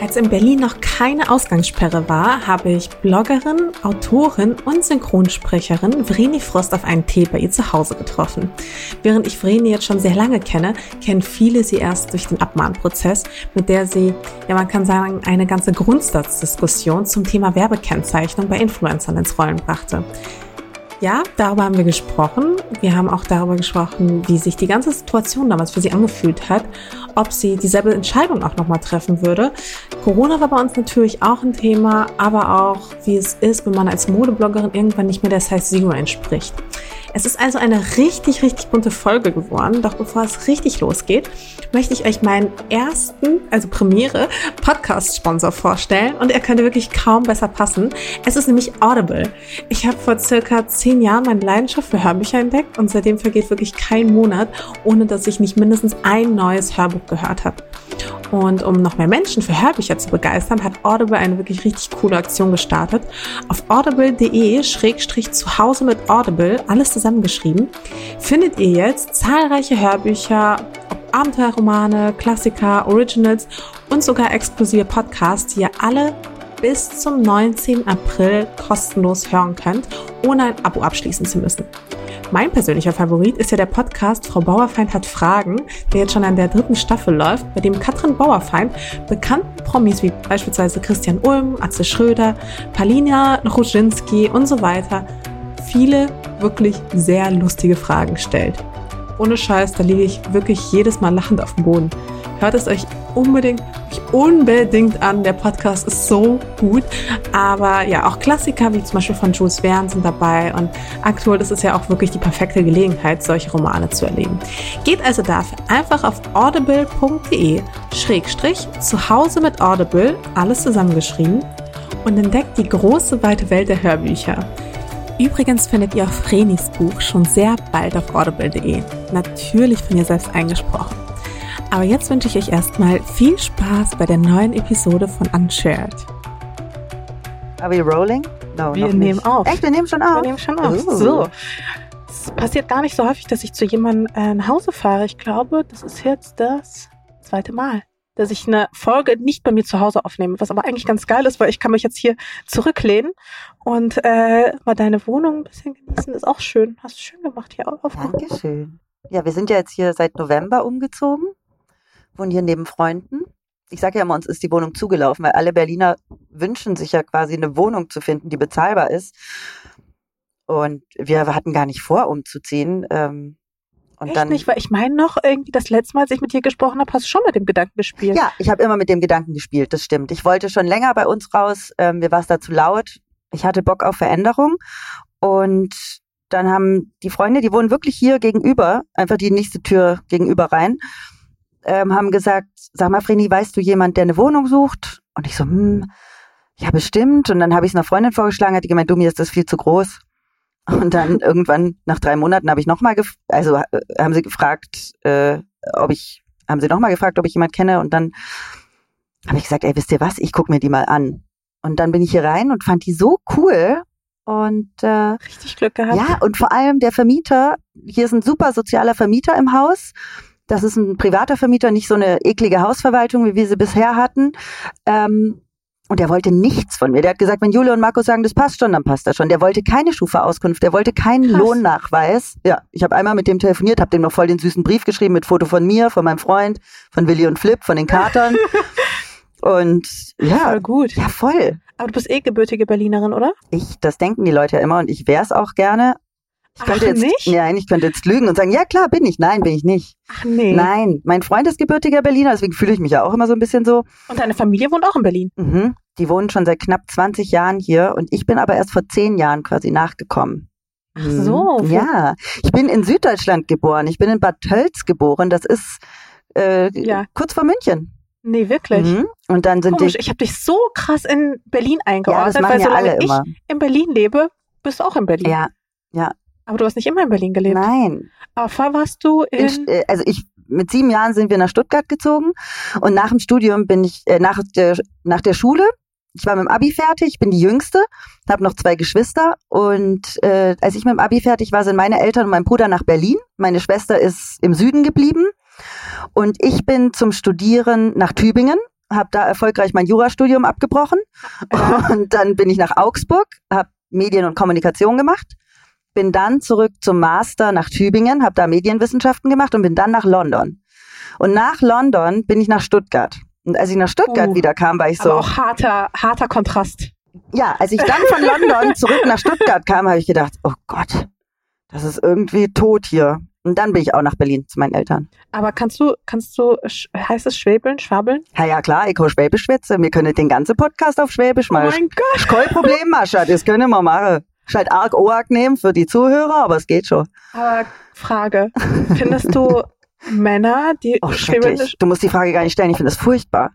Als in Berlin noch keine Ausgangssperre war, habe ich Bloggerin, Autorin und Synchronsprecherin Vreni Frost auf einen Tee bei ihr zu Hause getroffen. Während ich Vreni jetzt schon sehr lange kenne, kennen viele sie erst durch den Abmahnprozess, mit der sie, ja man kann sagen, eine ganze Grundsatzdiskussion zum Thema Werbekennzeichnung bei Influencern ins Rollen brachte. Ja, darüber haben wir gesprochen. Wir haben auch darüber gesprochen, wie sich die ganze Situation damals für sie angefühlt hat, ob sie dieselbe Entscheidung auch nochmal treffen würde. Corona war bei uns natürlich auch ein Thema, aber auch, wie es ist, wenn man als Modebloggerin irgendwann nicht mehr der Size Zero entspricht. Es ist also eine richtig, richtig bunte Folge geworden. Doch bevor es richtig losgeht, möchte ich euch meinen ersten, also Premiere, Podcast-Sponsor vorstellen. Und er könnte wirklich kaum besser passen. Es ist nämlich Audible. Ich habe vor circa zehn Jahren meine Leidenschaft für Hörbücher entdeckt und seitdem vergeht wirklich kein Monat, ohne dass ich nicht mindestens ein neues Hörbuch gehört habe. Und um noch mehr Menschen für Hörbücher zu begeistern, hat Audible eine wirklich richtig coole Aktion gestartet. Auf audible.de-zu Hause mit Audible, alles zusammengeschrieben, findet ihr jetzt zahlreiche Hörbücher, Abenteuerromane, Klassiker, Originals und sogar exklusive Podcasts, die ihr alle bis zum 19. April kostenlos hören könnt, ohne ein Abo abschließen zu müssen. Mein persönlicher Favorit ist ja der Podcast Frau Bauerfeind hat Fragen, der jetzt schon an der dritten Staffel läuft, bei dem Katrin Bauerfeind bekannten Promis wie beispielsweise Christian Ulm, Atze Schröder, Palina Ruschinski und so weiter viele wirklich sehr lustige Fragen stellt. Ohne Scheiß, da liege ich wirklich jedes Mal lachend auf dem Boden. Hört es euch unbedingt, unbedingt an. Der Podcast ist so gut. Aber ja, auch Klassiker wie zum Beispiel von Jules Verne sind dabei. Und aktuell ist es ja auch wirklich die perfekte Gelegenheit, solche Romane zu erleben. Geht also dafür einfach auf audible.de Schrägstrich zu mit Audible, alles zusammengeschrieben und entdeckt die große weite Welt der Hörbücher. Übrigens findet ihr auch Vrenis Buch schon sehr bald auf audible.de. Natürlich von ihr selbst eingesprochen. Aber jetzt wünsche ich euch erstmal viel Spaß bei der neuen Episode von Unshared. Are we rolling? No, wir nehmen nicht. auf. Echt, wir nehmen schon auf? Wir nehmen schon auf. Uh. So. Es passiert gar nicht so häufig, dass ich zu jemandem äh, nach Hause fahre. Ich glaube, das ist jetzt das zweite Mal dass ich eine Folge nicht bei mir zu Hause aufnehme, was aber eigentlich ganz geil ist, weil ich kann mich jetzt hier zurücklehnen und äh, mal deine Wohnung ein bisschen genießen. Ist auch schön. Hast du schön gemacht hier aufgeräumt. Dankeschön. Ja, wir sind ja jetzt hier seit November umgezogen wohnen hier neben Freunden. Ich sage ja immer, uns ist die Wohnung zugelaufen, weil alle Berliner wünschen sich ja quasi eine Wohnung zu finden, die bezahlbar ist. Und wir hatten gar nicht vor, umzuziehen. Ähm, und Echt dann, nicht, weil ich meine noch irgendwie das letzte Mal, als ich mit dir gesprochen habe, hast du schon mit dem Gedanken gespielt. Ja, ich habe immer mit dem Gedanken gespielt, das stimmt. Ich wollte schon länger bei uns raus, ähm, mir war es da zu laut. Ich hatte Bock auf Veränderung und dann haben die Freunde, die wohnen wirklich hier gegenüber, einfach die nächste Tür gegenüber rein ähm, haben gesagt, sag mal, Vreni, weißt du jemand, der eine Wohnung sucht? Und ich so, hm, ja, bestimmt. Und dann habe ich es einer Freundin vorgeschlagen, hat die gemeint, du, mir ist das viel zu groß. Und dann irgendwann nach drei Monaten habe ich nochmal, also äh, haben sie gefragt, äh, ob ich, haben sie nochmal gefragt, ob ich jemand kenne. Und dann habe ich gesagt, ey, wisst ihr was, ich gucke mir die mal an. Und dann bin ich hier rein und fand die so cool. Und äh, richtig Glück gehabt. Ja, und vor allem der Vermieter, hier ist ein super sozialer Vermieter im Haus. Das ist ein privater Vermieter, nicht so eine eklige Hausverwaltung, wie wir sie bisher hatten. Ähm, und der wollte nichts von mir. Der hat gesagt, wenn Julia und Markus sagen, das passt schon, dann passt das schon. Der wollte keine Schufa-Auskunft, der wollte keinen Krass. Lohnnachweis. Ja, ich habe einmal mit dem telefoniert, habe dem noch voll den süßen Brief geschrieben mit Foto von mir, von meinem Freund, von Willi und Flip, von den Katern. und ja, voll gut. Ja, voll. Aber du bist eh gebürtige Berlinerin, oder? Ich, das denken die Leute ja immer und ich wär's auch gerne. Ich könnte Ach, jetzt, nicht? Nein, ich könnte jetzt lügen und sagen, ja klar, bin ich. Nein, bin ich nicht. Ach nee. Nein, mein Freund ist gebürtiger Berliner, deswegen fühle ich mich ja auch immer so ein bisschen so. Und deine Familie wohnt auch in Berlin. Mhm. Die wohnen schon seit knapp 20 Jahren hier und ich bin aber erst vor zehn Jahren quasi nachgekommen. Ach so, Mhm. Ja, ich bin in Süddeutschland geboren. Ich bin in Bad Tölz geboren. Das ist äh, Ja. kurz vor München. Nee, wirklich. Mhm. Und dann sind Komisch, die. ich habe dich so krass in Berlin Ja, eingeordnet, das machen weil ja solange alle ich immer. in Berlin lebe, bist du auch in Berlin. Ja, Aber du hast nicht immer in Berlin gelebt. nein. Aber vorher warst du in, In, äh, also ich mit sieben Jahren sind wir nach Stuttgart gezogen und nach dem Studium bin ich äh, nach der nach der Schule. Ich war mit dem Abi fertig, ich bin die Jüngste, habe noch zwei Geschwister und äh, als ich mit dem Abi fertig war, sind meine Eltern und mein Bruder nach Berlin. Meine Schwester ist im Süden geblieben und ich bin zum Studieren nach Tübingen, habe da erfolgreich mein Jurastudium abgebrochen und dann bin ich nach Augsburg, habe Medien und Kommunikation gemacht, bin dann zurück zum Master nach Tübingen, habe da Medienwissenschaften gemacht und bin dann nach London. Und nach London bin ich nach Stuttgart. Und als ich nach Stuttgart Oh. wieder kam, war ich so, auch harter, harter Kontrast. ja, als ich dann von London zurück nach Stuttgart kam, habe ich gedacht, oh Gott, das ist irgendwie tot hier. Und dann bin ich auch nach Berlin zu meinen Eltern. Aber kannst du, kannst du, heißt es Schwäbeln, Schwabeln? Ja, ja, klar, ich kann Schwäbisch schwätzen. Wir können den ganzen Podcast auf Schwäbisch Oh machen. mein Gott. Kein Problem, Mascha, das können wir machen. Ist halt arg nehmen für die Zuhörer, aber es geht schon. Aber Frage, findest du Männer, die Oh, schrecklich. Du musst die Frage gar nicht stellen, ich finde das furchtbar.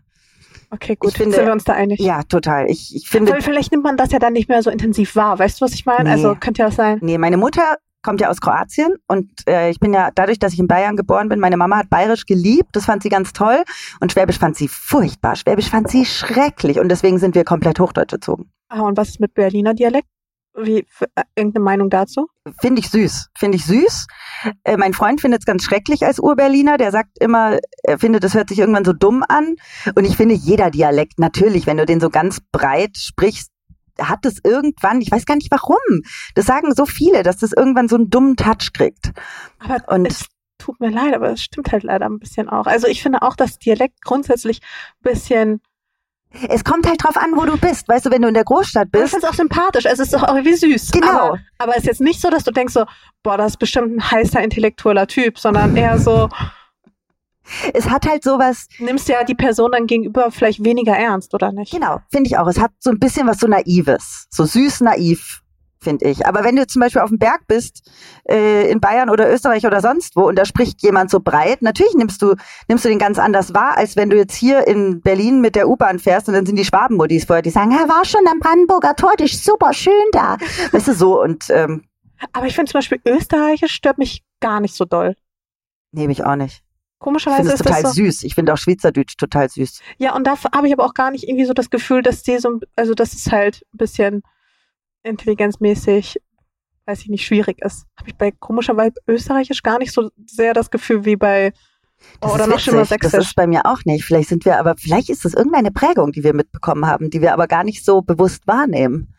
okay, gut, Ich finde- sind wir uns da einig? Ja, total. Ich, ich finde, Weil vielleicht nimmt man das ja dann nicht mehr so intensiv wahr. Weißt du, was ich meine? Nee. Also könnte ja auch sein. nee, meine Mutter kommt ja aus Kroatien und äh, ich bin ja dadurch, dass ich in Bayern geboren bin, meine Mama hat Bayerisch geliebt, das fand sie ganz toll und Schwäbisch fand sie furchtbar. Schwäbisch fand sie schrecklich und deswegen sind wir komplett Hochdeutsch erzogen. Ah, und was ist mit Berliner Dialekt? Wie, äh, irgendeine Meinung dazu? Finde ich süß. Finde ich süß. Äh, mein Freund findet es ganz schrecklich als Urberliner. Der sagt immer, er findet, das hört sich irgendwann so dumm an. Und ich finde, jeder Dialekt, natürlich, wenn du den so ganz breit sprichst, hat es irgendwann, ich weiß gar nicht warum. Das sagen so viele, dass das irgendwann so einen dummen Touch kriegt. Aber Und- es tut mir leid, aber es stimmt halt leider ein bisschen auch. Also ich finde auch, dass Dialekt grundsätzlich ein bisschen, Es kommt halt drauf an, wo du bist. Weißt du, wenn du in der Großstadt bist, finde es auch sympathisch. Es ist auch irgendwie süß. Genau. Aber, aber es ist jetzt nicht so, dass du denkst so, boah, das ist bestimmt ein heißer intellektueller Typ, sondern eher so, es hat halt sowas, nimmst ja die Person dann gegenüber vielleicht weniger ernst, oder nicht? Genau, finde ich auch. Es hat so ein bisschen was so Naives, so süß naiv, finde ich. Aber wenn du zum Beispiel auf dem Berg bist, äh, in Bayern oder Österreich oder sonst wo, und da spricht jemand so breit, natürlich nimmst du, nimmst du den ganz anders wahr, als wenn du jetzt hier in Berlin mit der U-Bahn fährst und dann sind die Schwabenmuttis vorher, die sagen, ja, war schon am Brandenburger Tor, das ist super schön da. Weißt du, so und ähm, Aber ich finde zum Beispiel Österreichisch stört mich gar nicht so doll. nehme ich auch nicht. Ich Komischerweise finde es ist das total so. süß. Ich finde auch Schweizerdeutsch total süß. Ja, und da habe ich aber auch gar nicht irgendwie so das Gefühl, dass die so, also dass es halt ein bisschen intelligenzmäßig, weiß ich nicht, schwierig ist. Habe ich bei komischerweise Österreichisch gar nicht so sehr das Gefühl wie bei Das oder noch schlimmer witzig. Das Sächsisch. ist bei mir auch nicht. Vielleicht sind wir aber, vielleicht ist das irgendeine Prägung, die wir mitbekommen haben, die wir aber gar nicht so bewusst wahrnehmen.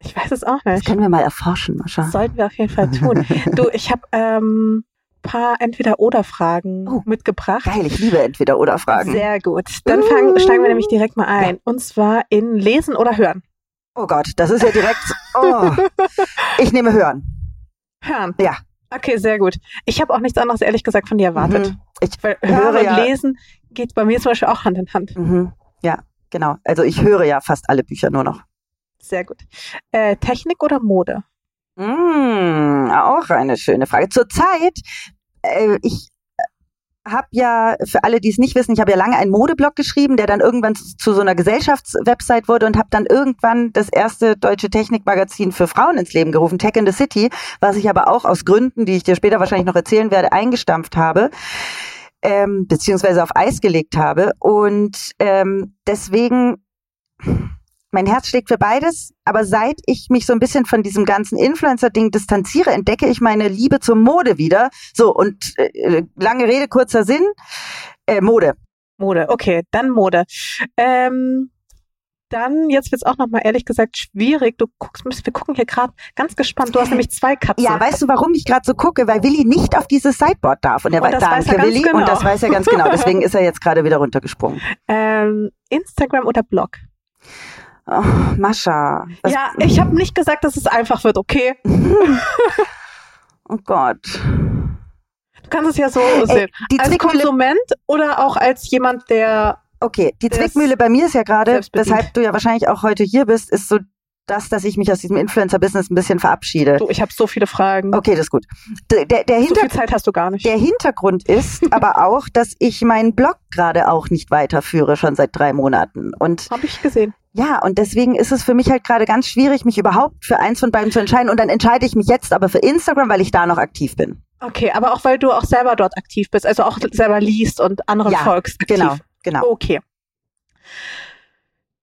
Ich weiß es auch Das nicht. können wir mal erforschen, Mascha. Das sollten wir auf jeden Fall tun. Du, ich habe ähm, paar Entweder-Oder-Fragen Oh, mitgebracht. Geil, ich liebe entweder oder Fragen. Sehr gut. Dann fangen, Uh. steigen wir nämlich direkt mal ein. Und zwar in Lesen oder Hören. Oh Gott, das ist ja direkt. Oh. Ich nehme Hören. Hören. Ja. Okay, sehr gut. Ich habe auch nichts anderes ehrlich gesagt von dir erwartet. Mhm. Ich Weil höre Hören und ja- Lesen geht bei mir zum Beispiel auch Hand in Hand. Mhm. Ja, genau. Also ich höre ja fast alle Bücher nur noch. Sehr gut. Äh, Technik oder Mode? Mm, auch eine schöne Frage. Zurzeit, äh, ich habe ja, für alle, die es nicht wissen, ich habe ja lange einen Modeblog geschrieben, der dann irgendwann zu, so einer Gesellschaftswebsite wurde und habe dann irgendwann das erste deutsche Technikmagazin für Frauen ins Leben gerufen, Tech in the City, was ich aber auch aus Gründen, die ich dir später wahrscheinlich noch erzählen werde, eingestampft habe. Ähm, beziehungsweise auf Eis gelegt habe. Und ähm, deswegen mein Herz schlägt für beides, aber seit ich mich so ein bisschen von diesem ganzen Influencer-Ding distanziere, entdecke ich meine Liebe zur Mode wieder. So, und äh, lange Rede, kurzer Sinn, äh, Mode. Mode, okay, dann Mode. Ähm, dann, jetzt wird's auch nochmal ehrlich gesagt schwierig. Du guckst, wir gucken hier gerade ganz gespannt. Du hast nämlich zwei Katzen. Ja, weißt du, warum ich gerade so gucke? Weil Willi nicht auf dieses Sideboard darf. Und er Und weiß, das weiß er Willi, genau. und das weiß er ganz genau. Deswegen ist er jetzt gerade wieder runtergesprungen. ähm, Instagram oder Blog? Oh, Mascha. ja, ich habe nicht gesagt, dass es einfach wird, okay? Oh Gott. Du kannst es ja so sehen. die als Zwickmühle- Konsument oder auch als jemand, der Okay, die Zwickmühle bei mir ist ja gerade, weshalb du ja wahrscheinlich auch heute hier bist, ist so das, dass ich mich aus diesem Influencer-Business ein bisschen verabschiede. du, ich habe so viele Fragen. Okay, das ist gut. Der, der, der, So viel Zeit hast du gar nicht. der Hintergrund ist aber auch, dass ich meinen Blog gerade auch nicht weiterführe, schon seit drei Monaten. Und Habe ich gesehen. ja, und deswegen ist es für mich halt gerade ganz schwierig, mich überhaupt für eins von beiden zu entscheiden. Und dann entscheide ich mich jetzt aber für Instagram, weil ich da noch aktiv bin. Okay, aber auch weil du auch selber dort aktiv bist, also auch selber liest und anderen Ja, folgst. Aktiv. Genau, genau. Okay.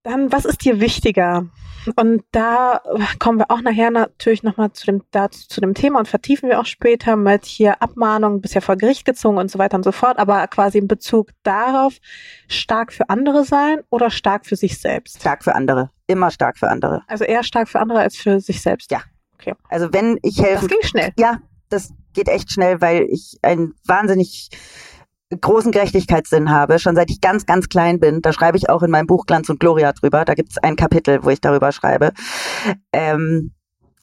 Dann, was ist dir wichtiger? Und da kommen wir auch nachher natürlich nochmal zu dem, dazu, zu dem Thema und vertiefen wir auch später mit hier Abmahnung, bisher vor Gericht gezogen und so weiter und so fort, aber quasi in Bezug darauf, stark für andere sein oder stark für sich selbst? Stark für andere. Immer stark für andere. Also eher stark für andere als für sich selbst. Ja. Also wenn ich helfen Das ging schnell. Ja, das geht echt schnell, weil ich einen wahnsinnig großen Gerechtigkeitssinn habe, schon seit ich ganz, ganz klein bin. Da schreibe ich auch in meinem Buch Glanz und Gloria drüber. Da gibt es ein Kapitel, wo ich darüber schreibe. Ähm,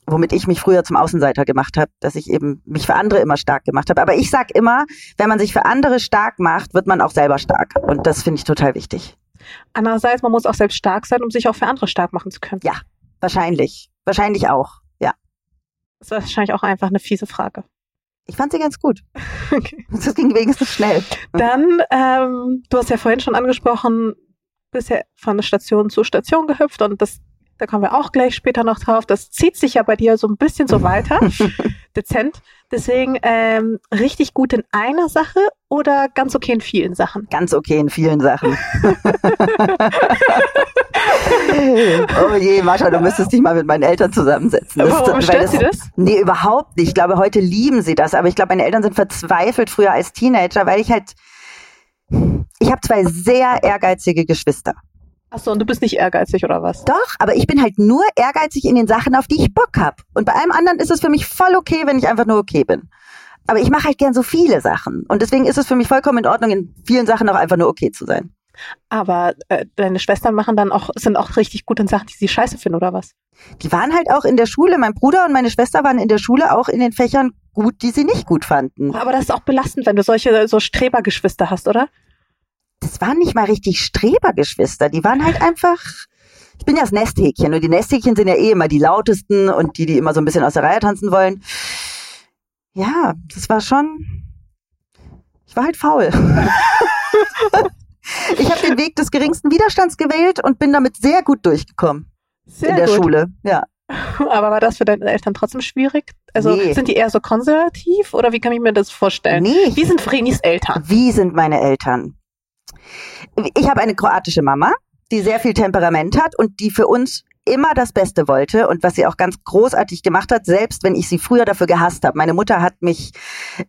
womit ich mich früher zum Außenseiter gemacht habe, dass ich eben mich für andere immer stark gemacht habe. Aber ich sag immer, wenn man sich für andere stark macht, wird man auch selber stark. Und das finde ich total wichtig. Andererseits, man muss auch selbst stark sein, um sich auch für andere stark machen zu können. Ja. Wahrscheinlich. Wahrscheinlich auch. Ja. Das ist wahrscheinlich auch einfach eine fiese Frage. Ich fand sie ganz gut. Okay. Das ging wenigstens schnell. Dann, ähm, du hast ja vorhin schon angesprochen, bist ja von Station zu Station gehüpft und das, da kommen wir auch gleich später noch drauf. Das zieht sich ja bei dir so ein bisschen so weiter, dezent. Deswegen ähm, richtig gut in einer Sache oder ganz okay in vielen Sachen. Ganz okay in vielen Sachen. oh je, Mascha, du müsstest dich mal mit meinen Eltern zusammensetzen. Warum stört sie das? Nee, überhaupt nicht. Ich glaube, heute lieben sie das. Aber ich glaube, meine Eltern sind verzweifelt früher als Teenager, weil ich halt, ich habe zwei sehr ehrgeizige Geschwister. Achso, und du bist nicht ehrgeizig oder was? Doch, aber ich bin halt nur ehrgeizig in den Sachen, auf die ich Bock hab. Und bei allem anderen ist es für mich voll okay, wenn ich einfach nur okay bin. Aber ich mache halt gern so viele Sachen. Und deswegen ist es für mich vollkommen in Ordnung, in vielen Sachen auch einfach nur okay zu sein. Aber äh, deine Schwestern machen dann auch, sind auch richtig gut in Sachen, die sie scheiße finden oder was? Die waren halt auch in der Schule, mein Bruder und meine Schwester waren in der Schule auch in den Fächern gut, die sie nicht gut fanden. Aber das ist auch belastend, wenn du solche so Strebergeschwister hast, oder? Das waren nicht mal richtig Strebergeschwister, die waren halt einfach. Ich bin ja das Nesthäkchen und die Nesthäkchen sind ja eh immer die lautesten und die, die immer so ein bisschen aus der Reihe tanzen wollen. Ja, das war schon. Ich war halt faul. ich habe den Weg des geringsten Widerstands gewählt und bin damit sehr gut durchgekommen Sehr in der gut. Schule. Ja. Aber war das für deine Eltern trotzdem schwierig? Also Nee. sind die eher so konservativ oder wie kann ich mir das vorstellen? Nee, Wie sind Vrenis Eltern? Wie sind meine Eltern? Ich habe eine kroatische Mama, die sehr viel Temperament hat und die für uns immer das Beste wollte und was sie auch ganz großartig gemacht hat, selbst wenn ich sie früher dafür gehasst habe. Meine Mutter hat mich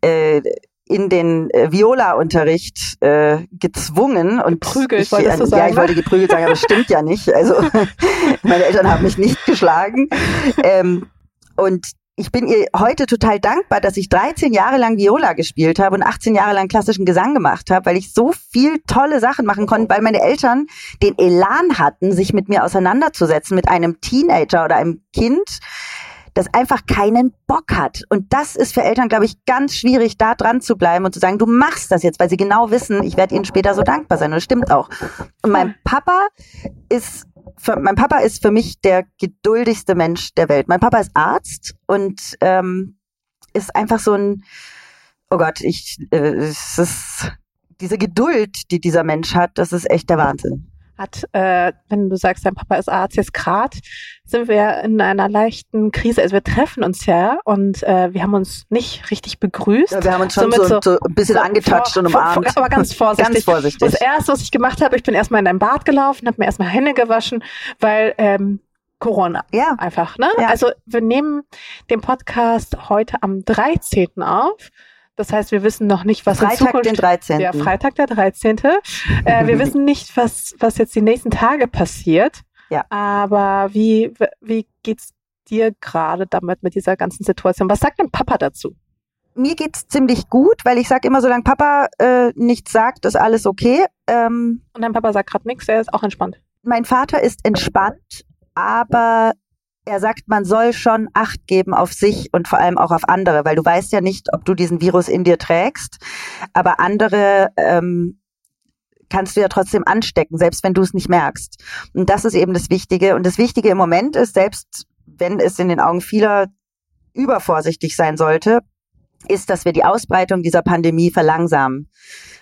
äh, in den äh, Viola-Unterricht äh, gezwungen und Geprügelt, ich, wolltest du ja, sagen, ich ne? wollte geprügelt sagen, aber das stimmt ja nicht. Also meine Eltern haben mich nicht geschlagen. Ähm, und ich bin ihr heute total dankbar, dass ich 13 Jahre lang Viola gespielt habe und 18 Jahre lang klassischen Gesang gemacht habe, weil ich so viel tolle Sachen machen konnte, weil meine Eltern den Elan hatten, sich mit mir auseinanderzusetzen, mit einem Teenager oder einem Kind, das einfach keinen Bock hat. Und das ist für Eltern, glaube ich, ganz schwierig, da dran zu bleiben und zu sagen, du machst das jetzt, weil sie genau wissen, ich werde ihnen später so dankbar sein. Und das stimmt auch. Und mein Papa ist für, mein Papa ist für mich der geduldigste Mensch der Welt. Mein Papa ist Arzt und ähm, ist einfach so ein, oh Gott, ich, äh, es ist diese Geduld, die dieser Mensch hat, das ist echt der Wahnsinn. Hat, äh, wenn du sagst, dein Papa ist Arzt, jetzt gerade sind wir in einer leichten Krise. Also wir treffen uns ja und äh, wir haben uns nicht richtig begrüßt. Ja, wir haben uns schon Somit so, so ein bisschen so angetoucht vor- und umarmt. vor- aber ganz vorsichtig. Ganz vorsichtig. Das erste, was ich gemacht habe, ich bin erstmal in dein Bad gelaufen, habe mir erstmal Hände gewaschen, weil ähm, Corona Ja, einfach, ne? Ja. Also wir nehmen den Podcast heute am 13. auf. Das heißt, wir wissen noch nicht, was in Freitag, Zukunft den 13. ja, Freitag der 13. äh, wir wissen nicht, was, was jetzt die nächsten Tage passiert. Ja. Aber wie, wie geht's dir gerade damit, mit dieser ganzen Situation? Was sagt denn Papa dazu? Mir geht's ziemlich gut, weil ich sage immer, solange Papa äh, nichts sagt, ist alles okay. Ähm, Und dein Papa sagt gerade nichts, er ist auch entspannt. mein Vater ist entspannt, aber er sagt, man soll schon Acht geben auf sich und vor allem auch auf andere, weil du weißt ja nicht, ob du diesen Virus in dir trägst, aber andere ähm, kannst du ja trotzdem anstecken, selbst wenn du es nicht merkst. Und das ist eben das Wichtige. Und das Wichtige im Moment ist, selbst wenn es in den Augen vieler übervorsichtig sein sollte, ist, dass wir die Ausbreitung dieser Pandemie verlangsamen.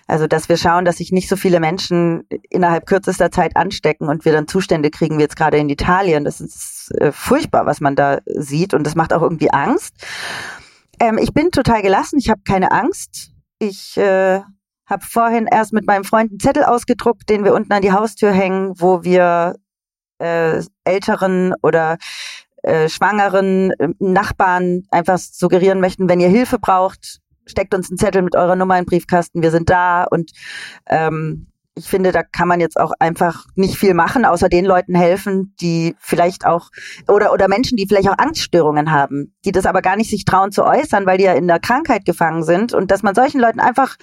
Also, dass wir schauen, dass sich nicht so viele Menschen innerhalb kürzester Zeit anstecken und wir dann Zustände kriegen, wie jetzt gerade in Italien. Das ist äh, furchtbar, was man da sieht und das macht auch irgendwie Angst. Ähm, ich bin total gelassen, ich habe keine Angst. Ich äh, habe vorhin erst mit meinem Freund einen Zettel ausgedruckt, den wir unten an die Haustür hängen, wo wir äh, Älteren oder äh, Schwangeren, äh, Nachbarn einfach suggerieren möchten, wenn ihr Hilfe braucht, steckt uns einen Zettel mit eurer Nummer in den Briefkasten, wir sind da. Und ähm, ich finde, da kann man jetzt auch einfach nicht viel machen, außer den Leuten helfen, die vielleicht auch oder oder Menschen, die vielleicht auch Angststörungen haben, die das aber gar nicht sich trauen zu äußern, weil die ja in der Krankheit gefangen sind. Und dass man solchen Leuten einfach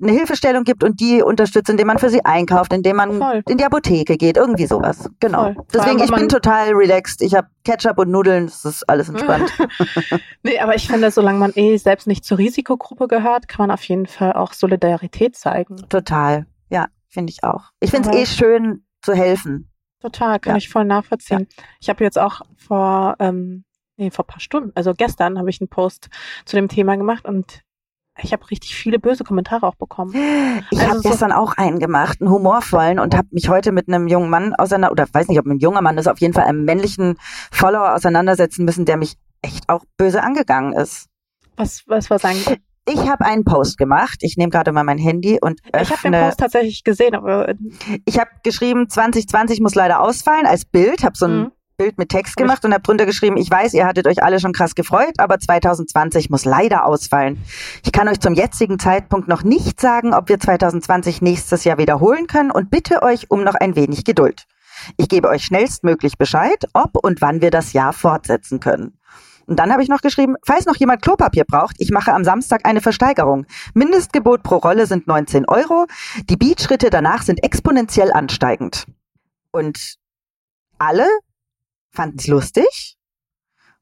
eine Hilfestellung gibt und die unterstützt, indem man für sie einkauft, indem man Voll. in die Apotheke geht, irgendwie sowas. Genau. Voll. Deswegen, ich bin total relaxed. Ich habe Ketchup und Nudeln, das ist alles entspannt. nee, aber ich finde, solange man eh selbst nicht zur Risikogruppe gehört, kann man auf jeden Fall auch Solidarität zeigen. Total. Ja, finde ich auch. Ich finde es eh schön zu helfen. Total, kann ja. ich voll nachvollziehen. Ja. Ich habe jetzt auch vor, ähm, nee, vor paar Stunden, also gestern habe ich einen Post zu dem Thema gemacht und ich habe richtig viele böse Kommentare auch bekommen. Ich also habe so gestern auch einen gemacht, einen humorvollen und habe mich heute mit einem jungen Mann auseinander oder weiß nicht, ob ein junger Mann ist, auf jeden Fall einem männlichen Follower auseinandersetzen müssen, der mich echt auch böse angegangen ist. Was was war sagen? Ich habe einen Post gemacht. Ich nehme gerade mal mein Handy und öffne. Ich habe den Post tatsächlich gesehen, aber ich habe geschrieben, 2020 muss leider ausfallen als Bild. Habe so ein mhm. Bild mit Text gemacht und habe drunter geschrieben, ich weiß, ihr hattet euch alle schon krass gefreut, aber 2020 muss leider ausfallen. Ich kann euch zum jetzigen Zeitpunkt noch nicht sagen, ob wir 2020 nächstes Jahr wiederholen können und bitte euch um noch ein wenig Geduld. Ich gebe euch schnellstmöglich Bescheid, ob und wann wir das Jahr fortsetzen können. Und dann habe ich noch geschrieben, falls noch jemand Klopapier braucht, ich mache am Samstag eine Versteigerung. Mindestgebot pro Rolle sind 19 Euro. Die Beatschritte danach sind exponentiell ansteigend. Und alle fand es lustig.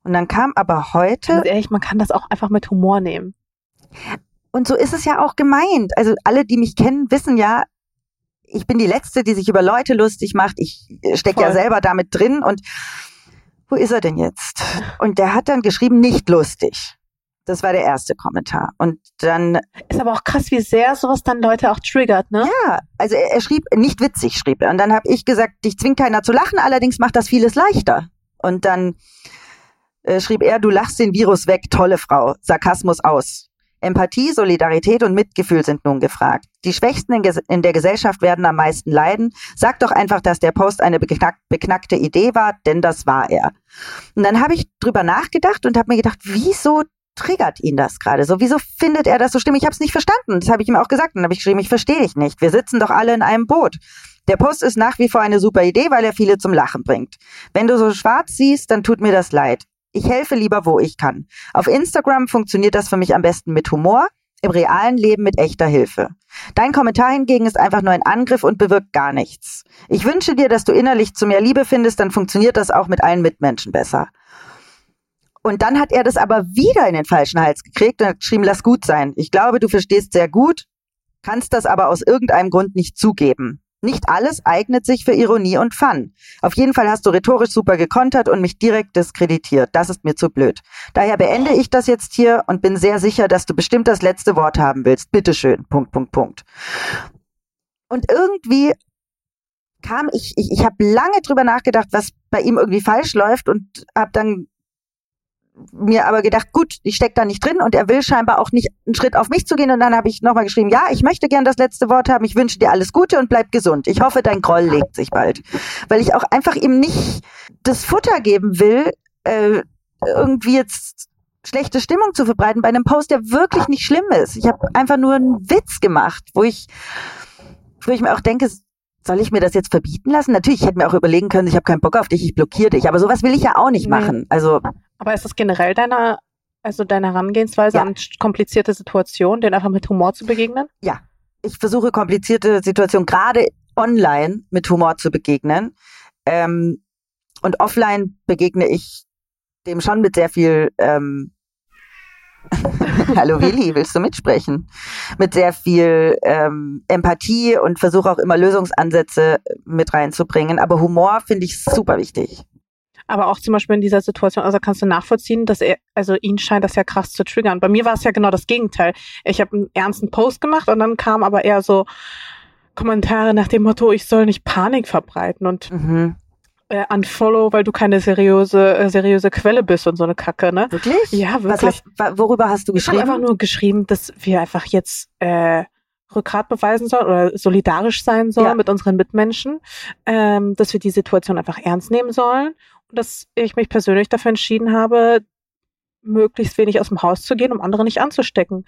Und dann kam aber heute. Ganz ehrlich, man kann das auch einfach mit Humor nehmen. Und so ist es ja auch gemeint. Also alle, die mich kennen, wissen ja, ich bin die Letzte, die sich über Leute lustig macht. Ich stecke ja selber damit drin. Und wo ist er denn jetzt? Und der hat dann geschrieben, nicht lustig. Das war der erste Kommentar. Und dann. Ist aber auch krass, wie sehr sowas dann Leute auch triggert, ne? Ja, also er, er schrieb, nicht witzig schrieb er. Und dann habe ich gesagt, dich zwingt keiner zu lachen, allerdings macht das vieles leichter. Und dann äh, schrieb er, du lachst den Virus weg, tolle Frau. Sarkasmus aus. Empathie, Solidarität und Mitgefühl sind nun gefragt. Die Schwächsten in, in, der Gesellschaft werden am meisten leiden. Sag doch einfach, dass der Post eine beknack beknackte Idee war, denn das war er. Und dann habe ich drüber nachgedacht und habe mir gedacht, wieso triggert ihn das gerade so? Wieso findet er das so schlimm? Ich habe es nicht verstanden. Das habe ich ihm auch gesagt. Und dann habe ich geschrieben, ich verstehe dich nicht. Wir sitzen doch alle in einem Boot. Der Post ist nach wie vor eine super Idee, weil er viele zum Lachen bringt. Wenn du so schwarz siehst, dann tut mir das leid. Ich helfe lieber, wo ich kann. Auf Instagram funktioniert das für mich am besten mit Humor, im realen Leben mit echter Hilfe. Dein Kommentar hingegen ist einfach nur ein Angriff und bewirkt gar nichts. Ich wünsche dir, dass du innerlich zu mehr Liebe findest, dann funktioniert das auch mit allen Mitmenschen besser. Und dann hat er das aber wieder in den falschen Hals gekriegt und hat geschrieben, lass gut sein. Ich glaube, du verstehst sehr gut, kannst das aber aus irgendeinem Grund nicht zugeben. Nicht alles eignet sich für Ironie und Fun. Auf jeden Fall hast du rhetorisch super gekontert und mich direkt diskreditiert. Das ist mir zu blöd. Daher beende ich das jetzt hier und bin sehr sicher, dass du bestimmt das letzte Wort haben willst. Bitteschön. Punkt, Punkt, Punkt. Und irgendwie kam ich, ich, ich habe lange drüber nachgedacht, was bei ihm irgendwie falsch läuft und habe dann mir aber gedacht, gut, ich stecke da nicht drin und er will scheinbar auch nicht einen Schritt auf mich zu gehen. Und dann habe ich nochmal geschrieben, ja, ich möchte gern das letzte Wort haben. Ich wünsche dir alles Gute und bleib gesund. Ich hoffe, dein Groll legt sich bald. Weil ich auch einfach ihm nicht das Futter geben will, äh, irgendwie jetzt schlechte Stimmung zu verbreiten bei einem Post, der wirklich nicht schlimm ist. Ich habe einfach nur einen Witz gemacht, wo ich, wo ich mir auch denke, soll ich mir das jetzt verbieten lassen? Natürlich, ich hätte mir auch überlegen können, ich habe keinen Bock auf dich, ich blockiere dich. Aber sowas will ich ja auch nicht machen. Also aber ist das generell deine, also deine Herangehensweise ja. an komplizierte Situationen, denen einfach mit Humor zu begegnen? Ja. Ich versuche komplizierte Situationen gerade online mit Humor zu begegnen. Ähm, und offline begegne ich dem schon mit sehr viel ähm, Hallo Willi, willst du mitsprechen? Mit sehr viel ähm, Empathie und versuche auch immer Lösungsansätze mit reinzubringen. Aber Humor finde ich super wichtig. Aber auch zum Beispiel in dieser Situation, also kannst du nachvollziehen, dass er, also ihn scheint das ja krass zu triggern. Bei mir war es ja genau das Gegenteil. Ich habe einen ernsten Post gemacht und dann kam aber eher so Kommentare nach dem Motto, ich soll nicht Panik verbreiten und mhm äh, unfollow, weil du keine seriöse, äh, seriöse Quelle bist und so eine Kacke, ne? Wirklich? Ja, wirklich. Hast, worüber hast du geschrieben? Ich habe einfach nur geschrieben, dass wir einfach jetzt äh, Rückgrat beweisen sollen oder solidarisch sein sollen ja. mit unseren Mitmenschen, ähm, dass wir die Situation einfach ernst nehmen sollen dass ich mich persönlich dafür entschieden habe, möglichst wenig aus dem Haus zu gehen, um andere nicht anzustecken,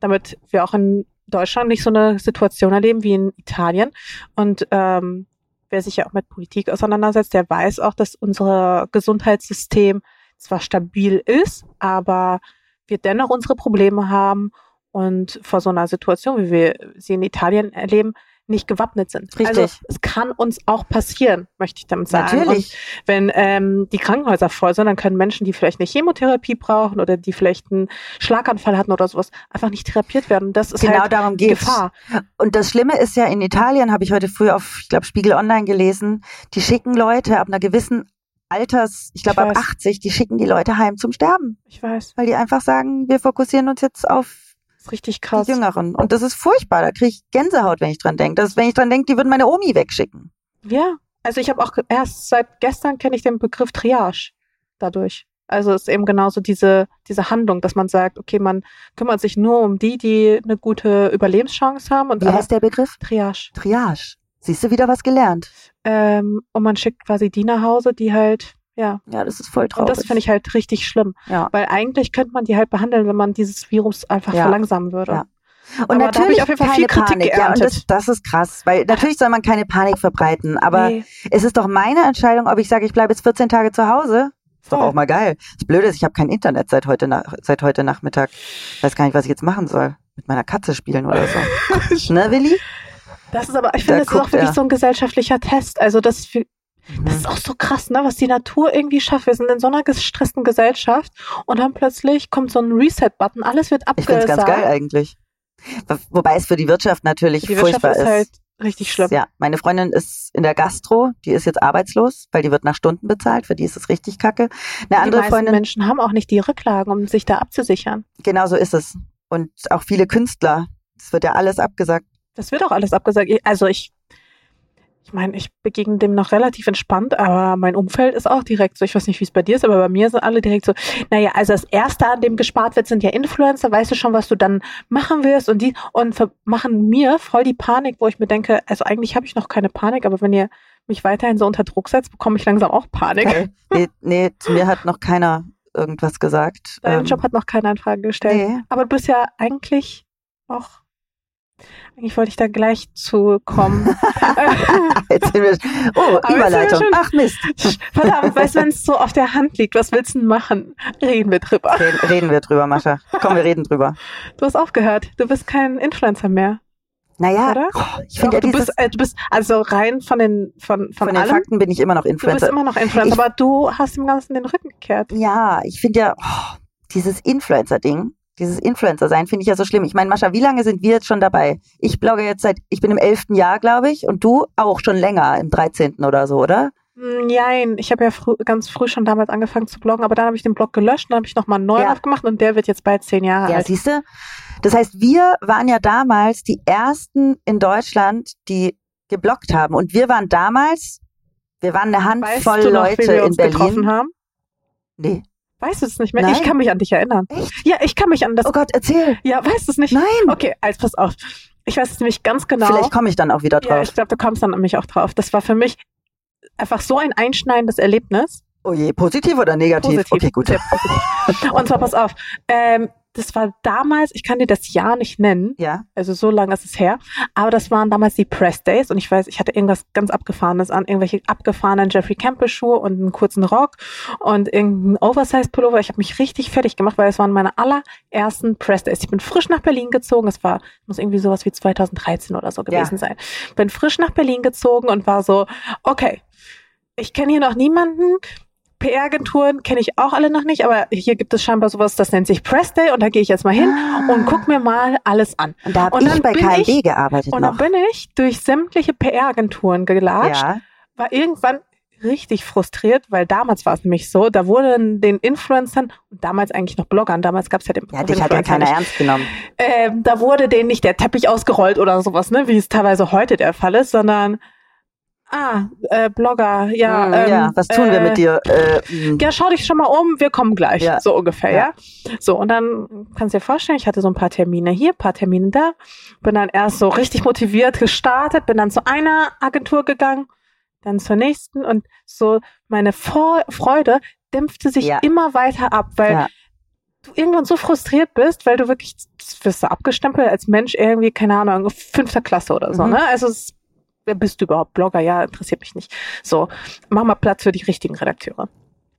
damit wir auch in Deutschland nicht so eine Situation erleben wie in Italien. Und ähm, wer sich ja auch mit Politik auseinandersetzt, der weiß auch, dass unser Gesundheitssystem zwar stabil ist, aber wir dennoch unsere Probleme haben. Und vor so einer Situation, wie wir sie in Italien erleben, nicht gewappnet sind. Richtig. Also es kann uns auch passieren, möchte ich damit sagen. Natürlich. Und wenn ähm, die Krankenhäuser voll sind, dann können Menschen, die vielleicht eine Chemotherapie brauchen oder die vielleicht einen Schlaganfall hatten oder sowas, einfach nicht therapiert werden. Das ist genau halt darum geht's. Gefahr. Und das Schlimme ist ja in Italien, habe ich heute früh auf, ich glaube, Spiegel Online gelesen, die schicken Leute ab einer gewissen Alters, ich glaube ab 80, die schicken die Leute heim zum Sterben. Ich weiß. Weil die einfach sagen, wir fokussieren uns jetzt auf richtig krass. Die Jüngeren. Und das ist furchtbar. Da kriege ich Gänsehaut, wenn ich dran denke. Das, wenn ich dran denke, die würden meine Omi wegschicken. Ja. Also ich habe auch erst seit gestern kenne ich den Begriff Triage dadurch. Also es ist eben genauso diese, diese Handlung, dass man sagt, okay, man kümmert sich nur um die, die eine gute Überlebenschance haben. Und Wie heißt der Begriff? Triage. Triage. Siehst du wieder was gelernt? Ähm, und man schickt quasi die nach Hause, die halt ja. Ja, das ist voll traurig. Und das finde ich halt richtig schlimm. Ja. Weil eigentlich könnte man die halt behandeln, wenn man dieses Virus einfach ja. verlangsamen würde. Ja. Und aber natürlich auf jeden Fall viel Kritik Panik. Ja, und das, das ist krass, weil natürlich soll man keine Panik verbreiten, aber nee. es ist doch meine Entscheidung, ob ich sage, ich bleibe jetzt 14 Tage zu Hause. Ist doch auch mal geil. Das Blöde ist, ich habe kein Internet seit heute, nach, seit heute Nachmittag. Ich weiß gar nicht, was ich jetzt machen soll. Mit meiner Katze spielen oder so. ne, Willi? Das ist aber, ich finde, das ist auch wirklich er. so ein gesellschaftlicher Test. Also das das ist auch so krass, ne, was die Natur irgendwie schafft. Wir sind in so einer gestressten Gesellschaft und dann plötzlich kommt so ein Reset-Button, alles wird abgesagt. Ich finde es ganz geil eigentlich. Wobei es für die Wirtschaft natürlich die furchtbar Wirtschaft ist. Halt richtig schlimm. Ja, meine Freundin ist in der Gastro, die ist jetzt arbeitslos, weil die wird nach Stunden bezahlt, für die ist es richtig kacke. Eine andere die Freundin Menschen haben auch nicht die Rücklagen, um sich da abzusichern. Genau so ist es. Und auch viele Künstler, das wird ja alles abgesagt. Das wird auch alles abgesagt. Also ich ich meine, ich begegne dem noch relativ entspannt, aber mein Umfeld ist auch direkt so. Ich weiß nicht, wie es bei dir ist, aber bei mir sind alle direkt so, naja, also das Erste, an dem gespart wird, sind ja Influencer, weißt du schon, was du dann machen wirst und die und machen mir voll die Panik, wo ich mir denke, also eigentlich habe ich noch keine Panik, aber wenn ihr mich weiterhin so unter Druck setzt, bekomme ich langsam auch Panik. Nee, nee, zu mir hat noch keiner irgendwas gesagt. Dein ähm, Job hat noch keine Anfrage gestellt. Nee. Aber du bist ja eigentlich auch eigentlich wollte ich da gleich zu kommen. Wir, oh, Aber Überleitung. Schon, Ach Mist. Verdammt, weißt du, wenn es so auf der Hand liegt, was willst du denn machen? Reden wir drüber. Reden, reden wir drüber, Mascha. Komm, wir reden drüber. Du hast aufgehört. Du bist kein Influencer mehr. Naja, oder? Oh, ich finde ja du bist, äh, du bist also rein von den von von, von den allem, Fakten bin ich immer noch Influencer. Du bist immer noch Influencer, ich, aber du hast dem Ganzen den Rücken gekehrt. Ja, ich finde ja oh, dieses Influencer-Ding dieses Influencer sein finde ich ja so schlimm. Ich meine, Mascha, wie lange sind wir jetzt schon dabei? Ich blogge jetzt seit, ich bin im elften Jahr, glaube ich, und du auch schon länger, im dreizehnten oder so, oder? Nein, mm, ich habe ja frü ganz früh schon damals angefangen zu bloggen, aber dann habe ich den Blog gelöscht, dann habe ich nochmal einen neuen ja. aufgemacht und der wird jetzt bald zehn Jahre ja, alt. Ja, siehst du? Das heißt, wir waren ja damals die ersten in Deutschland, die gebloggt haben. Und wir waren damals, wir waren eine Handvoll weißt du noch, Leute in Berlin. Getroffen haben? Nee. Weißt du es nicht mehr? Nein. Ich kann mich an dich erinnern. Echt? Ja, ich kann mich an das. Oh Gott, erzähl. Ja, weißt du es nicht? Nein. Okay, also pass auf. Ich weiß es nämlich ganz genau. Vielleicht komme ich dann auch wieder drauf. Ja, ich glaube, du kommst dann nämlich auch drauf. Das war für mich einfach so ein einschneidendes Erlebnis. Oh je, positiv oder negativ? Positiv. Okay, gut. Und zwar pass auf. Ähm, das war damals, ich kann dir das Jahr nicht nennen. Ja. Also so lange ist es her. Aber das waren damals die Press Days und ich weiß, ich hatte irgendwas ganz Abgefahrenes an, irgendwelche abgefahrenen Jeffrey Campbell Schuhe und einen kurzen Rock und irgendeinen Oversize Pullover. Ich habe mich richtig fertig gemacht, weil es waren meine allerersten Press Days. Ich bin frisch nach Berlin gezogen. Es war, muss irgendwie sowas wie 2013 oder so gewesen ja. sein. Bin frisch nach Berlin gezogen und war so, okay, ich kenne hier noch niemanden. PR-Agenturen kenne ich auch alle noch nicht, aber hier gibt es scheinbar sowas, das nennt sich Press Day und da gehe ich jetzt mal hin Ah. und guck mir mal alles an. Und da habe ich dann bei bin KMB ich- gearbeitet Und noch. dann bin ich durch sämtliche PR-Agenturen gelatscht, ja. war irgendwann richtig frustriert, weil damals war es nämlich so, da wurden den Influencern, und damals eigentlich noch Bloggern, damals gab es ja den ja, dich hat ja keiner ernst genommen. ähm, da wurde denen nicht der Teppich ausgerollt oder sowas, ne, wie es teilweise heute der Fall ist, sondern ah, äh, Blogger, ja, Hm, ähm, ja, was tun wir äh, mit dir? Äh. Ja, schau dich schon mal um, wir kommen gleich, Ja. so ungefähr, Ja. ja. So, und dann kannst du dir vorstellen, ich hatte so ein paar Termine hier, paar Termine da, bin dann erst so richtig motiviert gestartet, bin dann zu einer Agentur gegangen, dann zur nächsten und so meine Vor Freude dämpfte sich Ja. immer weiter ab, weil du irgendwann so frustriert bist, weil du wirklich, wirst du abgestempelt als Mensch irgendwie, keine Ahnung, fünfter Klasse oder so, Mhm. ne? Also es, wer bist du überhaupt? Blogger? Ja, interessiert mich nicht. So, mach mal Platz für die richtigen Redakteure.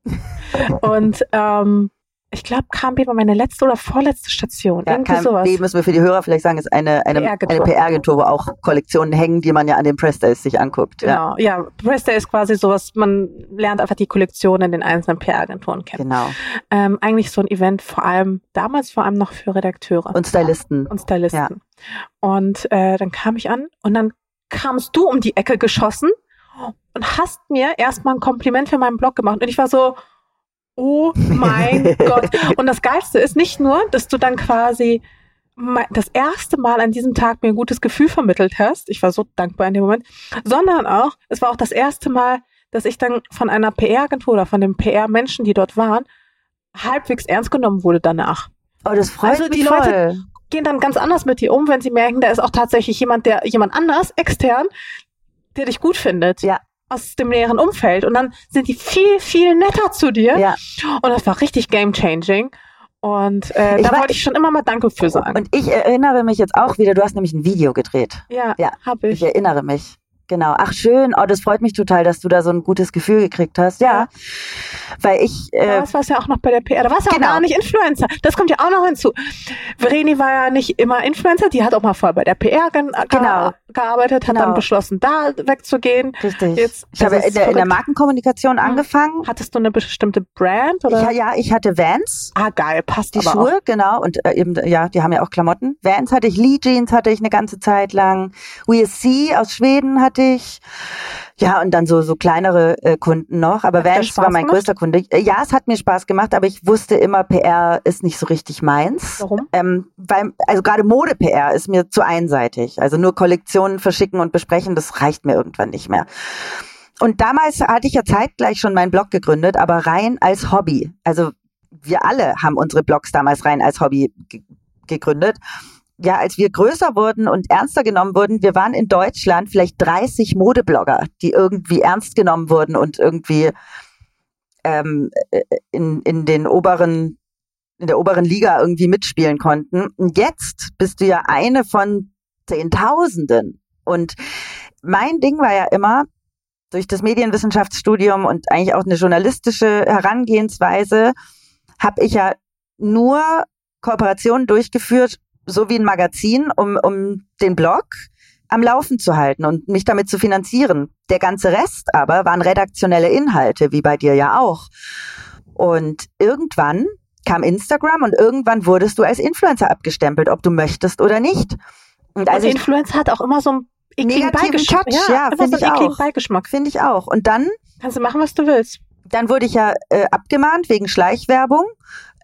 Und ähm, ich glaube, KMB war meine letzte oder vorletzte Station. Ja, irgendwie sowas. KMB müssen wir für die Hörer vielleicht sagen, ist eine, eine, PR-Agentur. PR-Agentur, wo auch Kollektionen hängen, die man ja an den Press Days sich anguckt. Ja, Genau, ja. Press Day ist quasi sowas, man lernt einfach die Kollektion in den einzelnen PR-Agenturen kennen. genau. Ähm, eigentlich so ein Event vor allem, damals vor allem noch für Redakteure Und Stylisten. und Stylisten. Und äh, dann kam ich an und dann kamst du um die Ecke geschossen und hast mir erstmal ein Kompliment für meinen Blog gemacht. Und ich war so, oh mein Gott. Und das Geilste ist nicht nur, dass du dann quasi das erste Mal an diesem Tag mir ein gutes Gefühl vermittelt hast. Ich war so dankbar in dem Moment. Sondern auch, es war auch das erste Mal, dass ich dann von einer PR-Agentur oder von den PR-Menschen, die dort waren, halbwegs ernst genommen wurde danach. Oh, das freut Also die mich Leute- voll. Gehen dann ganz anders mit dir um, wenn sie merken, da ist auch tatsächlich jemand, der jemand anders, extern, der dich gut findet. Ja. Aus dem näheren Umfeld. Und dann sind die viel, viel netter zu dir. Ja. Und das war richtig game changing. Und äh, Ich da war- wollte ich schon immer mal Danke für sagen. Und ich erinnere mich jetzt auch wieder, du hast nämlich ein Video gedreht. ja, Ja, habe Ich ich. erinnere mich. Genau. Ach schön. Oh, das freut mich total, dass du da so ein gutes Gefühl gekriegt hast. Ja. Weil ich, äh, Das war ja auch noch bei der PR. Da warst du Genau. auch gar nicht Influencer. Das kommt ja auch noch hinzu. Vreni war ja nicht immer Influencer. Die hat auch mal vorher bei der PR ge Genau. Gearbeitet, hat Genau. dann beschlossen, da wegzugehen. richtig. Jetzt, ich habe in der, in der. Markenkommunikation angefangen. Hattest du eine bestimmte Brand? Ich, Oder? ja, ich hatte Vans. Ah, geil, passt Die Schuhe, genau, und äh, eben, ja, die haben ja auch Klamotten. Vans hatte ich, Lee Jeans hatte ich eine ganze Zeit lang, WSC aus Schweden hatte ich, ja, und dann so, so kleinere äh, Kunden noch, aber Vans war mein gemacht? größter Kunde. Äh, Ja, es hat mir Spaß gemacht, aber ich wusste immer, PR ist nicht so richtig meins. Warum? Ähm, weil, also gerade Mode-PR ist mir zu einseitig. Also nur Kollektionen verschicken und besprechen, das reicht mir irgendwann nicht mehr. Und damals hatte ich ja zeitgleich schon meinen Blog gegründet, aber rein als Hobby. Also wir alle haben unsere Blogs damals rein als Hobby ge gegründet. Ja, als wir größer wurden und ernster genommen wurden, wir waren in Deutschland vielleicht 30 Modeblogger, die irgendwie ernst genommen wurden und irgendwie ähm, äh, in, in den oberen in der oberen Liga irgendwie mitspielen konnten. Und jetzt bist du ja eine von Zehntausenden. Und mein Ding war ja immer, durch das Medienwissenschaftsstudium und eigentlich auch eine journalistische Herangehensweise, habe ich ja nur Kooperationen durchgeführt, so wie ein Magazin, um, um den Blog am Laufen zu halten und mich damit zu finanzieren. Der ganze Rest aber waren redaktionelle Inhalte, wie bei dir ja auch. Und irgendwann kam Instagram und irgendwann wurdest du als Influencer abgestempelt, ob du möchtest oder nicht. Und Also Influencer hat auch immer so einen ekligen Negativen Beigeschmack. Touch, ja, immer find so ich auch. Beigeschmack. finde ich auch. Und dann Kannst du machen, was du willst. dann wurde ich ja äh, abgemahnt wegen Schleichwerbung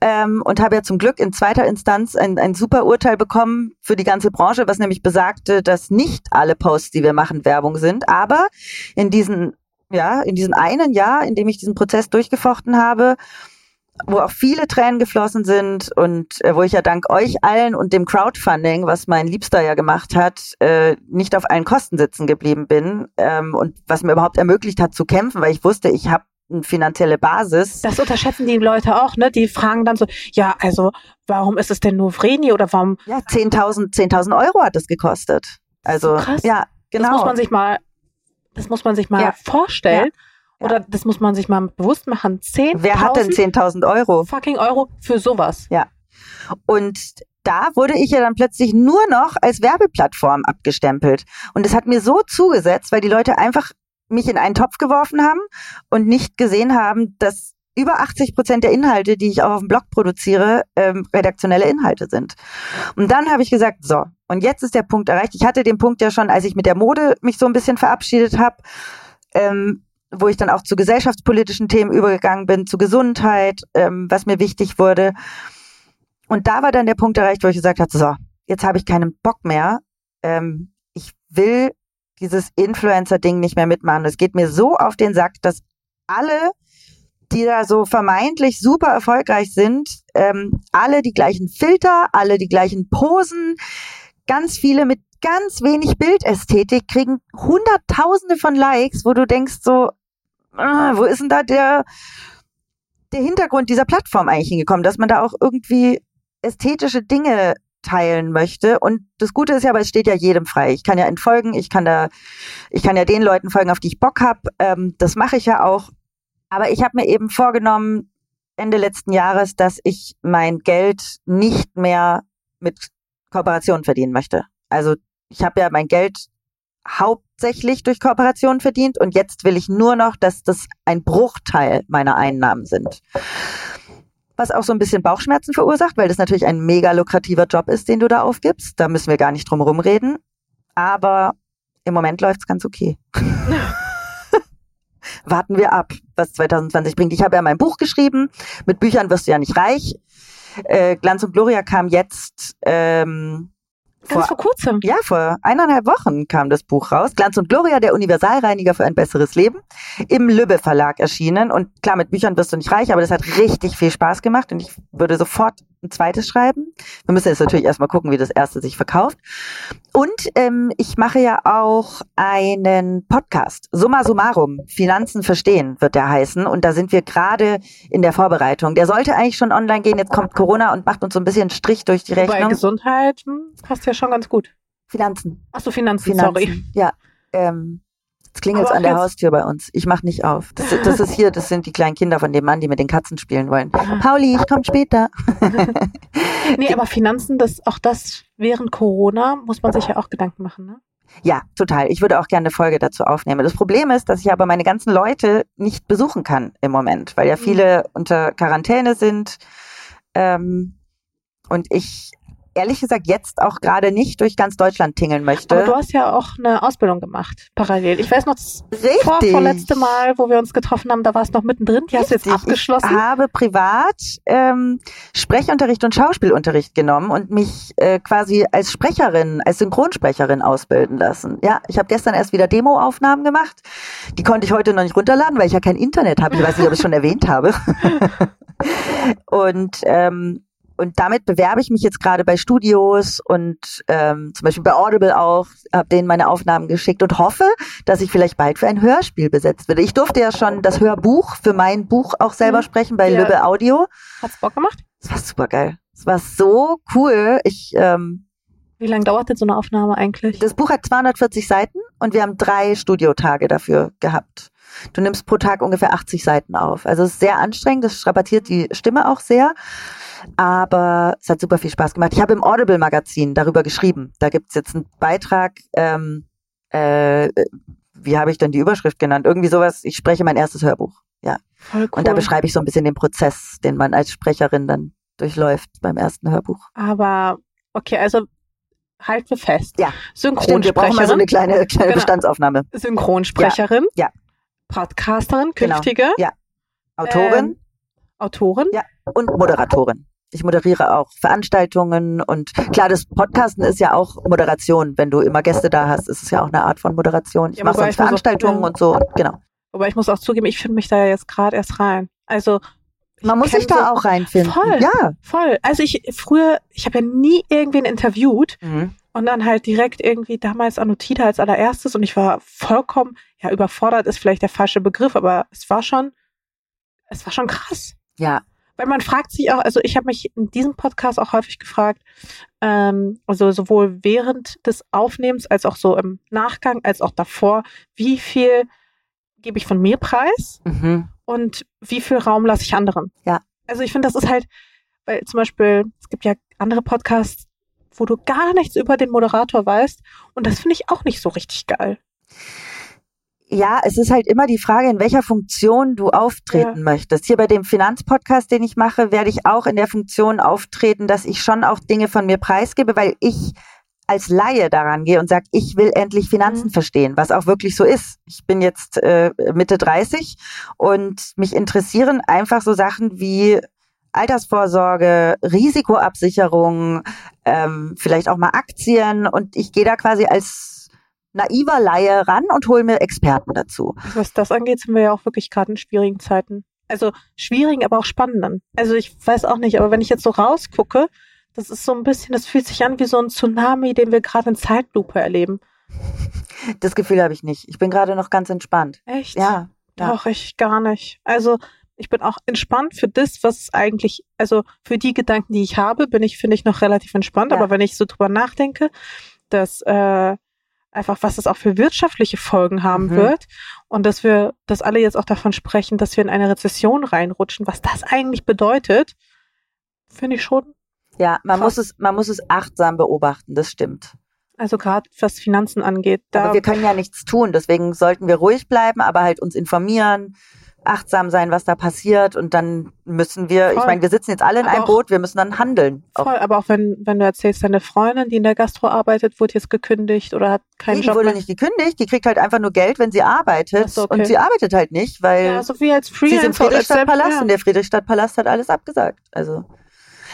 ähm, und habe ja zum Glück in zweiter Instanz ein, ein super Urteil bekommen für die ganze Branche, was nämlich besagte, dass nicht alle Posts, die wir machen, Werbung sind. Aber in diesen, ja, in diesem einen Jahr, in dem ich diesen Prozess durchgefochten habe, wo auch viele Tränen geflossen sind und äh, wo ich ja dank euch allen und dem Crowdfunding, was mein Liebster ja gemacht hat, äh, nicht auf allen Kosten sitzen geblieben bin ähm, und was mir überhaupt ermöglicht hat zu kämpfen, weil ich wusste, ich habe finanzielle Basis. Das unterschätzen die Leute auch, ne? Die fragen dann so, ja, also, warum ist es denn nur Vreni oder warum? Ja, 10.000 10.000 Euro hat es gekostet. Also, So krass. ja, genau. Das muss man sich mal, das muss man sich mal Ja. vorstellen. Ja. Oder das muss man sich mal bewusst machen. 10.000 Wer hat denn 10.000 Euro? fucking Euro für sowas? Und da wurde ich ja dann plötzlich nur noch als Werbeplattform abgestempelt. Und es hat mir so zugesetzt, weil die Leute einfach mich in einen Topf geworfen haben und nicht gesehen haben, dass über 80 Prozent der Inhalte, die ich auch auf dem Blog produziere, ähm, redaktionelle Inhalte sind. Und dann habe ich gesagt, so, und jetzt ist der Punkt erreicht. Ich hatte den Punkt ja schon, als ich mit der Mode mich so ein bisschen verabschiedet habe, ähm, wo ich dann auch zu gesellschaftspolitischen Themen übergegangen bin, zu Gesundheit, ähm, was mir wichtig wurde. Und da war dann der Punkt erreicht, wo ich gesagt habe, so, jetzt habe ich keinen Bock mehr. Ähm, ich will dieses Influencer-Ding nicht mehr mitmachen. Es geht mir so auf den Sack, dass alle die da so vermeintlich super erfolgreich sind, ähm, alle die gleichen Filter, alle die gleichen Posen, ganz viele mit ganz wenig Bildästhetik kriegen Hunderttausende von Likes, wo du denkst so, ah, wo ist denn da der, der Hintergrund dieser Plattform eigentlich hingekommen, dass man da auch irgendwie ästhetische Dinge teilen möchte. Und das Gute ist ja, aber es steht ja jedem frei. Ich kann ja entfolgen, ich kann da, ich kann ja den Leuten folgen, auf die ich Bock habe. Ähm, das mache ich ja auch. Aber ich habe mir eben vorgenommen, Ende letzten Jahres, dass ich mein Geld nicht mehr mit Kooperationen verdienen möchte. Also ich habe ja mein Geld hauptsächlich durch Kooperationen verdient und jetzt will ich nur noch, dass das ein Bruchteil meiner Einnahmen sind. Was auch so ein bisschen Bauchschmerzen verursacht, weil das natürlich ein mega lukrativer Job ist, den du da aufgibst. Da müssen wir gar nicht drum herum reden. Aber im Moment läuft es ganz okay. warten wir ab, was 2020 bringt. Ich habe ja mein Buch geschrieben. Mit Büchern wirst du ja nicht reich. Äh, Glanz und Gloria kam jetzt ähm, Ganz vor, vor kurzem. Ja, vor eineinhalb Wochen kam das Buch raus. Glanz und Gloria, der Universalreiniger für ein besseres Leben. Im Lübbe Verlag erschienen. Und klar, mit Büchern wirst du nicht reich, aber das hat richtig viel Spaß gemacht. Und ich würde sofort ein zweites schreiben. Wir müssen jetzt natürlich erstmal gucken, wie das erste sich verkauft. Und ähm, ich mache ja auch einen Podcast. Summa summarum, Finanzen verstehen wird der heißen. Und da sind wir gerade in der Vorbereitung. Der sollte eigentlich schon online gehen. Jetzt kommt Corona und macht uns so ein bisschen Strich durch die Rechnung. Bei Gesundheit hm, passt ja schon ganz gut. Finanzen. Ach so, Finanzen, Finanzen. sorry. Ja. Ähm, es klingelt an der Haustür bei uns. Ich mach nicht auf. Das, das, ist hier, das sind die kleinen Kinder von dem Mann, die mit den Katzen spielen wollen. Pauli, ich komm später. nee, aber Finanzen, das, auch das während Corona muss man sich ja auch Gedanken machen, ne? Ja, total. Ich würde auch gerne eine Folge dazu aufnehmen. Das Problem ist, dass ich aber meine ganzen Leute nicht besuchen kann im Moment, weil ja mhm. viele unter Quarantäne sind. Ähm, und ich ehrlich gesagt jetzt auch gerade nicht durch ganz Deutschland tingeln möchte. Aber du hast ja auch eine Ausbildung gemacht, parallel. Ich weiß noch, das vor, vorletzte Mal, wo wir uns getroffen haben, da war es noch mittendrin. Die Richtig. hast du jetzt abgeschlossen. Ich habe privat ähm, Sprechunterricht und Schauspielunterricht genommen und mich äh, quasi als Sprecherin, als Synchronsprecherin ausbilden lassen. Ja, ich habe gestern erst wieder Demoaufnahmen gemacht. Die konnte ich heute noch nicht runterladen, weil ich ja kein Internet habe. Ich weiß nicht, ob ich es schon erwähnt habe. und ähm, und damit bewerbe ich mich jetzt gerade bei Studios und ähm, zum Beispiel bei Audible auch, habe denen meine Aufnahmen geschickt und hoffe, dass ich vielleicht bald für ein Hörspiel besetzt werde. Ich durfte ja schon das Hörbuch für mein Buch auch selber mhm. sprechen bei ja. Lübbe Audio. Hat's Bock gemacht? Es war super geil. Es war so cool. Ich ähm, wie lange dauert denn so eine Aufnahme eigentlich? Das Buch hat 240 Seiten und wir haben drei Studiotage dafür gehabt. Du nimmst pro Tag ungefähr 80 Seiten auf. Also es ist sehr anstrengend, das strapaziert die Stimme auch sehr. Aber es hat super viel Spaß gemacht. Ich habe im Audible-Magazin darüber geschrieben. Da gibt's jetzt einen Beitrag, ähm, äh, wie habe ich denn die Überschrift genannt? Irgendwie sowas, ich spreche mein erstes Hörbuch. Ja. Voll cool. Und da beschreibe ich so ein bisschen den Prozess, den man als Sprecherin dann durchläuft beim ersten Hörbuch. Aber okay, also halten wir fest. Ja. Synchronsprecherin. wir brauchen mal so eine kleine, kleine genau. Bestandsaufnahme. Synchronsprecherin. Ja. ja. Podcasterin, genau. künftige. Genau. Ja. Autorin. Ähm, Autorin. Ja. Und Moderatorin. Ich moderiere auch Veranstaltungen und klar, das Podcasten ist ja auch Moderation. Wenn du immer Gäste da hast, ist es ja auch eine Art von Moderation. Ich ja, mache sonst Veranstaltungen und so, genau. Aber ich muss auch zugeben, ich finde mich da jetzt gerade erst rein. Also man muss sich da so, auch reinfinden. Voll, ja. Voll. Also ich früher, ich habe ja nie irgendwen interviewt mhm. und dann halt direkt irgendwie damals Anotita als allererstes und ich war vollkommen, ja, überfordert ist vielleicht der falsche Begriff, aber es war schon, es war schon krass. Ja. Weil man fragt sich auch, also ich habe mich in diesem Podcast auch häufig gefragt, ähm, also sowohl während des Aufnehmens als auch so im Nachgang, als auch davor, wie viel gebe ich von mir preis mhm. und wie viel Raum lasse ich anderen. Ja. Also ich finde, das ist halt, weil zum Beispiel, es gibt ja andere Podcasts, wo du gar nichts über den Moderator weißt und das finde ich auch nicht so richtig geil Ja, es ist halt immer die Frage, in welcher Funktion du auftreten Ja. möchtest. Hier bei dem Finanzpodcast, den ich mache, werde ich auch in der Funktion auftreten, dass ich schon auch Dinge von mir preisgebe, weil ich als Laie daran gehe und sage, ich will endlich Finanzen Mhm. verstehen, was auch wirklich so ist. Ich bin jetzt äh, Mitte 30 und mich interessieren einfach so Sachen wie Altersvorsorge, Risikoabsicherung, ähm, vielleicht auch mal Aktien und ich gehe da quasi als naiver Laie ran und hole mir Experten dazu. Was das angeht, sind wir ja auch wirklich gerade in schwierigen Zeiten. Also schwierigen, aber auch spannenden. Also ich weiß auch nicht, aber wenn ich jetzt so rausgucke, das ist so ein bisschen, das fühlt sich an wie so ein Tsunami, den wir gerade in Zeitlupe erleben. Das Gefühl habe ich nicht. Ich bin gerade noch ganz entspannt. Echt? Ja, ja. Doch, ich gar nicht. Also ich bin auch entspannt für das, was eigentlich, also für die Gedanken, die ich habe, bin ich, finde ich, noch relativ entspannt. Ja. Aber wenn ich so drüber nachdenke, dass äh, einfach, was es auch für wirtschaftliche Folgen haben Mhm. wird und dass wir, dass alle jetzt auch davon sprechen, dass wir in eine Rezession reinrutschen, was das eigentlich bedeutet, finde ich schon. ja man Krass. muss es, man muss es achtsam beobachten. Das stimmt. Also gerade was Finanzen angeht, da Aber wir können ja nichts tun. Deswegen sollten wir ruhig bleiben, aber halt uns informieren, achtsam sein, was da passiert. Und dann müssen wir, ich Voll. meine, wir sitzen jetzt alle in Aber einem auch- Boot, wir müssen dann handeln. Auch- voll, aber auch wenn, wenn du erzählst, deine Freundin, die in der Gastro arbeitet, wurde jetzt gekündigt oder hat keinen die Job wurde mehr. nicht gekündigt, die kriegt halt einfach nur Geld, wenn sie arbeitet. So, okay. Und sie arbeitet halt nicht, weil Ja, so wie als sie ist im Friedrichstadtpalast Selbst- und der Friedrichstadtpalast hat alles abgesagt. Also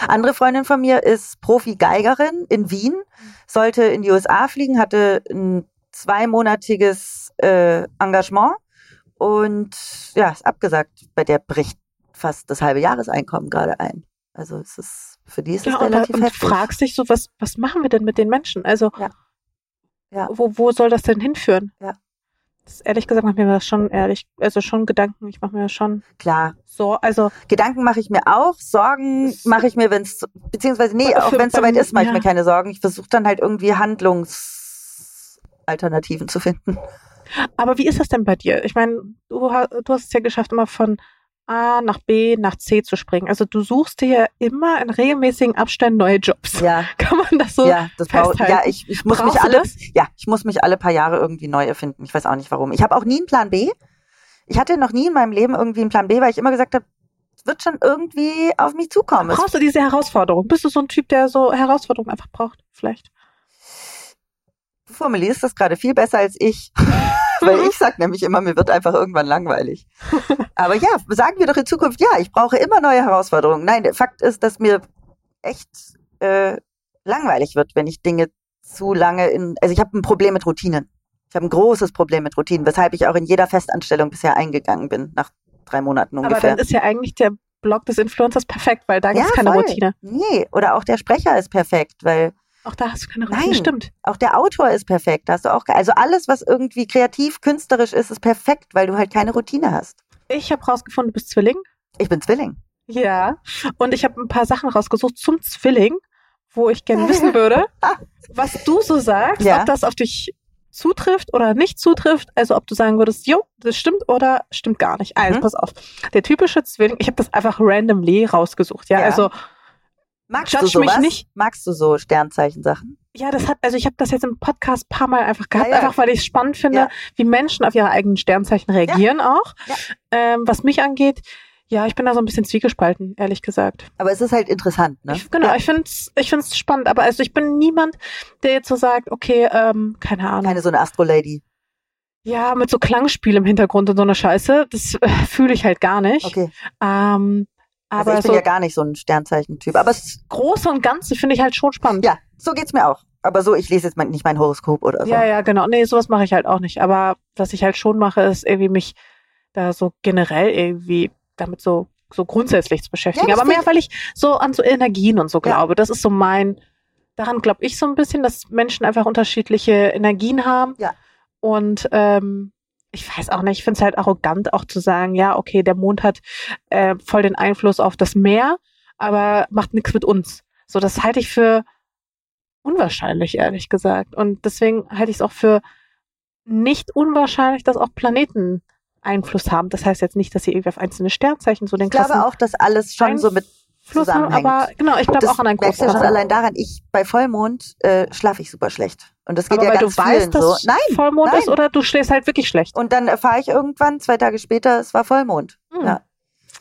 andere Freundin von mir ist Profi-Geigerin in Wien, sollte in die USA fliegen, hatte ein zweimonatiges äh, Engagement und ja, ist abgesagt. Bei der bricht fast das halbe Jahreseinkommen gerade ein. Also es ist für die ist es Ja, und, relativ und heftig. fragst dich so, was, was machen wir denn mit den Menschen? Also, Ja. Ja. Wo, wo soll das denn hinführen? Ja. Das, ehrlich gesagt, macht mir das schon ehrlich, also schon Gedanken. Ich mache mir schon Klar, so, also Gedanken mache ich mir auch, Sorgen Es- mache ich mir, wenn es, beziehungsweise nee, auch wenn es soweit ist, mache ich mir keine Sorgen. Ich versuche dann halt irgendwie Handlungsalternativen zu finden. Aber wie ist das denn bei dir? Ich meine, du, du hast es ja geschafft, immer von A nach B nach C zu springen. Also du suchst dir ja immer in regelmäßigen Abständen neue Jobs. Ja, Kann man das so? ja, das festhalten. ja, ich, ich muss Brauchst mich alle, ja, ich muss mich alle paar Jahre irgendwie neu erfinden. Ich weiß auch nicht warum. Ich habe auch nie einen Plan B. Ich hatte noch nie in meinem Leben irgendwie einen Plan B, weil ich immer gesagt habe, es wird schon irgendwie auf mich zukommen. Brauchst du diese Herausforderung? Bist du so ein Typ, der so Herausforderungen einfach braucht? Vielleicht. Du formulierst das gerade viel besser als ich. Weil ich sag nämlich immer, mir wird einfach irgendwann langweilig. Aber ja, sagen wir doch in Zukunft, ja, ich brauche immer neue Herausforderungen. Nein, der Fakt ist, dass mir echt äh, langweilig wird, wenn ich Dinge zu lange in. Also ich habe ein Problem mit Routinen. Ich habe ein großes Problem mit Routinen, weshalb ich auch in jeder Festanstellung bisher eingegangen bin, nach drei Monaten Aber ungefähr. dann ist ja eigentlich der Blog des Influencers perfekt, weil da gibt es Ja, keine voll. Routine. Nee, oder auch der Sprecher ist perfekt, weil Auch da hast du keine Routine. Nein. Stimmt. Auch der Autor ist perfekt. Hast du auch, also alles, was irgendwie kreativ, künstlerisch ist, ist perfekt, weil du halt keine Routine hast. Ich habe rausgefunden, du bist Zwilling. Ich bin Zwilling. Ja. Und ich habe ein paar Sachen rausgesucht zum Zwilling, wo ich gerne wissen würde, was du so sagst, Ja. ob das auf dich zutrifft oder nicht zutrifft. Also ob du sagen würdest, jo, das stimmt oder stimmt gar nicht. Also Mhm. pass auf. Der typische Zwilling, ich habe das einfach randomly rausgesucht. Ja, Ja. also Magst Judge du mich sowas? nicht. Magst du so Sternzeichen-Sachen? ja, das hat, also ich habe das jetzt im Podcast ein paar Mal einfach gehabt, Ja, ja. einfach weil ich es spannend finde, Ja. wie Menschen auf ihre eigenen Sternzeichen reagieren auch. Ähm, was mich angeht, ja, ich bin da so ein bisschen zwiegespalten, ehrlich gesagt. Aber es ist halt interessant, ne? Ich, genau, Ja. ich finde es ich find's spannend, aber also ich bin niemand, der jetzt so sagt, okay, ähm, keine Ahnung. Keine so eine Astro-Lady. ja, mit so Klangspiel im Hintergrund und so eine Scheiße, das äh, fühle ich halt gar nicht. Okay. Ähm, Also aber ich bin so ja gar nicht so ein Sternzeichen-Typ. Aber es, Große und Ganze finde ich halt schon spannend. ja, so geht's mir auch. Aber so, ich lese jetzt mein, nicht mein Horoskop oder so. Ja, ja, genau. Nee, sowas mache ich halt auch nicht. Aber was ich halt schon mache, ist irgendwie mich da so generell irgendwie damit so, so grundsätzlich zu beschäftigen. Ja, das Aber mehr, weil ich so an so Energien und so Ja. glaube. Das ist so mein, daran glaube ich so ein bisschen, dass Menschen einfach unterschiedliche Energien haben. Ja. Und ähm, ich weiß auch nicht, ich finde es halt arrogant auch zu sagen, ja, okay, der Mond hat äh, voll den Einfluss auf das Meer, aber macht nichts mit uns. So, das halte ich für unwahrscheinlich, ehrlich gesagt. Und deswegen halte ich es auch für nicht unwahrscheinlich, dass auch Planeten Einfluss haben. Das heißt jetzt nicht, dass sie irgendwie auf einzelne Sternzeichen so den Ich glaube auch, dass alles schon so mit Einfluss haben, zusammenhängt. aber genau, ich glaube das auch an einen merkst du ja schon großen allein daran, ich bei Vollmond äh, schlafe ich super schlecht. Und das geht Aber ja weil ganz du weißt, vielen dass so. Nein. Vollmond nein. ist oder du schläfst halt wirklich schlecht. Und dann erfahre ich irgendwann, zwei Tage später, es war Vollmond. Hm. Ja.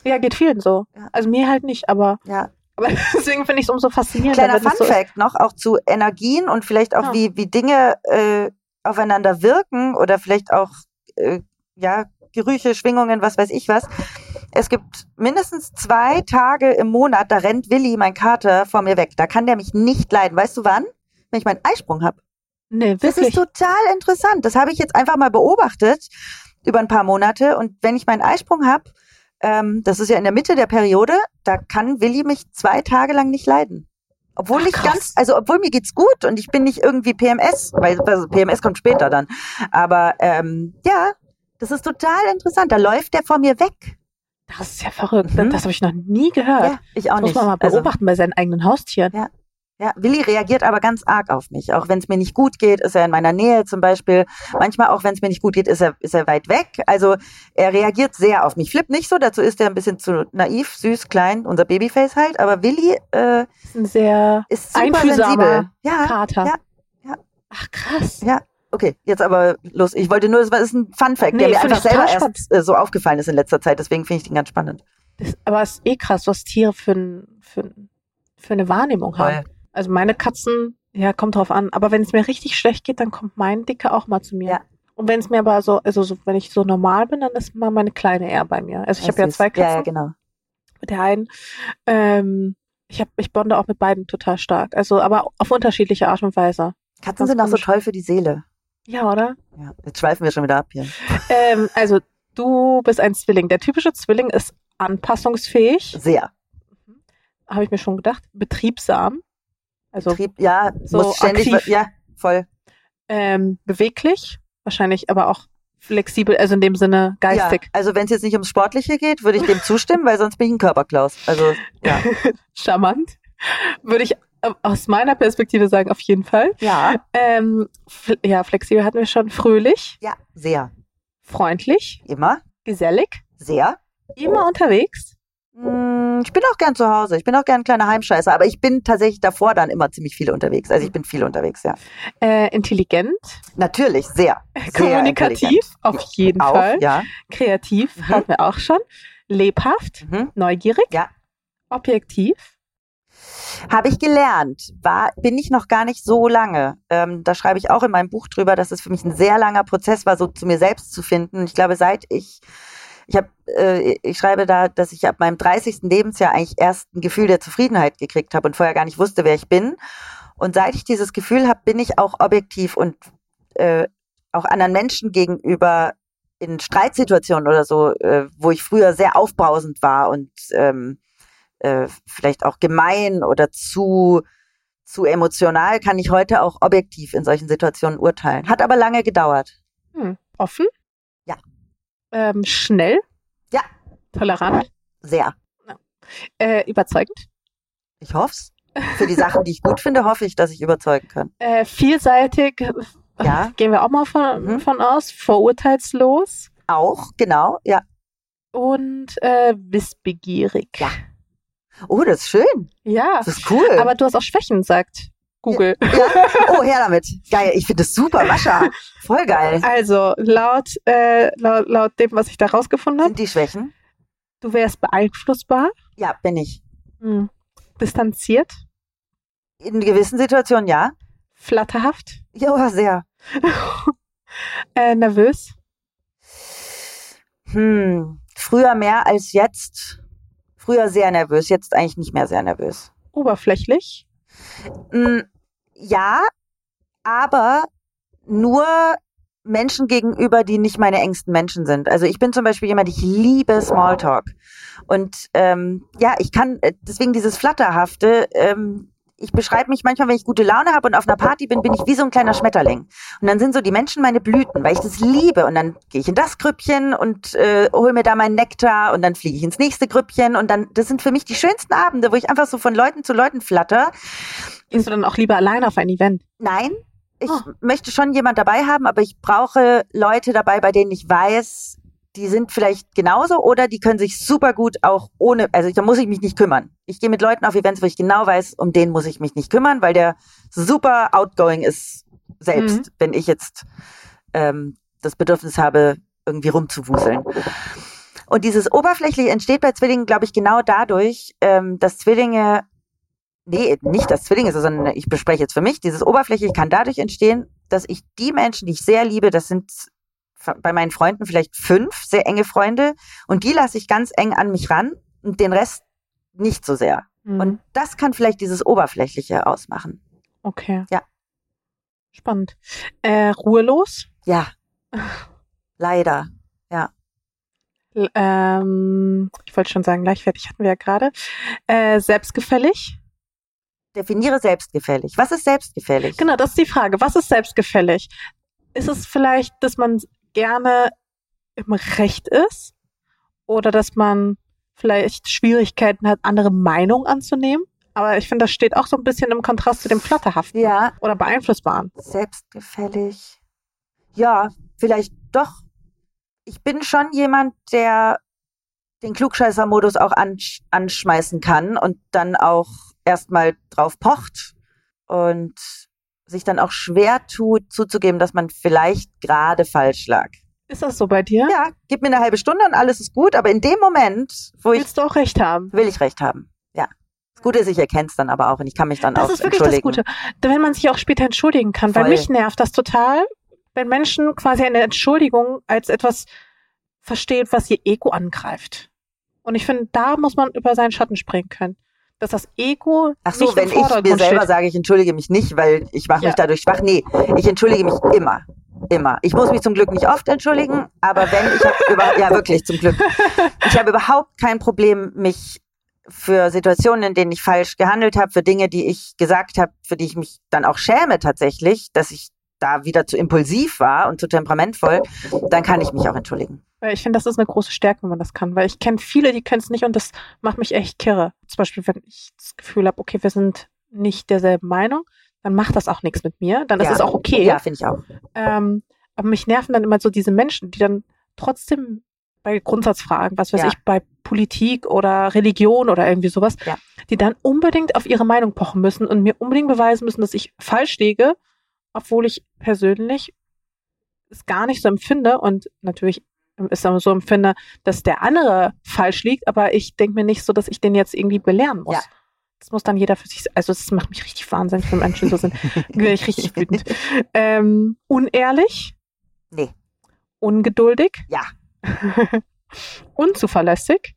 Ja, geht vielen so. Ja. Also mir halt nicht, aber, Ja. aber deswegen finde ich es umso faszinierender. Kleiner Fun so. Fact noch, auch zu Energien und vielleicht auch Ja. wie, wie Dinge äh, aufeinander wirken oder vielleicht auch äh, ja, Gerüche, Schwingungen, was weiß ich was. Es gibt mindestens zwei Tage im Monat, da rennt Willi, mein Kater, vor mir weg. Da kann der mich nicht leiden. Weißt du wann? Wenn ich meinen Eisprung habe. Nee, Das ist wirklich. total interessant. Das habe ich jetzt einfach mal beobachtet über ein paar Monate. Und wenn ich meinen Eisprung habe, ähm, das ist ja in der Mitte der Periode, da kann Willi mich zwei Tage lang nicht leiden. Obwohl Ach, ich ganz, also obwohl mir geht's gut und ich bin nicht irgendwie PMS, weil also PMS kommt später dann. Aber ähm, ja, das ist total interessant. Da läuft der vor mir weg. Das ist ja verrückt. Mhm. Das habe ich noch nie gehört. Ja, ich auch das muss nicht. man mal Also, beobachten bei seinen eigenen Haustieren. Ja. Ja, Willi reagiert aber ganz arg auf mich. Auch wenn es mir nicht gut geht, ist er in meiner Nähe zum Beispiel. Manchmal auch, wenn es mir nicht gut geht, ist er, ist er weit weg. Also er reagiert sehr auf mich. Flip nicht so, dazu ist er ein bisschen zu naiv, süß, klein, unser Babyface halt. Aber Willi äh, ist ein sehr ist super sensibel. Ja, Kater. ja, ja. Ach krass. Ja. okay, jetzt aber los. Ich wollte nur, das ist ein Fun Fact, Nee, der mir einfach selber erst äh, so aufgefallen ist in letzter Zeit. Deswegen finde ich den ganz spannend. Das, aber es ist eh krass, was Tiere für, ein, für, ein, für eine Wahrnehmung haben. Also meine Katzen, ja, kommt drauf an. Aber wenn es mir richtig schlecht geht, dann kommt mein Dicker auch mal zu mir. Ja. Und wenn es mir aber so, also so, wenn ich so normal bin, dann ist mal meine Kleine eher bei mir. Also ich habe ja zwei Katzen. Ja, ja, genau. Mit der einen, ähm, ich hab, ich bonde auch mit beiden total stark. Also, aber auf unterschiedliche Art und Weise. Katzen sind auch so toll für die Seele. Ja, oder? Ja, jetzt schweifen wir schon wieder ab hier. Ähm, also du bist ein Zwilling. Der typische Zwilling ist anpassungsfähig, Sehr. habe ich mir schon gedacht, betriebsam, also Betrieb, ja, so muss ständig, aktiv. ja, voll. ähm, beweglich, wahrscheinlich aber auch flexibel, also in dem Sinne geistig. Ja, also wenn es jetzt nicht ums Sportliche geht, würde ich dem zustimmen, weil sonst bin ich ein Körperklaus. Also ja. Charmant. Würde ich äh, aus meiner Perspektive sagen, auf jeden Fall. Ja, Ähm, ja, flexibel hatten wir schon. Fröhlich, ja, sehr. freundlich, Immer, gesellig, sehr. immer unterwegs. Hm, Ich bin auch gern zu Hause. Ich bin auch gern ein kleiner Heimscheißer, aber ich bin tatsächlich davor dann immer ziemlich viel unterwegs. Also ich bin viel unterwegs, ja. Äh, intelligent, Natürlich, sehr. sehr kommunikativ, auf jeden Auch, Fall. ja. Kreativ, Mhm. hatten wir auch schon. Lebhaft, Mhm. neugierig, Ja. objektiv. Habe ich gelernt. War, bin ich noch gar nicht so lange. Ähm, da schreibe ich auch in meinem Buch drüber, dass es für mich ein sehr langer Prozess war, so zu mir selbst zu finden. Ich glaube, seit ich, ich habe, äh, ich schreibe da, dass ich ab meinem 30. Lebensjahr eigentlich erst ein Gefühl der Zufriedenheit gekriegt habe und vorher gar nicht wusste, wer ich bin. Und seit ich dieses Gefühl habe, bin ich auch objektiv und äh, auch anderen Menschen gegenüber in Streitsituationen oder so, äh, wo ich früher sehr aufbrausend war und ähm, äh, vielleicht auch gemein oder zu, zu emotional, kann ich heute auch objektiv in solchen Situationen urteilen. Hat aber lange gedauert. Hm. Offen. Ähm, schnell. Ja. Tolerant. Sehr. Äh, überzeugend. Ich hoff's. Für die Sachen, die ich gut finde, hoffe ich, dass ich überzeugen kann. Äh, vielseitig. Ja. Gehen wir auch mal von, Mhm. von aus. Vorurteilslos. Auch, genau, ja. Und äh, wissbegierig. Ja. Oh, das ist schön. Ja. Das ist cool. Aber du hast auch Schwächen, sagt Google. ja. Oh, her damit. Geil. Ich finde das super, Mascha. Voll geil. Also, laut, äh, laut, laut dem, was ich da rausgefunden habe, Sind die Schwächen? du wärst beeinflussbar, Ja, bin ich. hm. distanziert, In gewissen Situationen ja. flatterhaft, Ja, sehr. äh, nervös, Hm. Früher mehr als jetzt. Früher sehr nervös, jetzt eigentlich nicht mehr sehr nervös. oberflächlich, Ja, aber nur Menschen gegenüber, die nicht meine engsten Menschen sind. Also ich bin zum Beispiel jemand, ich liebe Smalltalk. Und ähm, ja, ich kann, äh, deswegen dieses Flatterhafte, ähm, ich beschreibe mich manchmal, wenn ich gute Laune habe und auf einer Party bin, bin ich wie so ein kleiner Schmetterling. Und dann sind so die Menschen meine Blüten, weil ich das liebe. Und dann gehe ich in das Grüppchen und äh, hole mir da meinen Nektar und dann fliege ich ins nächste Grüppchen. Und dann, das sind für mich die schönsten Abende, wo ich einfach so von Leuten zu Leuten flatter. gehst du dann auch lieber allein auf ein Event? Nein, ich Oh. möchte schon jemand dabei haben, aber ich brauche Leute dabei, bei denen ich weiß, die sind vielleicht genauso oder die können sich super gut auch ohne, also da muss ich mich nicht kümmern. Ich gehe mit Leuten auf Events, wo ich genau weiß, um den muss ich mich nicht kümmern, weil der super outgoing ist selbst, Mhm. wenn ich jetzt ähm, das Bedürfnis habe, irgendwie rumzuwuseln. Und dieses Oberflächliche entsteht bei Zwillingen, glaube ich, genau dadurch, ähm, dass Zwillinge, nee, nicht dass Zwillinge, sind, sondern ich bespreche jetzt für mich, dieses Oberflächliche kann dadurch entstehen, dass ich die Menschen, die ich sehr liebe, das sind bei meinen Freunden vielleicht fünf sehr enge Freunde und die lasse ich ganz eng an mich ran und den Rest nicht so sehr. Mhm. Und das kann vielleicht dieses Oberflächliche ausmachen. okay. Ja. Spannend. Äh, ruhelos? Ja. Leider. L- Ähm, ich wollte schon sagen, gleichwertig hatten wir ja gerade. Äh, selbstgefällig? Definiere selbstgefällig. Was ist selbstgefällig? Genau, das ist die Frage. Was ist selbstgefällig? Ist es vielleicht, dass man gerne im Recht ist? Oder dass man vielleicht Schwierigkeiten hat, andere Meinungen anzunehmen? Aber ich finde, das steht auch so ein bisschen im Kontrast zu dem Flatterhaften Ja, oder Beeinflussbaren. selbstgefällig. Ja, vielleicht doch. Ich bin schon jemand, der den Klugscheißer-Modus auch ansch anschmeißen kann und dann auch erstmal drauf pocht und sich dann auch schwer tut, zuzugeben, dass man vielleicht gerade falsch lag. Ist das so bei dir? Ja, gib mir eine halbe Stunde und alles ist gut, aber in dem Moment, wo ich Willst du auch recht haben? will ich recht haben. Ja. Das Gute ist, ich erkenne es dann aber auch und ich kann mich dann Das auch ist wirklich das. Gute. Wenn man sich auch später entschuldigen kann. Weil Voll. mich nervt das total, wenn Menschen quasi eine Entschuldigung als etwas verstehen, was ihr Ego angreift. Und ich finde, da muss man über seinen Schatten springen können. Dass das Ego Ach so, wenn ich mir selber steht. sage, ich entschuldige mich nicht, weil ich mache Ja. mich dadurch schwach. Nee, ich entschuldige mich immer. Immer. Ich muss mich zum Glück nicht oft entschuldigen, aber wenn ich habe über ja wirklich zum Glück. Ich habe überhaupt kein Problem, mich für Situationen, in denen ich falsch gehandelt habe, für Dinge, die ich gesagt habe, für die ich mich dann auch schäme tatsächlich, dass ich da wieder zu impulsiv war und zu temperamentvoll, dann kann ich mich auch entschuldigen. Weil ich finde, das ist eine große Stärke, wenn man das kann. Weil ich kenne viele, die können es nicht und das macht mich echt kirre. Zum Beispiel, wenn ich das Gefühl habe, okay, wir sind nicht derselben Meinung, dann macht das auch nichts mit mir. Dann ist Ja. es auch okay. Ja, finde ich auch. Ähm, aber mich nerven dann immer so diese Menschen, die dann trotzdem bei Grundsatzfragen, was weiß Ja. ich, bei Politik oder Religion oder irgendwie sowas, Ja. die dann unbedingt auf ihre Meinung pochen müssen und mir unbedingt beweisen müssen, dass ich falsch liege, obwohl ich persönlich es gar nicht so empfinde und natürlich ist aber so empfinde, dass der andere falsch liegt, aber ich denke mir nicht so, dass ich den jetzt irgendwie belehren muss. Ja. Das muss dann jeder für sich, also das macht mich richtig wahnsinnig, wenn Menschen so sind. Wäre ich richtig wütend. Ähm, unehrlich, Nee. ungeduldig, Ja. unzuverlässig,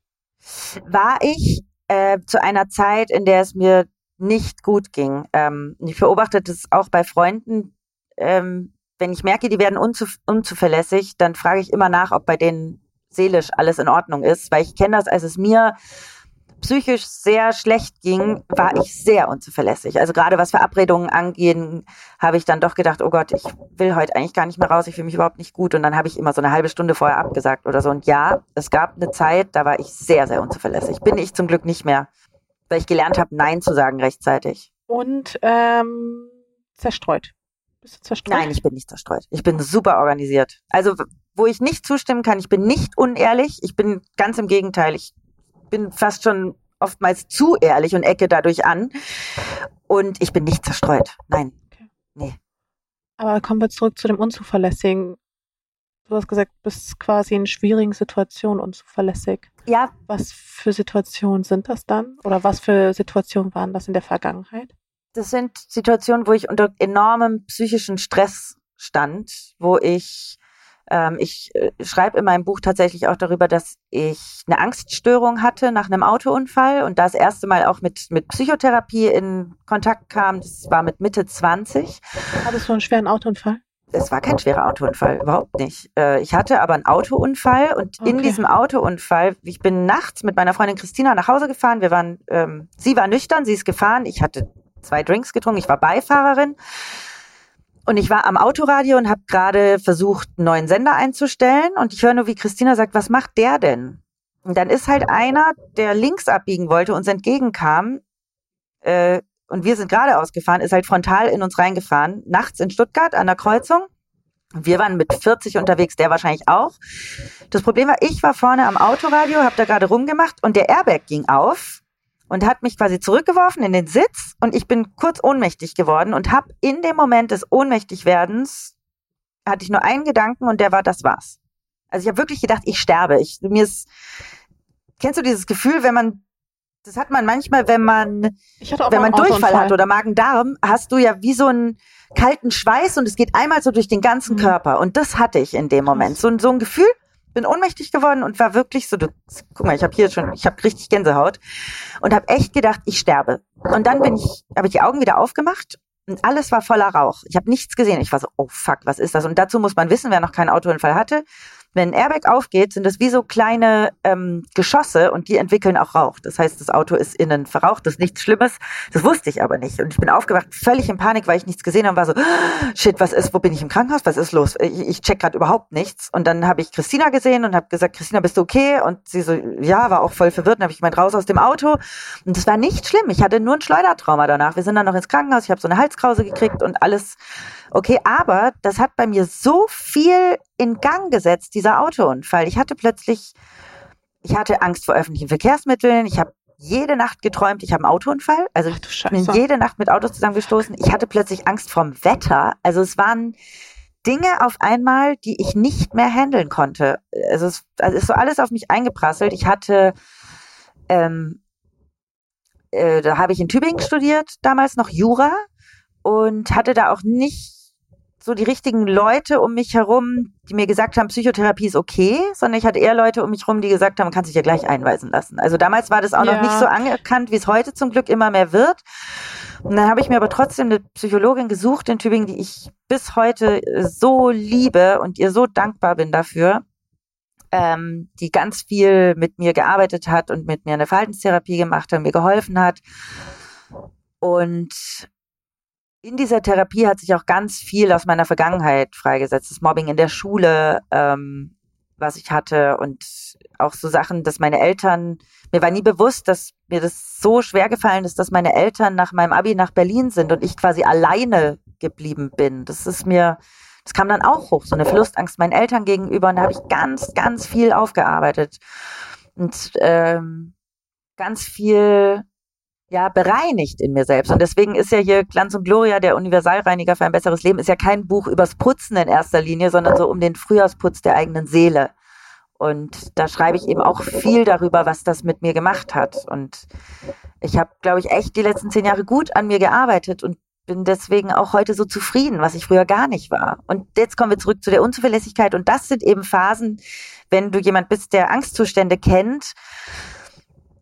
war ich äh, zu einer Zeit, in der es mir nicht gut ging. Ähm, ich beobachte das auch bei Freunden. Ähm, wenn ich merke, die werden unzu unzuverlässig, dann frage ich immer nach, ob bei denen seelisch alles in Ordnung ist, weil ich kenne das, als es mir psychisch sehr schlecht ging, war ich sehr unzuverlässig. Also gerade was Verabredungen angehen, habe ich dann doch gedacht, oh Gott, ich will heute eigentlich gar nicht mehr raus, ich fühle mich überhaupt nicht gut. Und dann habe ich immer so eine halbe Stunde vorher abgesagt oder so. Und ja, es gab eine Zeit, da war ich sehr, sehr unzuverlässig. Bin ich zum Glück nicht mehr, weil ich gelernt habe, Nein zu sagen rechtzeitig. und ähm, zerstreut. Bist du zerstreut? Nein, ich bin nicht zerstreut. Ich bin super organisiert. Also, wo ich nicht zustimmen kann, ich bin nicht unehrlich. Ich bin ganz im Gegenteil. Ich bin fast schon oftmals zu ehrlich und ecke dadurch an. Und ich bin nicht zerstreut. Nein. Aber kommen wir zurück zu dem Unzuverlässigen. Du hast gesagt, du bist quasi in schwierigen Situationen unzuverlässig. Ja, Was für Situationen sind das dann? Oder was für Situationen waren das in der Vergangenheit? das sind Situationen, wo ich unter enormem psychischen Stress stand, wo ich ähm, ich äh, schreibe in meinem Buch tatsächlich auch darüber, dass ich eine Angststörung hatte nach einem Autounfall und das erste Mal auch mit mit Psychotherapie in Kontakt kam. Das war mit Mitte 20. Hattest du einen schweren Autounfall? Es war kein schwerer Autounfall, überhaupt nicht. Äh, ich hatte aber einen Autounfall und in Okay. diesem Autounfall, ich bin nachts mit meiner Freundin Christina nach Hause gefahren. Wir waren, ähm, sie war nüchtern, sie ist gefahren. Ich hatte zwei Drinks getrunken, ich war Beifahrerin. Und ich war am Autoradio und habe gerade versucht, einen neuen Sender einzustellen. Und ich höre nur, wie Christina sagt, was macht der denn? Und dann ist halt einer, der links abbiegen wollte, uns entgegenkam. Äh, und wir sind geradeaus gefahren, ist halt frontal in uns reingefahren, nachts in Stuttgart an der Kreuzung. Wir waren mit 40 unterwegs, der wahrscheinlich auch. Das Problem war, ich war vorne am Autoradio, habe da gerade rumgemacht und der Airbag ging auf und hat mich quasi zurückgeworfen in den Sitz und ich bin kurz ohnmächtig geworden und habe in dem Moment des Ohnmächtigwerdens hatte ich nur einen Gedanken und der war, das war's. Also ich habe wirklich gedacht, ich sterbe. Ich, mir ist, kennst du dieses Gefühl, wenn man, das hat man manchmal, wenn man, wenn man Durchfall hat oder Magen-Darm, hast du ja wie so einen kalten Schweiß und es geht einmal so durch den ganzen mhm. Körper. Und das hatte ich in dem Moment. So, so ein Gefühl, bin ohnmächtig geworden und war wirklich so, du, guck mal, ich habe hier schon, ich habe richtig Gänsehaut und habe echt gedacht, ich sterbe. Und dann bin ich, habe ich die Augen wieder aufgemacht und alles war voller Rauch. Ich habe nichts gesehen. Ich war so, oh fuck, was ist das? Und dazu muss man wissen, wer noch keinen Autounfall hatte, wenn ein Airbag aufgeht, sind das wie so kleine ähm, Geschosse und die entwickeln auch Rauch. Das heißt, das Auto ist innen verraucht, das ist nichts Schlimmes. Das wusste ich aber nicht. Und ich bin aufgewacht, völlig in Panik, weil ich nichts gesehen habe und war so, shit, was ist, wo bin ich im Krankenhaus? Was ist los? Ich, ich check gerade überhaupt nichts. Und dann habe ich Christina gesehen und habe gesagt, Christina, bist du okay? Und sie so, ja, war auch voll verwirrt. Dann habe ich gemeint, raus aus dem Auto. Und das war nicht schlimm. Ich hatte nur ein Schleudertrauma danach. Wir sind dann noch ins Krankenhaus. Ich habe so eine Halskrause gekriegt und alles Okay, aber das hat bei mir so viel in Gang gesetzt, dieser Autounfall. Ich hatte plötzlich, ich hatte Angst vor öffentlichen Verkehrsmitteln. Ich habe jede Nacht geträumt, ich habe einen Autounfall. Also ich bin jede Nacht mit Autos zusammengestoßen. Ich hatte plötzlich Angst vorm Wetter. Also es waren Dinge auf einmal, die ich nicht mehr handeln konnte. Also es, also ist so alles auf mich eingeprasselt. Ich hatte, ähm, äh, da habe ich in Tübingen studiert, damals noch Jura und hatte da auch nicht so die richtigen Leute um mich herum, die mir gesagt haben, Psychotherapie ist okay, sondern ich hatte eher Leute um mich herum, die gesagt haben, man kann sich ja gleich einweisen lassen. Also damals war das auch ja. noch nicht so anerkannt, wie es heute zum Glück immer mehr wird. Und dann habe ich mir aber trotzdem eine Psychologin gesucht in Tübingen, die ich bis heute so liebe und ihr so dankbar bin dafür, ähm, die ganz viel mit mir gearbeitet hat und mit mir eine Verhaltenstherapie gemacht hat, mir geholfen hat. Und in dieser Therapie hat sich auch ganz viel aus meiner Vergangenheit freigesetzt. Das Mobbing in der Schule, ähm, was ich hatte und auch so Sachen, dass meine Eltern, mir war nie bewusst, dass mir das so schwer gefallen ist, dass meine Eltern nach meinem Abi nach Berlin sind und ich quasi alleine geblieben bin. Das ist mir, das kam dann auch hoch, so eine Verlustangst meinen Eltern gegenüber und da habe ich ganz, ganz viel aufgearbeitet und ähm, ganz viel ja, bereinigt in mir selbst. Und deswegen ist ja hier Glanz und Gloria, der Universalreiniger für ein besseres Leben, ist ja kein Buch übers Putzen in erster Linie, sondern so um den Frühjahrsputz der eigenen Seele. Und da schreibe ich eben auch viel darüber, was das mit mir gemacht hat. Und ich habe, glaube ich, echt die letzten zehn Jahre gut an mir gearbeitet und bin deswegen auch heute so zufrieden, was ich früher gar nicht war. Und jetzt kommen wir zurück zu der Unzuverlässigkeit. Und das sind eben Phasen, wenn du jemand bist, der Angstzustände kennt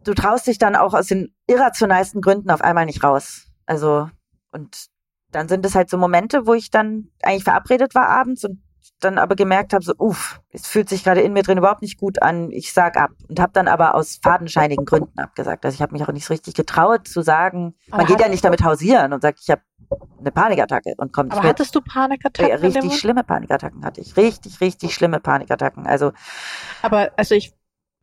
du traust dich dann auch aus den irrationalsten Gründen auf einmal nicht raus. Also, und dann sind es halt so Momente, wo ich dann eigentlich verabredet war abends und dann aber gemerkt habe, so, uff, es fühlt sich gerade in mir drin überhaupt nicht gut an, ich sag ab. Und habe dann aber aus fadenscheinigen Gründen abgesagt. Also ich habe mich auch nicht so richtig getraut zu sagen, man geht ja nicht damit hausieren und sagt, ich habe eine Panikattacke und kommt nicht Aber mit. hattest du Panikattacken? Ja, richtig schlimme Panikattacken hatte ich. Richtig, richtig schlimme Panikattacken. Also. Aber, also ich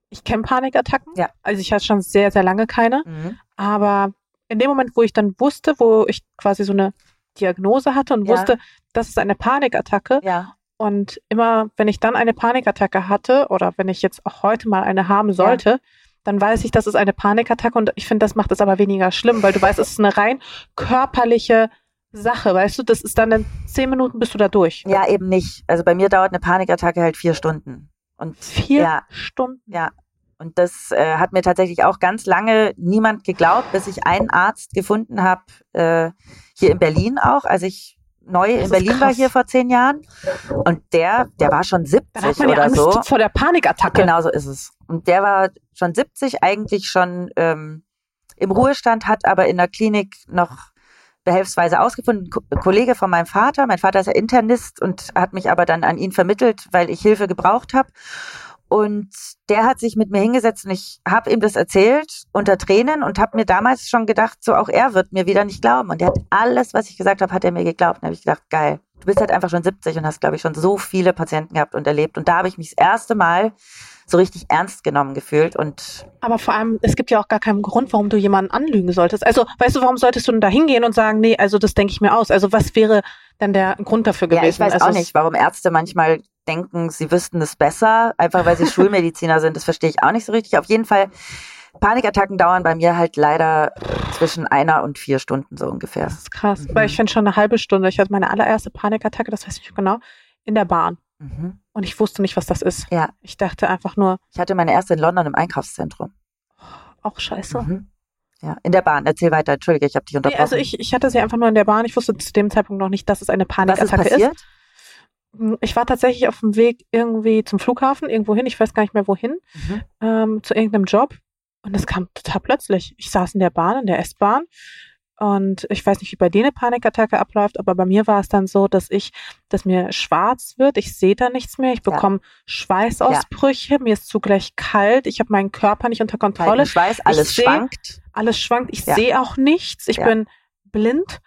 ich kenne Panikattacken. Ja. Also ich hatte schon sehr, sehr lange keine. Mhm. Aber in dem Moment, wo ich dann wusste, wo ich quasi so eine Diagnose hatte und ja. wusste, das ist eine Panikattacke. Ja. Und immer, wenn ich dann eine Panikattacke hatte oder wenn ich jetzt auch heute mal eine haben sollte, ja. dann weiß ich, das ist eine Panikattacke und ich finde, das macht es aber weniger schlimm, weil du weißt, es ist eine rein körperliche Sache, weißt du, das ist dann in zehn Minuten bist du da durch. Ja, eben nicht. Also bei mir dauert eine Panikattacke halt vier Stunden. Und vier ja, Stunden. Ja. Und das äh, hat mir tatsächlich auch ganz lange niemand geglaubt, bis ich einen Arzt gefunden habe, äh, hier in Berlin auch, als ich neu das in Berlin krass. war hier vor zehn Jahren. Und der, der war schon 70 Dann hat man oder ja Angst so. vor der Panikattacke. Genau so ist es. Und der war schon 70, eigentlich schon ähm, im Ruhestand, hat aber in der Klinik noch behelfsweise ausgefunden. Ein Kollege von meinem Vater, mein Vater ist ja Internist und hat mich aber dann an ihn vermittelt, weil ich Hilfe gebraucht habe. Und der hat sich mit mir hingesetzt und ich habe ihm das erzählt unter Tränen und habe mir damals schon gedacht, so auch er wird mir wieder nicht glauben. Und er hat alles, was ich gesagt habe, hat er mir geglaubt. Und habe ich gedacht, geil, du bist halt einfach schon 70 und hast, glaube ich, schon so viele Patienten gehabt und erlebt. Und da habe ich mich das erste Mal so richtig ernst genommen gefühlt und. Aber vor allem, es gibt ja auch gar keinen Grund, warum du jemanden anlügen solltest. Also, weißt du, warum solltest du denn da hingehen und sagen, nee, also das denke ich mir aus? Also, was wäre denn der Grund dafür gewesen? Ja, ich weiß also auch nicht, warum Ärzte manchmal denken, sie wüssten es besser, einfach weil sie Schulmediziner sind. Das verstehe ich auch nicht so richtig. Auf jeden Fall Panikattacken dauern bei mir halt leider zwischen einer und vier Stunden so ungefähr. Das ist krass. Mhm. Weil ich finde schon eine halbe Stunde. Ich hatte meine allererste Panikattacke, das weiß ich genau, in der Bahn. Mhm. Und ich wusste nicht, was das ist. Ja. Ich dachte einfach nur, Ich hatte meine erste in London im Einkaufszentrum. auch scheiße. Mhm. Ja, in der Bahn. Erzähl weiter. Entschuldige, ich habe dich Nee, unterbrochen. also ich, ich hatte sie einfach nur in der Bahn. Ich wusste zu dem Zeitpunkt noch nicht, dass es eine Was ist Panikattacke ist. passiert? Ich war tatsächlich auf dem Weg irgendwie zum Flughafen, irgendwo hin, ich weiß gar nicht mehr wohin, Mhm. ähm, zu irgendeinem Job. Und das kam total plötzlich. Ich saß in der Bahn, in der S-Bahn. Und ich weiß nicht, wie bei dir eine Panikattacke abläuft, aber bei mir war es dann so, dass ich, dass mir schwarz wird, ich sehe da nichts mehr, ich Ja. bekomme Schweißausbrüche, mir ist zugleich kalt, ich habe meinen Körper nicht unter Kontrolle, Kalten Schweiß, alles seh- schwankt. alles schwankt, ich Ja. sehe auch nichts, ich Ja. bin blind,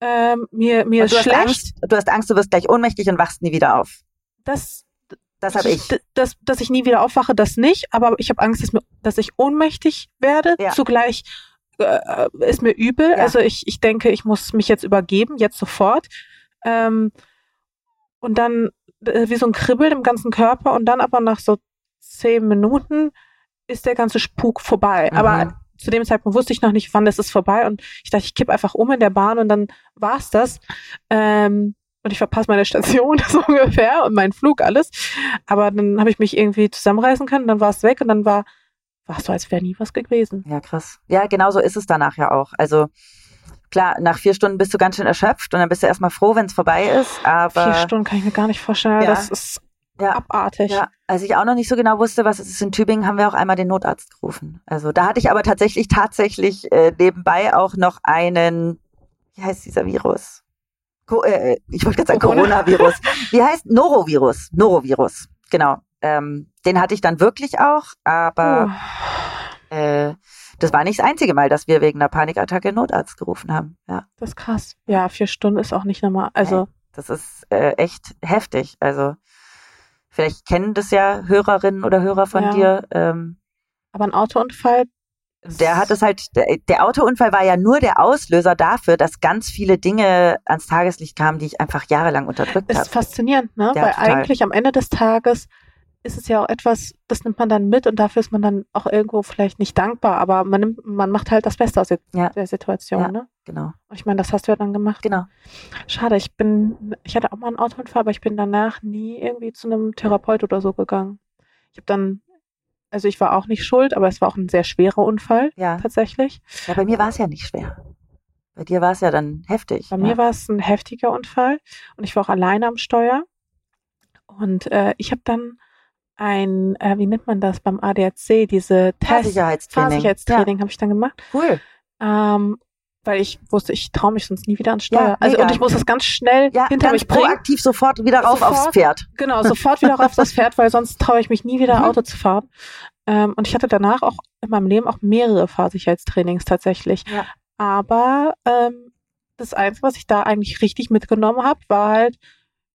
ähm, mir, mir ist du hast, schlecht. Angst, du hast Angst, du wirst gleich ohnmächtig und wachst nie wieder auf. Das, Das habe ich. D- Dass, dass ich nie wieder aufwache, das nicht, aber ich habe Angst, dass, mir, dass ich ohnmächtig werde. Ja. Zugleich äh, ist mir übel. Ja. Also ich, ich denke, ich muss mich jetzt übergeben, jetzt sofort. Ähm, und dann äh, wie so ein Kribbeln im ganzen Körper und dann aber nach so zehn Minuten ist der ganze Spuk vorbei. Mhm. Aber zu dem Zeitpunkt wusste ich noch nicht, wann das ist vorbei und ich dachte, ich kipp einfach um in der Bahn und dann war's das. Ähm, und ich verpasse meine Station so ungefähr und meinen Flug alles. Aber dann habe ich mich irgendwie zusammenreißen können, dann war es weg und dann war war so, als wäre nie was gewesen. Ja, krass. Ja, genau so ist es danach ja auch. Also klar, nach vier Stunden bist du ganz schön erschöpft und dann bist du erstmal froh, wenn es vorbei ist. Aber Vier Stunden kann ich mir gar nicht vorstellen. Ja. Das ist Ja. abartig. Ja, als ich auch noch nicht so genau wusste, was es ist in Tübingen, haben wir auch einmal den Notarzt gerufen. Also da hatte ich aber tatsächlich tatsächlich äh, nebenbei auch noch einen, wie heißt dieser Virus? Co äh, ich wollte gerade sagen Corona. Coronavirus. Wie heißt Norovirus? Norovirus, genau. Ähm, den hatte ich dann wirklich auch, aber Oh, äh, das war nicht das einzige Mal, dass wir wegen einer Panikattacke Notarzt gerufen haben. Ja, das ist krass. Ja, vier Stunden ist auch nicht normal. Also das ist äh, echt heftig. Also vielleicht kennen das ja Hörerinnen oder Hörer von Ja. dir. Ähm, Aber ein Autounfall, der hat es halt, der, der Autounfall war ja nur der Auslöser dafür, dass ganz viele Dinge ans Tageslicht kamen, die ich einfach jahrelang unterdrückt ist habe. faszinierend, ne? Ja, Weil total. eigentlich am Ende des Tages ist es ja auch etwas, das nimmt man dann mit und dafür ist man dann auch irgendwo vielleicht nicht dankbar, aber man nimmt, man macht halt das Beste aus der, Ja. der Situation, Ja. ne? Genau, Ich meine, das hast du ja dann gemacht. genau. Schade, ich bin, ich hatte auch mal einen Autounfall, aber ich bin danach nie irgendwie zu einem Therapeut oder so gegangen. Ich habe dann, also ich war auch nicht schuld, aber es war auch ein sehr schwerer Unfall Ja. tatsächlich. ja, bei mir war es ja nicht schwer. Bei dir war es ja dann heftig. Bei ja. mir war es ein heftiger Unfall und ich war auch alleine am Steuer. Und äh, ich habe dann ein, äh, wie nennt man das beim ADAC, diese Test, Fahrsicherheitstraining. Fahrsicherheitstraining habe ich dann gemacht, Ja, cool. ähm, weil ich wusste, ich traue mich sonst nie wieder ans Steuer. Ja, also und ich muss das ganz schnell Ja, hinter ganz mich bringen. proaktiv sofort wieder rauf Sofort. aufs Pferd. Genau, sofort wieder auf das Pferd, weil sonst traue ich mich nie wieder Mhm. Auto zu fahren. Ähm, und ich hatte danach auch in meinem Leben auch mehrere Fahrsicherheitstrainings tatsächlich. Ja. Aber ähm, das Einzige, was ich da eigentlich richtig mitgenommen habe, war halt,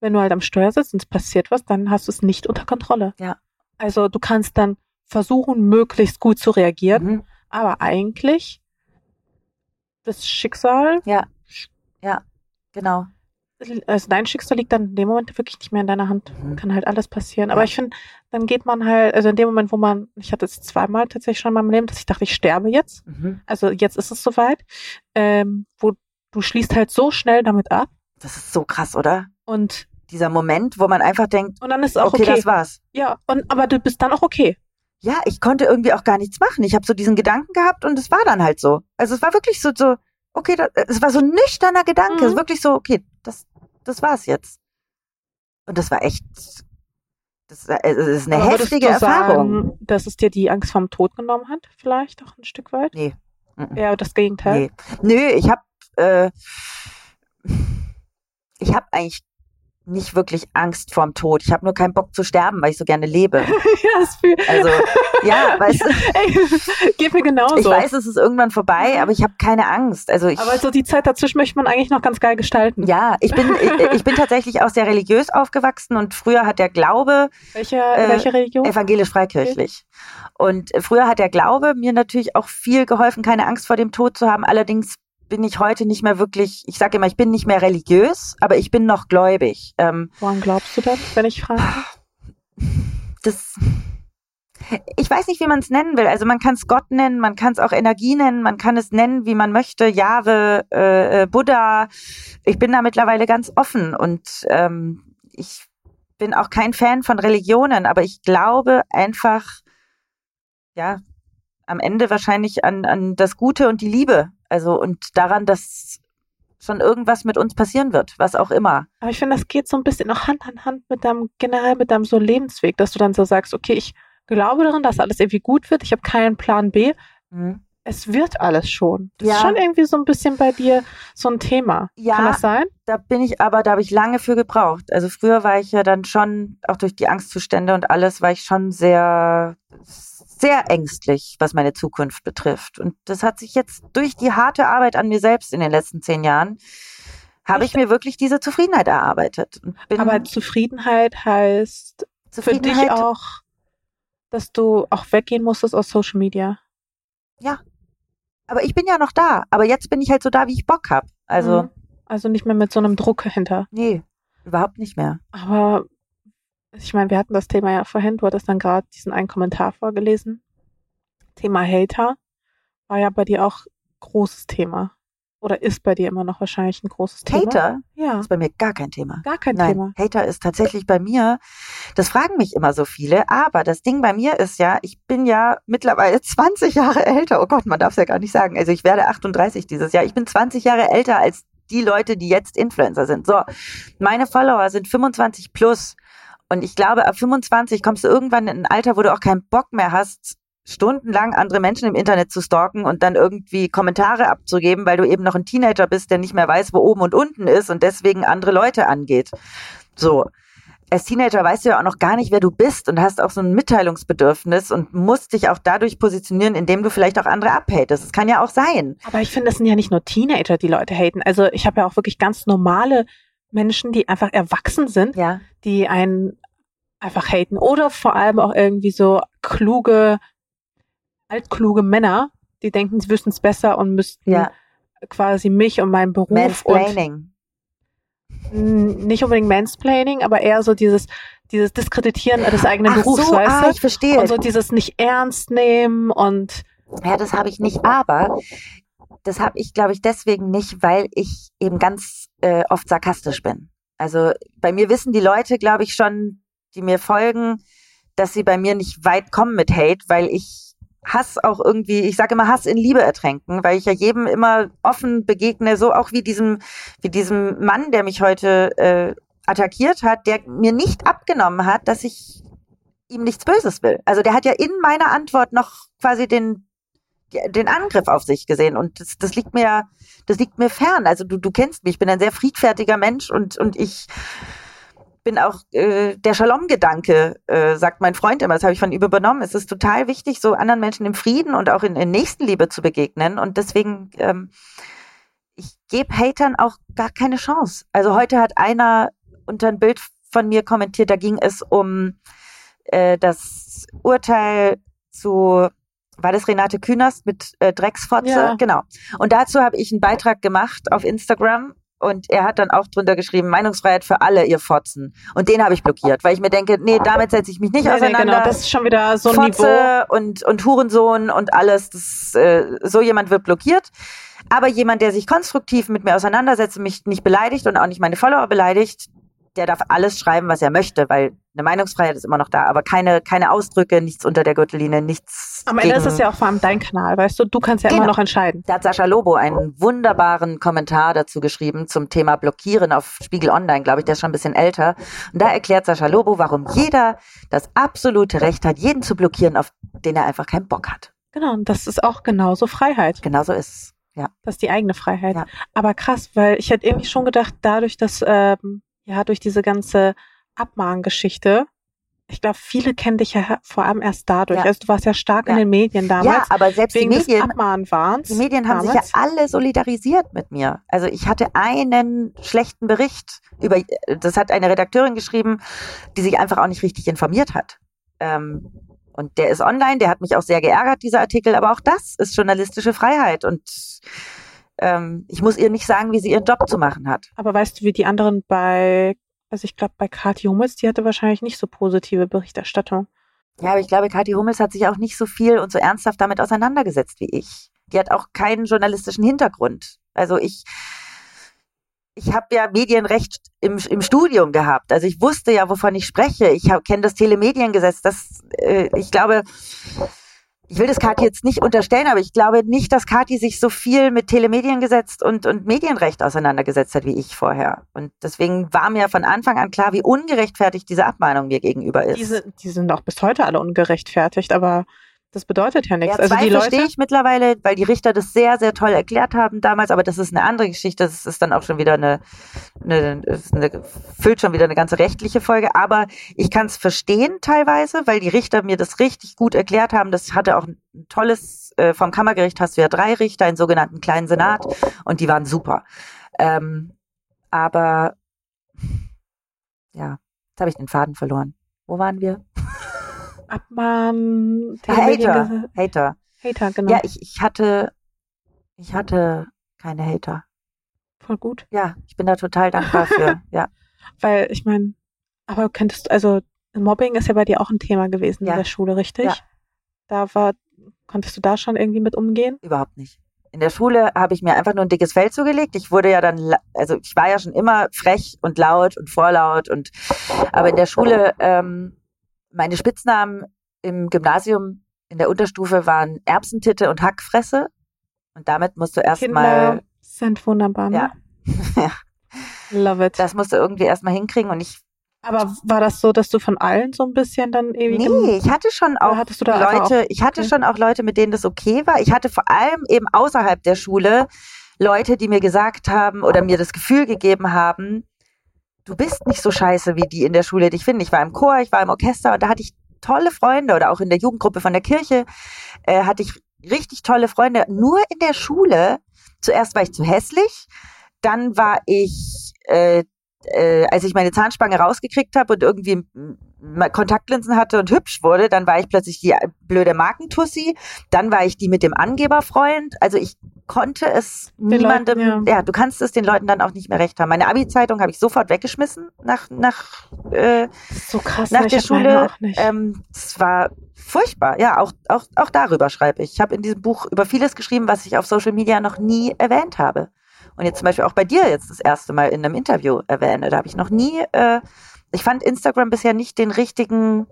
wenn du halt am Steuer sitzt und es passiert was, dann hast du es nicht unter Kontrolle. Ja. Also du kannst dann versuchen, möglichst gut zu reagieren, Mhm. aber eigentlich das Schicksal, Genau. also dein Schicksal liegt dann in dem Moment wirklich nicht mehr in deiner Hand. Mhm. kann halt alles passieren. Aber Ja. ich finde, dann geht man halt, also in dem Moment, wo man, ich hatte es zweimal tatsächlich schon in meinem Leben, dass ich dachte, ich sterbe jetzt. Mhm. Also jetzt ist es soweit. Ähm, wo du schließt halt so schnell damit ab Das ist so krass, oder? und Dieser Moment, wo man einfach denkt, und dann ist auch okay, okay. das war's. Ja, und aber du bist dann auch okay. Ja, ich konnte irgendwie auch gar nichts machen. Ich habe so diesen Gedanken gehabt und es war dann halt so. Also es war wirklich so, so okay, da, es war so ein nüchterner Gedanke. Mhm. Es ist wirklich so, okay, das, das war's jetzt. Und das war echt, das, war- das ist eine Aber heftige du Erfahrung. Sagen, dass es dir die Angst vorm Tod genommen hat, vielleicht auch ein Stück weit? Nee. Ja, das Gegenteil. Nee. Nö, ich habe äh, ich habe eigentlich nicht wirklich Angst vorm Tod. Ich habe nur keinen Bock zu sterben, weil ich so gerne lebe. ja, das fühl, Also, ja, weißt du, ey, geht mir genauso. ich weiß, es ist irgendwann vorbei, aber ich habe keine Angst. Also ich aber so die Zeit dazwischen möchte man eigentlich noch ganz geil gestalten. ja, ich bin ich, ich bin tatsächlich auch sehr religiös aufgewachsen und früher hat der Glaube Welche, Äh, welche Religion? evangelisch-freikirchlich. Und früher hat der Glaube mir natürlich auch viel geholfen, keine Angst vor dem Tod zu haben. Allerdings bin ich heute nicht mehr wirklich, ich sage immer, ich bin nicht mehr religiös, aber ich bin noch gläubig. Ähm, Woran glaubst du denn, wenn ich frage? das, ich weiß nicht, wie man es nennen will. Also man kann es Gott nennen, man kann es auch Energie nennen, man kann es nennen, wie man möchte. Jahwe, äh, äh, Buddha. Ich bin da mittlerweile ganz offen und ähm, ich bin auch kein Fan von Religionen, aber ich glaube einfach, ja, am Ende wahrscheinlich an, an das Gute und die Liebe. Also und daran, dass schon irgendwas mit uns passieren wird, was auch immer. Aber ich finde, das geht so ein bisschen auch Hand an Hand mit deinem, generell mit deinem so Lebensweg, dass du dann so sagst, okay, ich glaube daran, dass alles irgendwie gut wird, ich habe keinen Plan B. Mhm. Es wird alles schon. Das ja. ist schon irgendwie so ein bisschen bei dir so ein Thema. Ja, Kann das sein? Da bin ich aber, da habe ich lange für gebraucht. Also früher war ich ja dann schon, auch durch die Angstzustände und alles, war ich schon sehr sehr ängstlich, was meine Zukunft betrifft. Und das hat sich jetzt durch die harte Arbeit an mir selbst in den letzten zehn Jahren, habe ich mir wirklich diese Zufriedenheit erarbeitet. Aber Zufriedenheit heißt Zufriedenheit, für dich auch, dass du auch weggehen musstest aus Social Media. Ja. Aber ich bin ja noch da. Aber jetzt bin ich halt so da, wie ich Bock habe. Also. Mhm. Also nicht mehr mit so einem Druck hinter. Nee, überhaupt nicht mehr. Aber ich meine, wir hatten das Thema ja vorhin, du hattest dann gerade diesen einen Kommentar vorgelesen. Thema Hater war ja bei dir auch großes Thema. Oder ist bei dir immer noch wahrscheinlich ein großes Thema? Hater? Ja. Ist bei mir gar kein Thema. Gar kein Nein, Thema. Hater ist tatsächlich bei mir, das fragen mich immer so viele, aber das Ding bei mir ist ja, ich bin ja mittlerweile 20 Jahre älter. Oh Gott, man darf es ja gar nicht sagen. Also ich werde 38 dieses Jahr. Ich bin 20 Jahre älter als die Leute, die jetzt Influencer sind. So, meine Follower sind 25 plus. Und ich glaube, ab 25 kommst du irgendwann in ein Alter, wo du auch keinen Bock mehr hast, stundenlang andere Menschen im Internet zu stalken und dann irgendwie Kommentare abzugeben, weil du eben noch ein Teenager bist, der nicht mehr weiß, wo oben und unten ist und deswegen andere Leute angeht. So. Als Teenager weißt du ja auch noch gar nicht, wer du bist und hast auch so ein Mitteilungsbedürfnis und musst dich auch dadurch positionieren, indem du vielleicht auch andere abhatest. Das kann ja auch sein. Aber ich finde, es sind ja nicht nur Teenager, die Leute haten. Also ich habe ja auch wirklich ganz normale Menschen, die einfach erwachsen sind, ja. die einen einfach haten. Oder vor allem auch irgendwie so kluge, altkluge Männer, die denken, sie wüssten es besser und müssten ja. quasi mich und meinen Beruf Mansplaining. und nicht unbedingt Mansplaining, aber eher so dieses dieses Diskreditieren des eigenen Ach Berufs, so, weißt ah, du? ich verstehe. Und so dieses nicht ernst nehmen und ja, das habe ich nicht, aber das habe ich, glaube ich, deswegen nicht, weil ich eben ganz äh, oft sarkastisch bin. Also bei mir wissen die Leute, glaube ich, schon, die mir folgen, dass sie bei mir nicht weit kommen mit Hate, weil ich Hass auch irgendwie, ich sage immer Hass in Liebe ertränken, weil ich ja jedem immer offen begegne, so auch wie diesem, wie diesem Mann, der mich heute äh, attackiert hat, der mir nicht abgenommen hat, dass ich ihm nichts Böses will. Also der hat ja in meiner Antwort noch quasi den den Angriff auf sich gesehen und das, das liegt mir das liegt mir fern. Also du du kennst mich, ich bin ein sehr friedfertiger Mensch und und ich bin auch äh, der Shalom-Gedanke, äh, sagt mein Freund immer, das habe ich von ihm übernommen. Es ist total wichtig, so anderen Menschen im Frieden und auch in, in Nächstenliebe zu begegnen. Und deswegen, ähm, ich gebe Hatern auch gar keine Chance. Also heute hat einer unter ein Bild von mir kommentiert, da ging es um äh, das Urteil zu war das Renate Künast mit äh, Drecksfotze? Ja. Genau. Und dazu habe ich einen Beitrag gemacht auf Instagram und er hat dann auch drunter geschrieben, Meinungsfreiheit für alle, ihr Fotzen. Und den habe ich blockiert, weil ich mir denke, nee, damit setze ich mich nicht nee, auseinander. Nee, genau, das ist schon wieder so ein Fotze Niveau. Und, und Hurensohn und alles, das, äh, so jemand wird blockiert. Aber jemand, der sich konstruktiv mit mir auseinandersetzt und mich nicht beleidigt und auch nicht meine Follower beleidigt, der darf alles schreiben, was er möchte, weil eine Meinungsfreiheit ist immer noch da, aber keine, keine Ausdrücke, nichts unter der Gürtellinie, nichts. Am Ende ist es ja auch vor allem dein Kanal, weißt du, du kannst ja genau. immer noch entscheiden. Da hat Sascha Lobo einen wunderbaren Kommentar dazu geschrieben zum Thema Blockieren auf Spiegel Online, glaube ich, der ist schon ein bisschen älter. Und da erklärt Sascha Lobo, warum jeder das absolute Recht hat, jeden zu blockieren, auf den er einfach keinen Bock hat. Genau, und das ist auch genauso Freiheit. Genauso ist es. Ja. Das ist die eigene Freiheit. Ja. Aber krass, weil ich hätte irgendwie schon gedacht, dadurch, dass ähm, ja, durch diese ganze Abmahngeschichte. Ich glaube, viele kennen dich ja vor allem erst dadurch. Ja. Also du warst ja stark ja. in den Medien damals. Ja, aber selbst wegen die Medien, des Abmahnwahns die Medien haben damals. sich ja alle solidarisiert mit mir. Also ich hatte einen schlechten Bericht über, das hat eine Redakteurin geschrieben, die sich einfach auch nicht richtig informiert hat. Ähm, und der ist online, der hat mich auch sehr geärgert, dieser Artikel, aber auch das ist journalistische Freiheit und ähm, ich muss ihr nicht sagen, wie sie ihren Job zu machen hat. Aber weißt du, wie die anderen bei, also ich glaube bei Kathi Hummels, die hatte wahrscheinlich nicht so positive Berichterstattung. Ja, aber ich glaube, Kathi Hummels hat sich auch nicht so viel und so ernsthaft damit auseinandergesetzt wie ich. Die hat auch keinen journalistischen Hintergrund. Also ich, ich habe ja Medienrecht im, im Studium gehabt. Also ich wusste ja, wovon ich spreche. Ich kenne das Telemediengesetz. Das, äh, ich glaube, ich will das Kathi jetzt nicht unterstellen, aber ich glaube nicht, dass Kathi sich so viel mit Telemediengesetz und, und Medienrecht auseinandergesetzt hat wie ich vorher. Und deswegen war mir von Anfang an klar, wie ungerechtfertigt diese Abmahnung mir gegenüber ist. Diese, die sind auch bis heute alle ungerechtfertigt, aber das bedeutet ja nichts. Ja, also die Leute verstehe ich mittlerweile, weil die Richter das sehr, sehr toll erklärt haben damals, aber das ist eine andere Geschichte. Das ist dann auch schon wieder eine, eine, eine füllt schon wieder eine ganze rechtliche Folge. Aber ich kann es verstehen teilweise, weil die Richter mir das richtig gut erklärt haben. Das hatte auch ein tolles, äh, vom Kammergericht hast du ja drei Richter, einen sogenannten kleinen Senat, und die waren super. Ähm, aber ja, jetzt habe ich den Faden verloren. Wo waren wir? Abmahn. Hater. Hater. Hater, genau. Ja, ich, ich hatte, ich hatte keine Hater. Voll gut. Ja, ich bin da total dankbar für, ja. Weil, ich meine, aber könntest du, also Mobbing ist ja bei dir auch ein Thema gewesen ja. in der Schule, richtig? Ja. Da war, konntest du da schon irgendwie mit umgehen? Überhaupt nicht. In der Schule habe ich mir einfach nur ein dickes Fell zugelegt. Ich wurde ja dann, also ich war ja schon immer frech und laut und vorlaut und, aber in der Schule, ähm, meine Spitznamen im Gymnasium in der Unterstufe waren Erbsentitte und Hackfresse. Und damit musst du erstmal. sind wunderbar, ne? Ja. Love it. Das musst du irgendwie erstmal hinkriegen und ich. Aber war das so, dass du von allen so ein bisschen dann irgendwie. Nee, ich hatte schon auch Leute, auch? ich hatte okay. schon auch Leute, mit denen das okay war. Ich hatte vor allem eben außerhalb der Schule Leute, die mir gesagt haben oder mir das Gefühl gegeben haben, du bist nicht so scheiße, wie die in der Schule dich finden. Ich war im Chor, ich war im Orchester und da hatte ich tolle Freunde oder auch in der Jugendgruppe von der Kirche äh, hatte ich richtig tolle Freunde. Nur in der Schule, zuerst war ich zu hässlich, dann war ich, äh, äh, als ich meine Zahnspange rausgekriegt habe und irgendwie Kontaktlinsen hatte und hübsch wurde, dann war ich plötzlich die blöde Markentussi, dann war ich die mit dem Angeberfreund. Also ich konnte es den niemandem, Leuten, ja. ja. du kannst es den Leuten dann auch nicht mehr recht haben. Meine Abi-Zeitung habe ich sofort weggeschmissen nach nach äh, so krass, nach der Schule. Ähm, es war furchtbar. Ja, auch auch auch darüber schreibe ich. Ich habe in diesem Buch über vieles geschrieben, was ich auf Social Media noch nie erwähnt habe. Und jetzt zum Beispiel auch bei dir jetzt das erste Mal in einem Interview erwähne. Da habe ich noch nie. Äh, ich fand Instagram bisher nicht den richtigen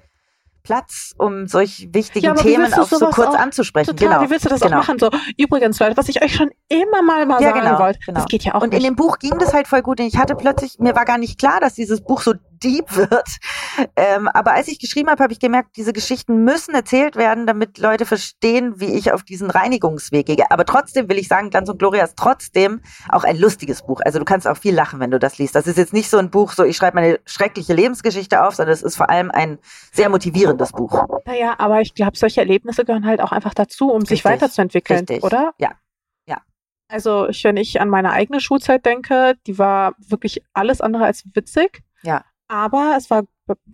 Platz, um solch wichtigen ja, Themen auch so kurz anzusprechen. Total, genau. Wie willst du das genau. auch machen? So, übrigens, Leute, was ich euch schon immer mal mal ja, sagen genau, wollte, genau. das geht ja auch Und nicht. in dem Buch ging das halt voll gut. Und ich hatte plötzlich, mir war gar nicht klar, dass dieses Buch so deep wird. Ähm, aber als ich geschrieben habe, habe ich gemerkt, diese Geschichten müssen erzählt werden, damit Leute verstehen, wie ich auf diesen Reinigungsweg gehe. Aber trotzdem will ich sagen, Glanz und Gloria ist trotzdem auch ein lustiges Buch. Also du kannst auch viel lachen, wenn du das liest. Das ist jetzt nicht so ein Buch, so ich schreibe meine schreckliche Lebensgeschichte auf, sondern es ist vor allem ein sehr motivierendes Buch. Naja, aber ich glaube, solche Erlebnisse gehören halt auch einfach dazu, um Richtig. sich weiterzuentwickeln, Richtig. oder? Ja. Also, wenn ich an meine eigene Schulzeit denke, die war wirklich alles andere als witzig. Ja. Aber es war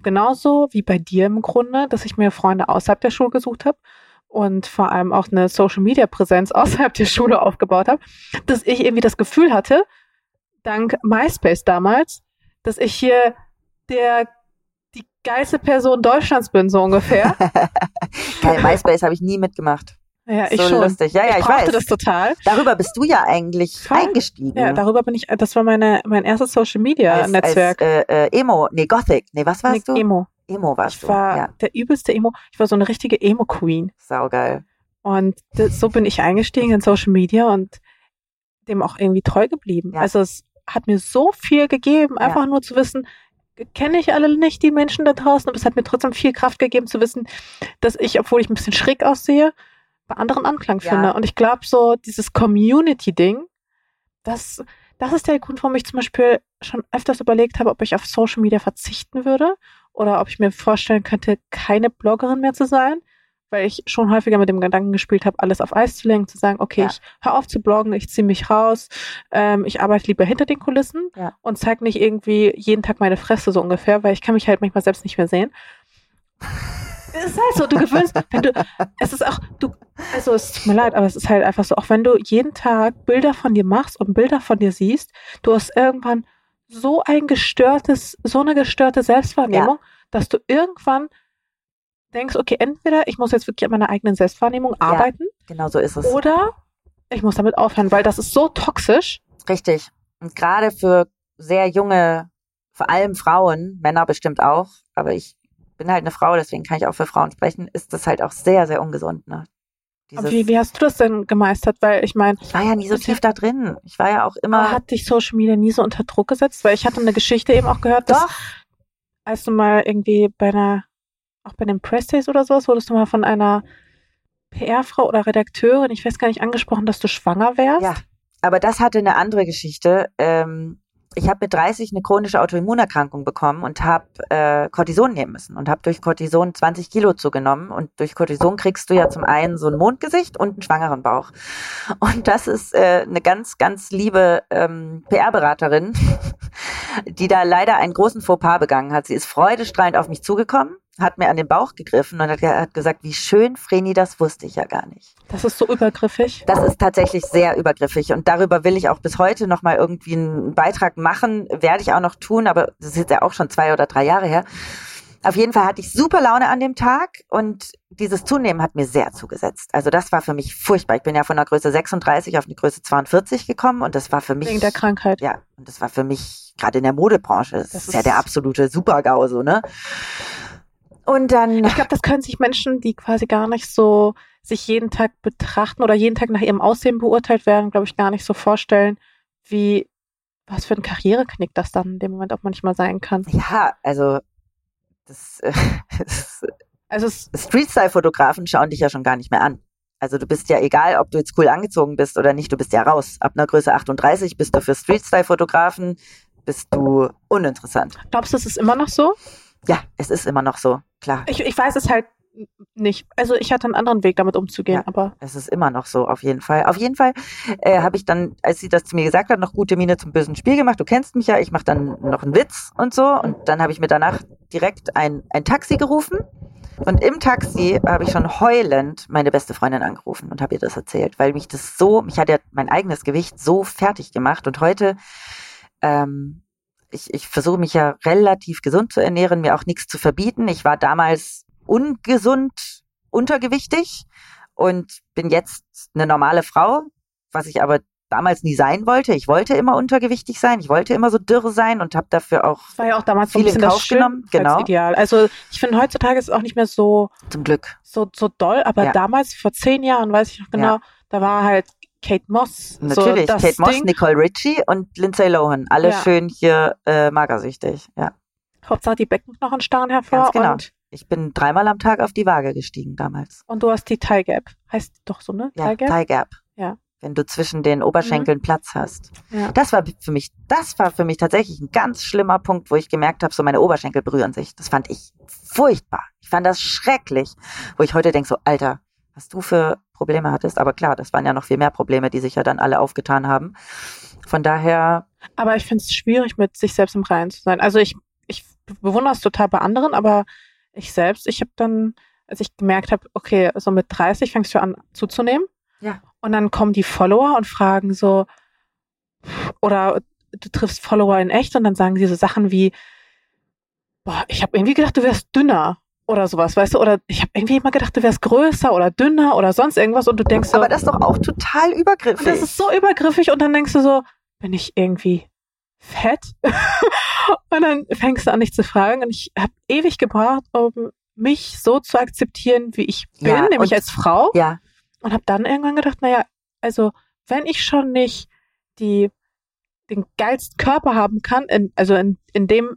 genauso wie bei dir im Grunde, dass ich mir Freunde außerhalb der Schule gesucht habe und vor allem auch eine Social Media Präsenz außerhalb der Schule aufgebaut habe, dass ich irgendwie das Gefühl hatte, dank MySpace damals, dass ich hier der die geilste Person Deutschlands bin, so ungefähr. Geil, MySpace habe ich nie mitgemacht. Ja, ich so schon. lustig. Ja, ja, ich, ich weiß. das total. Darüber bist du ja eigentlich Voll. eingestiegen. Ja, darüber bin ich, das war meine, mein erstes Social Media als, Netzwerk. Als, äh, äh, Emo, nee, Gothic. Nee, was warst nee, du? Emo. Emo warst ich du. war ja. der übelste Emo. Ich war so eine richtige Emo-Queen. Saugeil. Und das, so bin ich eingestiegen in Social Media und dem auch irgendwie treu geblieben. Ja. Also es hat mir so viel gegeben, einfach ja. nur zu wissen, kenne ich alle nicht, die Menschen da draußen, aber es hat mir trotzdem viel Kraft gegeben zu wissen, dass ich, obwohl ich ein bisschen schräg aussehe, anderen Anklang ja. finde. Und ich glaube, so dieses Community-Ding, das, das ist der Grund, warum ich zum Beispiel schon öfters überlegt habe, ob ich auf Social Media verzichten würde oder ob ich mir vorstellen könnte, keine Bloggerin mehr zu sein, weil ich schon häufiger mit dem Gedanken gespielt habe, alles auf Eis zu legen, zu sagen, okay, ja. ich höre auf zu bloggen, ich ziehe mich raus, ähm, ich arbeite lieber hinter den Kulissen ja. und zeige nicht irgendwie jeden Tag meine Fresse so ungefähr, weil ich kann mich halt manchmal selbst nicht mehr sehen. Es ist halt so, du gewöhnst, wenn du, es ist auch, du, also es tut mir leid, aber es ist halt einfach so, auch wenn du jeden Tag Bilder von dir machst und Bilder von dir siehst, du hast irgendwann so ein gestörtes, so eine gestörte Selbstwahrnehmung, ja. dass du irgendwann denkst, okay, entweder ich muss jetzt wirklich an meiner eigenen Selbstwahrnehmung arbeiten Genau so ist es. oder ich muss damit aufhören, weil das ist so toxisch. Richtig. Und gerade für sehr junge, vor allem Frauen, Männer bestimmt auch, aber ich bin halt eine Frau, deswegen kann ich auch für Frauen sprechen, ist das halt auch sehr, sehr ungesund. Ne? Dieses, wie, wie hast du das denn gemeistert? Weil ich meine, ich war ja nie so tief da drin. Ich war ja auch immer immer. hat dich Social Media nie so unter Druck gesetzt? Weil ich hatte eine Geschichte eben auch gehört, dass Doch, als du mal irgendwie bei einer, auch bei den Press Days oder sowas, wurdest du mal von einer PR-Frau oder Redakteurin, ich weiß gar nicht, angesprochen, dass du schwanger wärst. Ja. aber das hatte eine andere Geschichte. Ähm, ich habe mit 30 eine chronische Autoimmunerkrankung bekommen und habe äh, Cortison nehmen müssen und habe durch Cortison 20 Kilo zugenommen. Und durch Cortison kriegst du ja zum einen so ein Mondgesicht und einen schwangeren Bauch. Und das ist äh, eine ganz, ganz liebe ähm, PR-Beraterin, die da leider einen großen Fauxpas begangen hat. Sie ist freudestrahlend auf mich zugekommen, hat mir an den Bauch gegriffen und hat, hat gesagt, wie schön, Vreni, das wusste ich ja gar nicht. Das ist so übergriffig. Das ist tatsächlich sehr übergriffig und darüber will ich auch bis heute noch mal irgendwie einen Beitrag machen, werde ich auch noch tun, aber das ist jetzt ja auch schon zwei oder drei Jahre her. Auf jeden Fall hatte ich super Laune an dem Tag und dieses Zunehmen hat mir sehr zugesetzt. Also das war für mich furchtbar. Ich bin ja von der Größe 36 auf eine Größe 42 gekommen und das war für mich Wegen der Krankheit. ja, und das war für mich gerade in der Modebranche, das, Das ist ja ist- der absolute Supergau so, ne? Und dann Ich glaube, das können sich Menschen, die quasi gar nicht so sich jeden Tag betrachten oder jeden Tag nach ihrem Aussehen beurteilt werden, glaube ich, gar nicht so vorstellen, wie was für ein Karriereknick das dann in dem Moment auch manchmal sein kann. ja, also das, äh, das Also Street-Style-Fotografen schauen dich ja schon gar nicht mehr an. Also du bist ja egal, ob du jetzt cool angezogen bist oder nicht, du bist ja raus. Ab einer Größe 38 bist du für Street-Style-Fotografen, bist du uninteressant. glaubst du, es ist immer noch so? Ja, es ist immer noch so, klar. Ich, ich weiß es halt nicht. Also ich hatte einen anderen Weg, damit umzugehen, Ja. aber Es ist immer noch so, auf jeden Fall. Auf jeden Fall äh, habe ich dann, als sie das zu mir gesagt hat, noch gute Miene zum bösen Spiel gemacht. Du kennst mich ja, ich mache dann noch einen Witz und so. Und dann habe ich mir danach direkt ein, ein Taxi gerufen. Und im Taxi habe ich schon heulend meine beste Freundin angerufen und habe ihr das erzählt, weil mich das so, mich hat ja mein eigenes Gewicht so fertig gemacht. Und heute, ähm, ich, ich versuche mich ja relativ gesund zu ernähren, mir auch nichts zu verbieten. Ich war damals ungesund untergewichtig und bin jetzt eine normale Frau, was ich aber damals nie sein wollte. Ich wollte immer untergewichtig sein, ich wollte immer so dürr sein und habe dafür auch es war ja auch damals so ein Viel in bisschen das Kauf genommen, genau. Schönheitsideal. Also ich finde, heutzutage ist es auch nicht mehr so, zum Glück. so, so doll, aber Ja. damals, vor zehn Jahren, weiß ich noch genau, Ja. da war halt Kate Moss. Natürlich, so Kate Moss, Ding. Nicole Richie und Lindsay Lohan, alle Ja. schön hier äh, magersüchtig. Ja, Hauptsache die Beckenknochen starren hervor Ganz genau. ich bin dreimal am Tag auf die Waage gestiegen damals. und du hast die Thigh Gap. Heißt doch so, ne? Ja, Thigh Gap? Thigh Gap. Ja. Wenn du zwischen den Oberschenkeln Platz hast. Ja. Das war für mich, das war für mich tatsächlich ein ganz schlimmer Punkt, wo ich gemerkt habe, so meine Oberschenkel berühren sich. Das fand ich furchtbar. Ich fand das schrecklich, wo ich heute denke, so Alter, was du für Probleme hattest. Aber klar, das waren ja noch viel mehr Probleme, die sich ja dann alle aufgetan haben. Von daher, Aber ich finde es schwierig, mit sich selbst im Reinen zu sein. Also ich, ich bewundere es total bei anderen, aber ich selbst, ich habe dann, als ich gemerkt habe, okay, so mit 30 fängst du an zuzunehmen. Ja. Und dann kommen die Follower und fragen so, oder du triffst Follower in echt und dann sagen sie so Sachen wie, boah, ich habe irgendwie gedacht, du wärst dünner oder sowas, weißt du? Oder ich habe irgendwie immer gedacht, du wärst größer oder dünner oder sonst irgendwas und du denkst so, aber das ist doch auch total übergriffig. und das ist so übergriffig und dann denkst du so, bin ich irgendwie fett? und dann fängst du an, dich zu fragen und ich habe ewig gebraucht, um mich so zu akzeptieren, wie ich bin, Ja, nämlich und- als Frau ja, und habe dann irgendwann gedacht, naja, also wenn ich schon nicht die den geilsten Körper haben kann, in, also in, in dem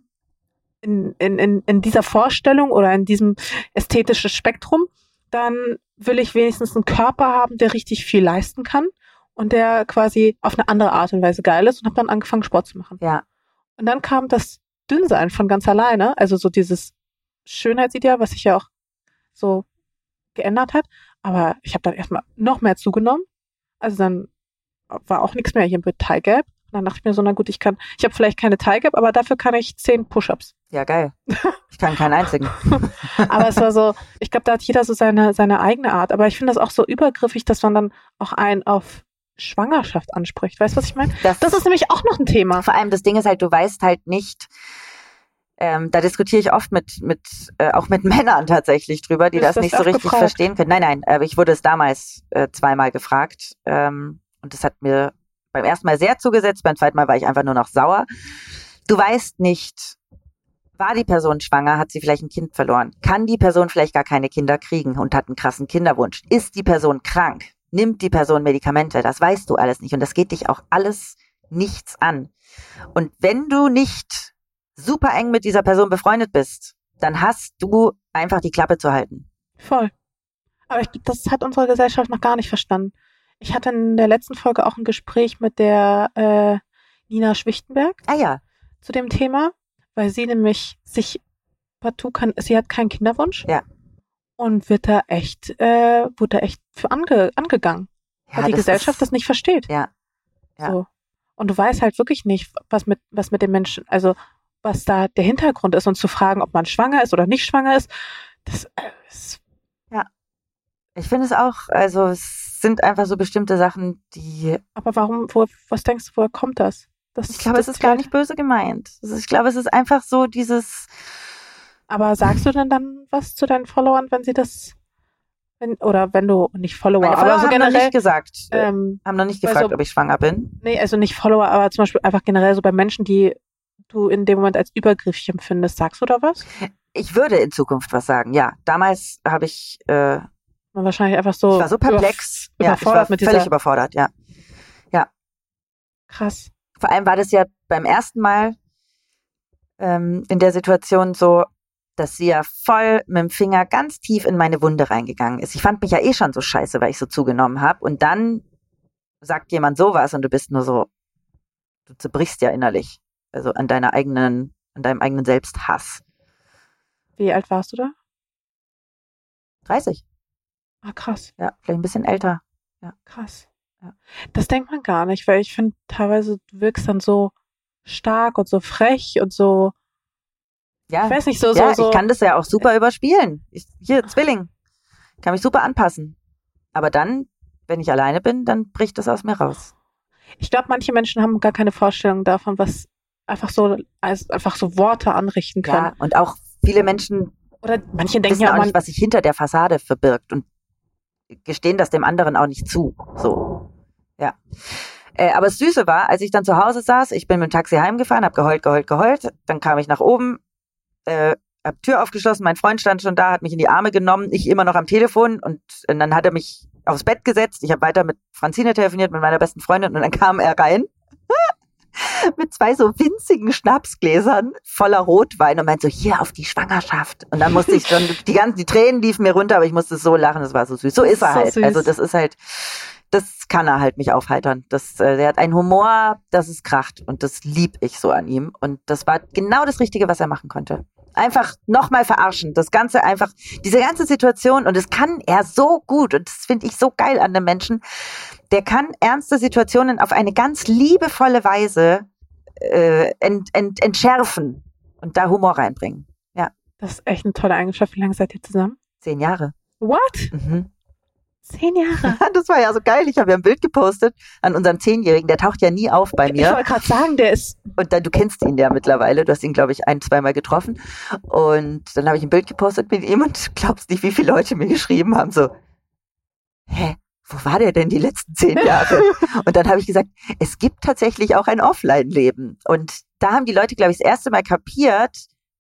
in, in, in, dieser Vorstellung oder in diesem ästhetischen Spektrum, dann will ich wenigstens einen Körper haben, der richtig viel leisten kann und der quasi auf eine andere Art und Weise geil ist und habe dann angefangen, Sport zu machen. ja. Und dann kam das Dünnsein von ganz alleine, also so dieses Schönheitsideal, was sich ja auch so geändert hat. Aber ich habe dann erstmal noch mehr zugenommen. Also dann war auch nichts mehr hier mit Gap. Und dann dachte ich mir so, na gut, ich kann, ich habe vielleicht keine Gap, aber dafür kann ich zehn Push-Ups. Ja, geil. Ich kann keinen einzigen. Aber es war so, ich glaube, da hat jeder so seine, seine eigene Art. Aber ich finde das auch so übergriffig, dass man dann auch einen auf Schwangerschaft anspricht. Weißt du, was ich meine? Das ist nämlich auch noch ein Thema. vor allem das Ding ist halt, du weißt halt nicht, Ähm, da diskutiere ich oft mit, mit äh, auch mit Männern tatsächlich drüber, die das, das nicht so richtig gefragt? verstehen können. Nein, nein, aber ich wurde es damals äh, zweimal gefragt ähm, und das hat mir beim ersten Mal sehr zugesetzt, beim zweiten Mal war ich einfach nur noch sauer. Du weißt nicht, war die Person schwanger, hat sie vielleicht ein Kind verloren, kann die Person vielleicht gar keine Kinder kriegen und hat einen krassen Kinderwunsch, ist die Person krank, nimmt die Person Medikamente, das weißt du alles nicht und das geht dich auch alles nichts an. Und wenn du nicht super eng mit dieser Person befreundet bist, dann hast du einfach die Klappe zu halten. Voll. Aber ich, das hat unsere Gesellschaft noch gar nicht verstanden. Ich hatte in der letzten Folge auch ein Gespräch mit der äh, Nina Schwichtenberg Ah ja, zu dem Thema, weil sie nämlich sich partout kann, sie hat keinen Kinderwunsch. Ja. Und wird da echt, äh, wurde da echt für ange, angegangen. ja weil die Gesellschaft ist, das nicht versteht. Ja. Ja. So. Und du weißt halt wirklich nicht, was mit, was mit den Menschen, also was da der Hintergrund ist und zu fragen, ob man schwanger ist oder nicht schwanger ist, das äh, ist Ich finde es auch, also es sind einfach so bestimmte Sachen, die Aber warum, wo, was denkst du, woher kommt das? das Ich glaube, das es ist gar nicht böse gemeint. Ist- Ich glaube, es ist einfach so dieses, Aber sagst du denn dann was zu deinen Followern, wenn sie das, wenn, oder wenn du, nicht Follower, meine aber Follower so haben noch nicht gesagt, äh, ähm, haben noch nicht gefragt, so- ob ich schwanger bin. nee, also nicht Follower, aber zum Beispiel einfach generell so bei Menschen, die du in dem Moment als übergriffig empfindest, sagst du da was? Ich würde in Zukunft was sagen, ja. Damals habe ich, äh, ich Man wahrscheinlich einfach so, war so perplex. über- ja, ich war überfordert mit völlig dieser, überfordert, ja. krass. Vor allem war das ja beim ersten Mal ähm, in der Situation so, dass sie ja voll mit dem Finger ganz tief in meine Wunde reingegangen ist. Ich fand mich ja eh schon so scheiße, weil ich so zugenommen habe. Und dann sagt jemand sowas und du bist nur so, du zerbrichst ja innerlich. Also an deiner eigenen, an deinem eigenen Selbsthass. Wie alt warst du da? 30, Ah, krass, ja, vielleicht ein bisschen älter. krass. Ja. Das denkt man gar nicht, weil ich finde, teilweise du wirkst dann so stark und so frech und so, Ja, ich weiß nicht, so, ja so, so. ich kann das ja auch super überspielen. Ich, hier, Zwilling. Kann mich super anpassen. Aber dann, wenn ich alleine bin, dann bricht das aus mir raus. Ich glaube, manche Menschen haben gar keine Vorstellung davon, was einfach so, als einfach so Worte anrichten können. Ja, und auch viele Menschen Oder manche denken ja auch nicht, was sich hinter der Fassade verbirgt und gestehen das dem anderen auch nicht zu. So, ja. Äh, aber das Süße war, als ich dann zu Hause saß, ich bin mit dem Taxi heimgefahren, habe geheult, geheult, geheult. Dann kam ich nach oben, äh, hab Tür aufgeschlossen, mein Freund stand schon da, hat mich in die Arme genommen, ich immer noch am Telefon und, und dann hat er mich aufs Bett gesetzt. Ich habe weiter mit Franzine telefoniert, mit meiner besten Freundin und dann kam er rein mit zwei so winzigen Schnapsgläsern voller Rotwein und meint so, hier auf die Schwangerschaft. Und dann musste ich schon, die ganzen, die Tränen liefen mir runter, aber ich musste so lachen, das war so süß. So ist er So halt. süß. Also das ist halt, das kann er halt mich aufheitern. Das, äh, der hat einen Humor, das ist Kracht und das lieb ich so an ihm. Und das war genau das Richtige, was er machen konnte. Einfach nochmal verarschen. Das Ganze einfach, diese ganze Situation und das kann er so gut und das finde ich so geil an dem Menschen. Der kann ernste Situationen auf eine ganz liebevolle Weise äh, ent, ent, entschärfen und da Humor reinbringen. das ist echt eine tolle Eigenschaft. Wie lange seid ihr zusammen? Zehn Jahre. What? Mhm. Zehn Jahre? Das war ja so geil. Ich habe ja ein Bild gepostet an unserem Zehnjährigen. Der taucht ja nie auf bei Ich mir. wollte gerade sagen, der ist, Und dann, du kennst ihn ja mittlerweile. Du hast ihn, glaube ich, ein, zweimal getroffen. Und dann habe ich ein Bild gepostet mit ihm und glaubst nicht, wie viele Leute mir geschrieben haben, so, hä, wo war der denn die letzten zehn Jahre? und dann habe ich gesagt, es gibt tatsächlich auch ein Offline-Leben. Und da haben die Leute, glaube ich, das erste Mal kapiert,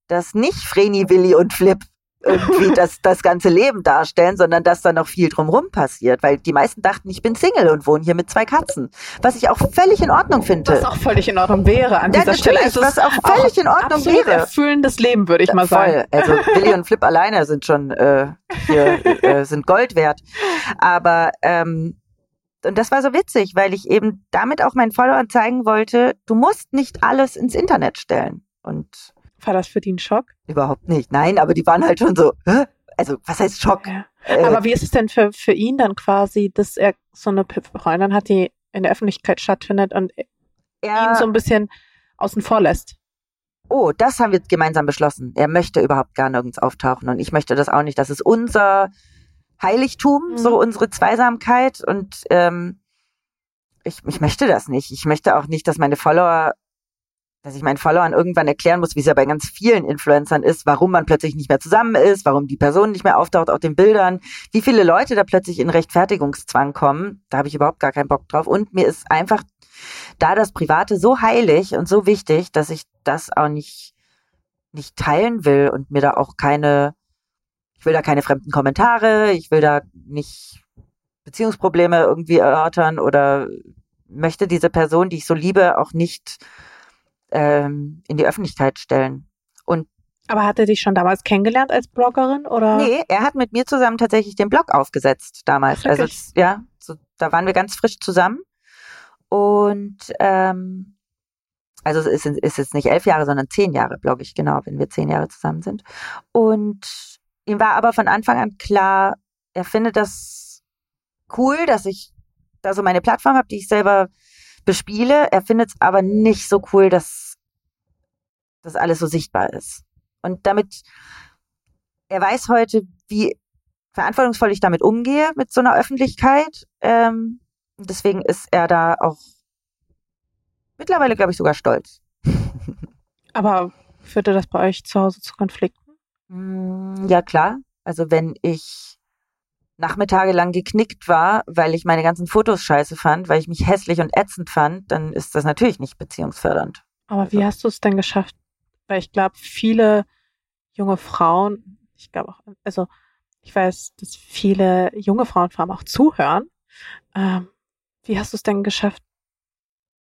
dass nicht Vreni, Willi und Flip irgendwie das, das ganze Leben darstellen, sondern dass da noch viel drumrum passiert. Weil die meisten dachten, ich bin Single und wohne hier mit zwei Katzen. Was ich auch völlig in Ordnung finde. was auch völlig in Ordnung wäre an Ja, dieser Stelle. natürlich, Es ist was auch völlig in Ordnung wäre. erfüllendes Leben, würde ich mal sagen. Voll. Also Willi und Flip alleine sind schon äh, hier, äh, sind Gold wert. Aber ähm, und das war so witzig, weil ich eben damit auch meinen Followern zeigen wollte, du musst nicht alles ins Internet stellen. Und War das für die ein Schock? überhaupt nicht. Nein, aber die waren halt schon so, Hä? also was heißt Schock? Ja. Äh, Aber wie ist es denn für, für ihn dann quasi, dass er so eine Freundin hat, die in der Öffentlichkeit stattfindet und ihn so ein bisschen außen vor lässt? oh, das haben wir gemeinsam beschlossen. Er möchte überhaupt gar nirgends auftauchen und ich möchte das auch nicht. Das ist unser Heiligtum, Mhm. so unsere Zweisamkeit und ähm, ich, ich möchte das nicht. Ich möchte auch nicht, dass meine Follower dass ich meinen Followern irgendwann erklären muss, wie es ja bei ganz vielen Influencern ist, warum man plötzlich nicht mehr zusammen ist, warum die Person nicht mehr auftaucht auf den Bildern, wie viele Leute da plötzlich in Rechtfertigungszwang kommen, da habe ich überhaupt gar keinen Bock drauf. Und mir ist einfach da das Private so heilig und so wichtig, dass ich das auch nicht, nicht teilen will und mir da auch keine, ich will da keine fremden Kommentare, ich will da nicht Beziehungsprobleme irgendwie erörtern oder möchte diese Person, die ich so liebe, auch nicht ähm, in die Öffentlichkeit stellen. Und Aber hat er dich schon damals kennengelernt als Bloggerin oder? Nee, er hat mit mir zusammen tatsächlich den Blog aufgesetzt damals. Ach, also ja, so, da waren wir ganz frisch zusammen. Und ähm, also es ist, ist jetzt nicht elf Jahre, sondern zehn Jahre, glaube ich, genau, wenn wir zehn Jahre zusammen sind. Und ihm war aber von Anfang an klar, er findet das cool, dass ich da so meine Plattform habe, die ich selber bespiele. Er findet es aber nicht so cool, dass das alles so sichtbar ist. Und damit, er weiß heute, wie verantwortungsvoll ich damit umgehe, mit so einer Öffentlichkeit. Ähm, deswegen ist er da auch mittlerweile, glaube ich, sogar stolz. Aber führte das bei euch zu Hause zu Konflikten? Mm, Ja, klar. Also wenn ich Nachmittage lang geknickt war, weil ich meine ganzen Fotos scheiße fand, weil ich mich hässlich und ätzend fand, dann ist das natürlich nicht beziehungsfördernd. Aber wie hast du es denn geschafft? Weil ich glaube, viele junge Frauen, ich glaube auch, also ich weiß, dass viele junge Frauen vor allem auch zuhören. Ähm, wie hast du es denn geschafft,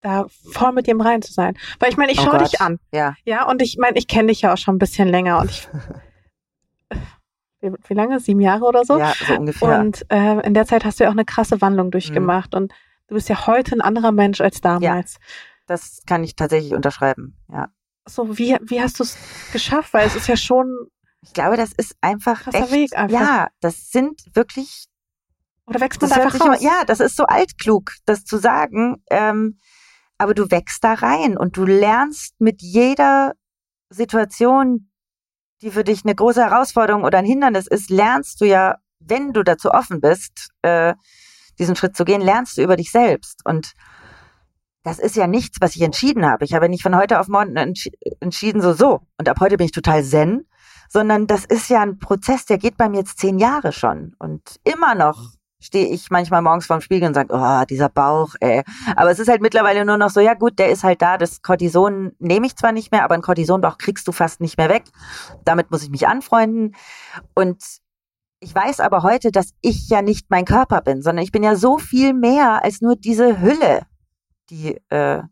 da voll mit dem rein zu sein? Weil ich meine, ich Oh schaue dich an. Ja. Ja, und ich meine, ich kenne dich ja auch schon ein bisschen länger und ich, wie, wie lange? Sieben Jahre oder so? Ja, so ungefähr. Und äh, in der Zeit hast du ja auch eine krasse Wandlung durchgemacht und du bist ja heute ein anderer Mensch als damals. das kann ich tatsächlich unterschreiben. Ja. So, wie, wie hast du es geschafft? Weil es ist ja schon, Ich glaube, das ist einfach Krasser echt, Weg einfach. Ja, das sind wirklich oder wächst man Das da einfach raus? immer, ja, das ist so altklug, das zu sagen. Ähm, aber du wächst da rein und du lernst mit jeder Situation, die für dich eine große Herausforderung oder ein Hindernis ist, lernst du ja, wenn du dazu offen bist, äh, diesen Schritt zu gehen, lernst du über dich selbst. Und das ist ja nichts, was ich entschieden habe. Ich habe nicht von heute auf morgen entsch entschieden, so, so. Und ab heute bin ich total zen. Sondern das ist ja ein Prozess, der geht bei mir jetzt zehn Jahre schon. Und immer noch stehe ich manchmal morgens vorm Spiegel und sage, oh, dieser Bauch, ey. Aber es ist halt mittlerweile nur noch so, ja gut, der ist halt da. Das Cortison nehme ich zwar nicht mehr, aber einen Cortisonbauch kriegst du fast nicht mehr weg. Damit muss ich mich anfreunden. Und ich weiß aber heute, dass ich ja nicht mein Körper bin, sondern ich bin ja so viel mehr als nur diese Hülle, die, äh,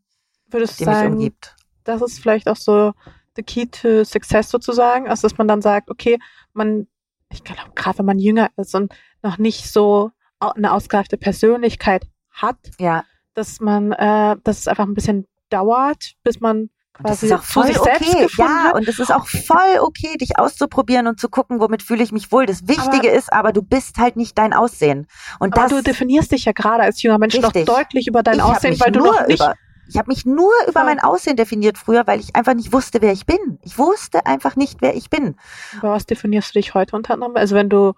Würdest die du mich sagen, umgibt. das ist vielleicht auch so the key to success sozusagen, also dass man dann sagt, okay, man, ich glaube, gerade wenn man jünger ist und noch nicht so eine ausgereifte Persönlichkeit hat, Ja, dass man, äh, dass es einfach ein bisschen dauert, bis man und das quasi ist auch zu voll sich selbst okay. Ja, und es ist auch voll okay, dich auszuprobieren und zu gucken, womit fühle ich mich wohl. Das Wichtige ist aber, du bist halt nicht dein Aussehen. Und Aber das du definierst dich ja gerade als junger Mensch Richtig. noch deutlich über dein ich Aussehen, weil du nur noch nicht über, ich habe mich nur über mein Aussehen definiert früher, weil ich einfach nicht wusste, wer ich bin. Ich wusste einfach nicht, wer ich bin. Über was definierst du dich heute unter anderem? Also wenn du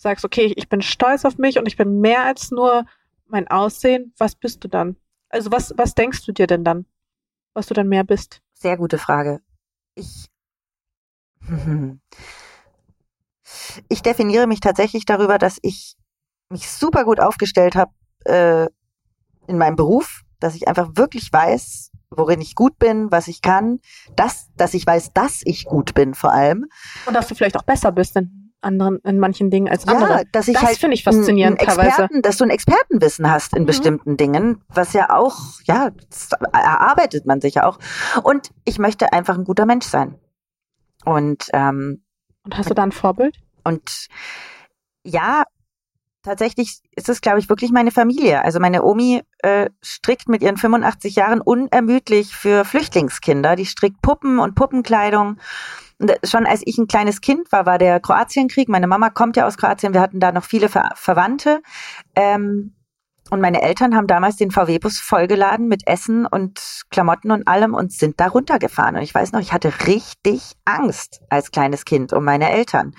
sagst, okay, ich bin stolz auf mich und ich bin mehr als nur mein Aussehen, was bist du dann? Also was, was denkst du dir denn dann, was du dann mehr bist? Sehr gute Frage. Ich, ich definiere mich tatsächlich darüber, dass ich mich super gut aufgestellt habe äh, in meinem Beruf, dass ich einfach wirklich weiß, worin ich gut bin, was ich kann, dass, dass ich weiß, dass ich gut bin vor allem. Und dass du vielleicht auch besser bist in anderen, in manchen Dingen als Ja, andere. dass ich Das halt finde ich faszinierend ein teilweise. Experten, dass du ein Expertenwissen hast in Mhm. bestimmten Dingen, was ja auch, ja, erarbeitet man sich ja auch. Und ich möchte einfach ein guter Mensch sein. Und ähm, Und hast du da ein Vorbild? und ja, tatsächlich ist es, glaube ich, wirklich meine Familie. Also meine Omi äh, strickt mit ihren 85 Jahren unermüdlich für Flüchtlingskinder. Die strickt Puppen und Puppenkleidung. Schon als ich ein kleines Kind war, war der Kroatienkrieg. Meine Mama kommt ja aus Kroatien. Wir hatten da noch viele Ver Verwandte. Ähm, und meine Eltern haben damals den VW-Bus vollgeladen mit Essen und Klamotten und allem und sind da runtergefahren. Und ich weiß noch, ich hatte richtig Angst als kleines Kind um meine Eltern.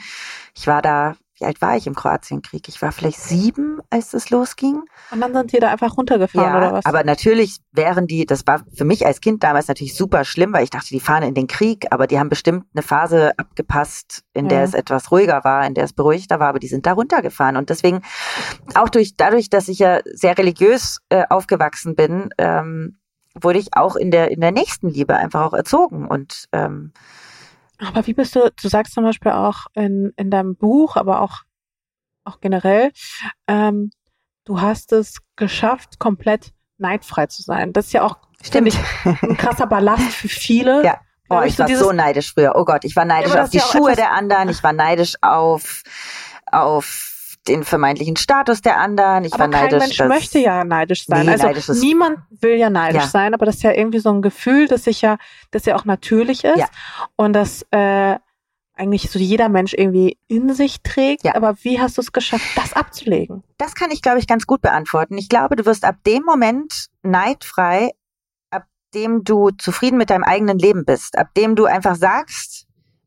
Ich war da wie alt war ich im Kroatienkrieg? Ich war vielleicht sieben, als es losging. Und dann sind die da einfach runtergefahren ja, oder was? aber natürlich wären die, das war für mich als Kind damals natürlich super schlimm, weil ich dachte, die fahren in den Krieg, aber die haben bestimmt eine Phase abgepasst, in der Ja. es etwas ruhiger war, in der es beruhigter war, aber die sind da runtergefahren. Und deswegen, auch durch, dadurch, dass ich ja sehr religiös äh, aufgewachsen bin, ähm, wurde ich auch in der, in der Nächstenliebe einfach auch erzogen. Und ähm, Aber wie bist du, du sagst zum Beispiel auch in, in deinem Buch, aber auch, auch generell, ähm, du hast es geschafft, komplett neidfrei zu sein. Das ist ja auch, stimmt. ich, ein krasser Ballast für viele. Ja. Oh, Glaub ich war so neidisch früher. Oh Gott, ich war neidisch das auf die ja Schuhe der anderen. Ich war neidisch auf, auf den vermeintlichen Status der anderen. Ich aber war kein neidisch. Mensch dass- möchte ja neidisch sein. Nee, also neidisch ist- niemand will ja neidisch Ja. sein, aber das ist ja irgendwie so ein Gefühl, das sich ja, das ja auch natürlich ist Ja. und das äh, eigentlich so jeder Mensch irgendwie in sich trägt. Ja. Aber wie hast du es geschafft, das abzulegen? Das kann ich, glaube ich, ganz gut beantworten. Ich glaube, du wirst ab dem Moment neidfrei, ab dem du zufrieden mit deinem eigenen Leben bist, ab dem du einfach sagst,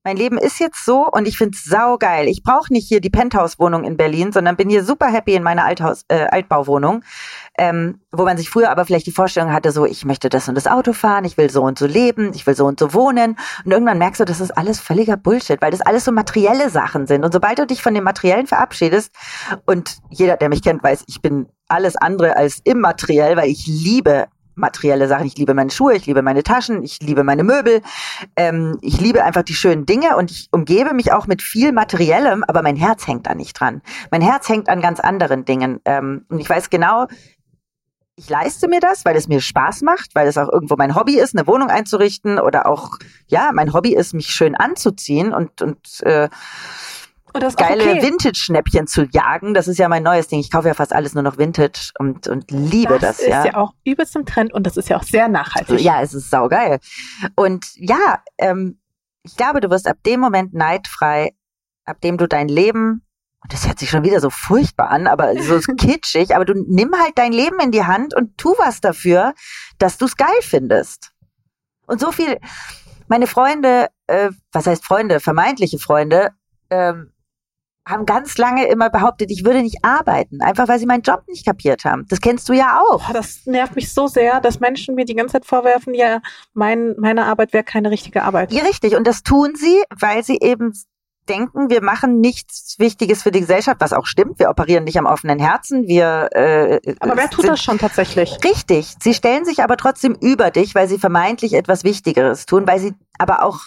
mein Leben ist jetzt so und ich find's saugeil. Ich brauche nicht hier die Penthouse-Wohnung in Berlin, sondern bin hier super happy in meiner Althaus, äh, Altbauwohnung, ähm, wo man sich früher aber vielleicht die Vorstellung hatte, so ich möchte das und das Auto fahren, ich will so und so leben, ich will so und so wohnen. Und irgendwann merkst du, das ist alles völliger Bullshit, weil das alles so materielle Sachen sind. Und sobald du dich von dem Materiellen verabschiedest, und jeder, der mich kennt, weiß, ich bin alles andere als immateriell, weil ich liebe materielle Sachen. Ich liebe meine Schuhe, ich liebe meine Taschen, ich liebe meine Möbel. Ähm, ich liebe einfach die schönen Dinge und ich umgebe mich auch mit viel Materiellem, aber mein Herz hängt da nicht dran. Mein Herz hängt an ganz anderen Dingen. Ähm, und ich weiß genau, ich leiste mir das, weil es mir Spaß macht, weil es auch irgendwo mein Hobby ist, eine Wohnung einzurichten oder auch, ja, mein Hobby ist, mich schön anzuziehen und, und äh, geile okay. Vintage-Schnäppchen zu jagen. Das ist ja mein neues Ding. Ich kaufe ja fast alles nur noch Vintage und, und liebe das, ist ja. ja. auch übelst im Trend und das ist ja auch sehr nachhaltig. Ja, es ist saugeil. Und ja, ähm, ich glaube, du wirst ab dem Moment neidfrei, ab dem du dein Leben, und das hört sich schon wieder so furchtbar an, aber so kitschig, aber du nimm halt dein Leben in die Hand und tu was dafür, dass du es geil findest. Und so viel, meine Freunde, äh, was heißt Freunde, vermeintliche Freunde, ähm, haben ganz lange immer behauptet, ich würde nicht arbeiten, einfach weil sie meinen Job nicht kapiert haben. Das kennst du ja auch. Das nervt mich so sehr, dass Menschen mir die ganze Zeit vorwerfen, ja, mein, meine Arbeit wäre keine richtige Arbeit. Ja, richtig. Und das tun sie, weil sie eben denken, wir machen nichts Wichtiges für die Gesellschaft, was auch stimmt. Wir operieren nicht am offenen Herzen. Wir, äh, Aber wer tut das schon tatsächlich? Richtig. Sie stellen sich aber trotzdem über dich, weil sie vermeintlich etwas Wichtigeres tun, weil sie aber auch,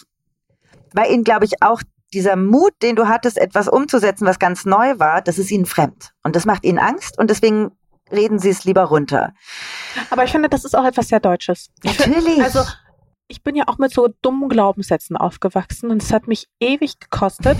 weil ihnen, glaube ich, auch dieser Mut, den du hattest, etwas umzusetzen, was ganz neu war, das ist ihnen fremd. Und das macht ihnen Angst und deswegen reden sie es lieber runter. Aber ich finde, das ist auch etwas sehr Deutsches. Ich find- Natürlich. Also, ich bin ja auch mit so dummen Glaubenssätzen aufgewachsen und es hat mich ewig gekostet,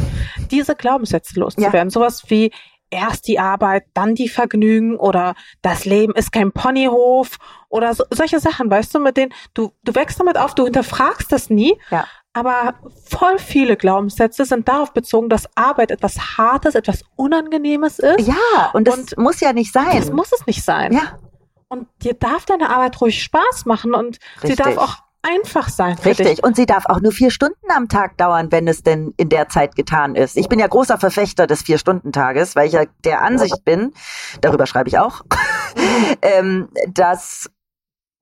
diese Glaubenssätze loszuwerden. Sowas wie erst die Arbeit, dann die Vergnügen oder das Leben ist kein Ponyhof oder so, solche Sachen, weißt du, mit denen du, du wächst damit auf, du hinterfragst das nie. Ja. Aber voll viele Glaubenssätze sind darauf bezogen, dass Arbeit etwas Hartes, etwas Unangenehmes ist. ja, und das Und- muss ja nicht sein. Das muss es nicht sein. ja, Und dir darf deine Arbeit ruhig Spaß machen und sie Richtig. darf auch einfach sein. Für Richtig. Und sie darf auch nur vier Stunden am Tag dauern, wenn es denn in der Zeit getan ist. Ich bin ja großer Verfechter des Vier-Stunden-Tages, weil ich ja der Ansicht bin, darüber schreibe ich auch, ähm, dass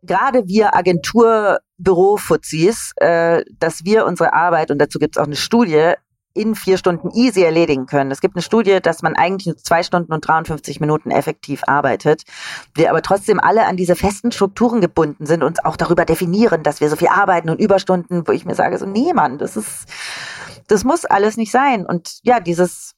gerade wir Agenturbüro-Fuzis, äh, dass wir unsere Arbeit, und dazu gibt es auch eine Studie, in vier Stunden easy erledigen können. Es gibt eine Studie, dass man eigentlich nur zwei Stunden und 53 Minuten effektiv arbeitet. Wir aber trotzdem alle an diese festen Strukturen gebunden sind, uns auch darüber definieren, dass wir so viel arbeiten und Überstunden, wo ich mir sage, so, nee, Mann, das ist, das muss alles nicht sein. Und ja, dieses,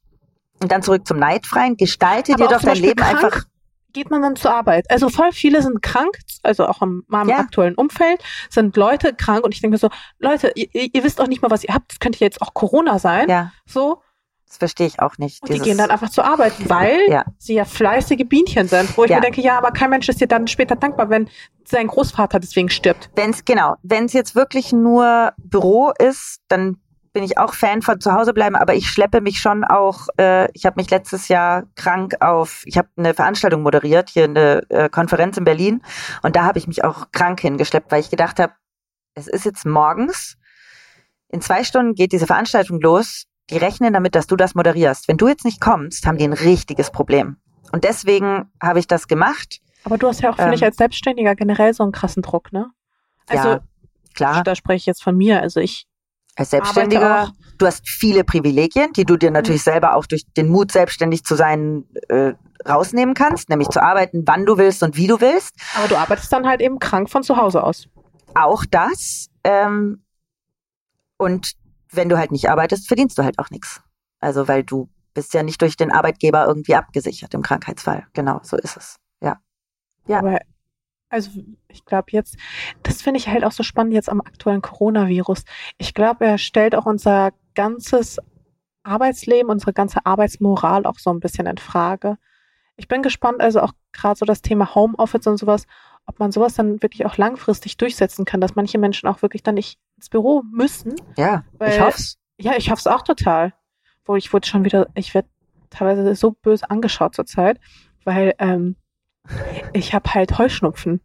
und dann zurück zum Neidfreien, gestalte Aber dir doch dein Leben krank einfach. Geht man dann zur Arbeit? Also voll viele sind krank, also auch in meinem Ja. aktuellen Umfeld sind Leute krank und ich denke mir so, Leute, ihr, ihr wisst auch nicht mal, was ihr habt. Das könnte jetzt auch Corona sein. Ja, So. das verstehe ich auch nicht. Und die gehen dann einfach zur Arbeit, weil Ja. sie ja fleißige Bienchen sind. Wo ich Ja. mir denke, ja, aber kein Mensch ist dir dann später dankbar, wenn sein Großvater deswegen stirbt. Wenn's, genau, wenn es jetzt wirklich nur Büro ist, dann bin ich auch Fan von zu Hause bleiben, aber ich schleppe mich schon auch, äh, ich habe mich letztes Jahr krank auf, ich habe eine Veranstaltung moderiert, hier eine äh, Konferenz in Berlin und da habe ich mich auch krank hingeschleppt, weil ich gedacht habe, es ist jetzt morgens, in zwei Stunden geht diese Veranstaltung los, die rechnen damit, dass du das moderierst. Wenn du jetzt nicht kommst, haben die ein richtiges Problem. Und deswegen habe ich das gemacht. Aber du hast ja auch, finde Ähm. ich, als Selbstständiger generell so einen krassen Druck, ne? Also, ja, klar, da spreche ich jetzt von mir. Also ich als Selbstständiger, du hast viele Privilegien, die du dir natürlich selber auch durch den Mut, selbstständig zu sein, äh, rausnehmen kannst, nämlich zu arbeiten, wann du willst und wie du willst. aber du arbeitest dann halt eben krank von zu Hause aus. Auch das. Ähm, und wenn du halt nicht arbeitest, verdienst du halt auch nichts. Also weil du bist ja nicht durch den Arbeitgeber irgendwie abgesichert im Krankheitsfall. Genau, so ist es. Ja. Ja. Aber also ich glaube jetzt, das finde ich halt auch so spannend jetzt am aktuellen Coronavirus. Ich glaube, er stellt auch unser ganzes Arbeitsleben, unsere ganze Arbeitsmoral auch so ein bisschen in Frage. Ich bin gespannt, also auch gerade so das Thema Homeoffice und sowas, ob man sowas dann wirklich auch langfristig durchsetzen kann, dass manche Menschen auch wirklich dann nicht ins Büro müssen. Ja, ich Weil- hoff's. Ja, ich hoffe es auch total. Wo ich wurde schon wieder, ich werde teilweise so böse angeschaut zurzeit, weil ähm, ich habe halt Heuschnupfen.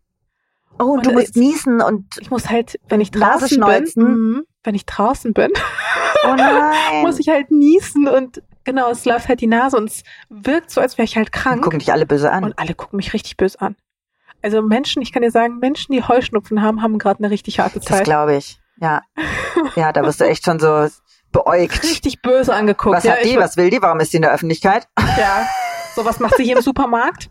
Oh, Und du musst niesen und Ich muss halt, wenn ich draußen bin, mhm, wenn ich draußen bin, oh nein. muss ich halt niesen und genau, es läuft halt die Nase und es wirkt so, als wäre ich halt krank. Gucken dich alle böse an. Und alle gucken mich richtig böse an. Also Menschen, ich kann dir sagen, Menschen, die Heuschnupfen haben, haben gerade eine richtig harte Das Zeit. glaube ich. Ja. Ja, da wirst du echt schon so beäugt. Richtig böse angeguckt. Was ja, hat die? Was will die? Warum ist die in der Öffentlichkeit? Ja. So, was macht sie hier im Supermarkt?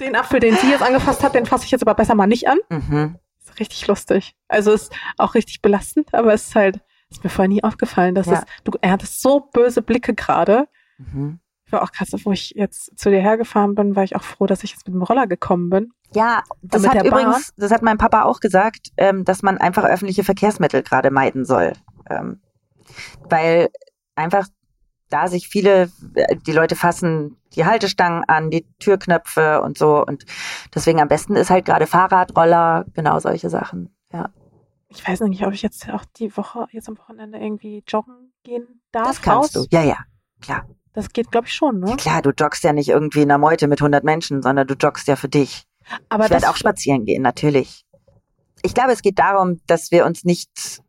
Den Apfel, den sie jetzt angefasst hat, den fasse ich jetzt aber besser mal nicht an. Mhm. Ist richtig lustig. Also ist auch richtig belastend, aber es ist halt, ist mir vorher nie aufgefallen, dass Ja. es, du, er hatte so böse Blicke gerade. Mhm. Ich war auch krass, wo ich jetzt zu dir hergefahren bin, war ich auch froh, dass ich jetzt mit dem Roller gekommen bin. Ja, das hat übrigens, das hat mein Papa auch gesagt, ähm, dass man einfach öffentliche Verkehrsmittel gerade meiden soll. Ähm, weil einfach da sich viele, äh, die Leute fassen die Haltestangen an, die Türknöpfe und so. Und deswegen am besten ist halt gerade Fahrrad, Roller, genau solche Sachen. Ja, Ich weiß noch nicht, ob ich jetzt auch die Woche, jetzt am Wochenende irgendwie joggen gehen darf. das kannst raus. du. Ja, ja, klar. Das geht, glaube ich, schon, ne? Klar, du joggst ja nicht irgendwie in einer Meute mit 100 Menschen, sondern du joggst ja für dich. Aber ich werde auch spazieren gehen, natürlich. Ich glaube, es geht darum, dass wir uns nicht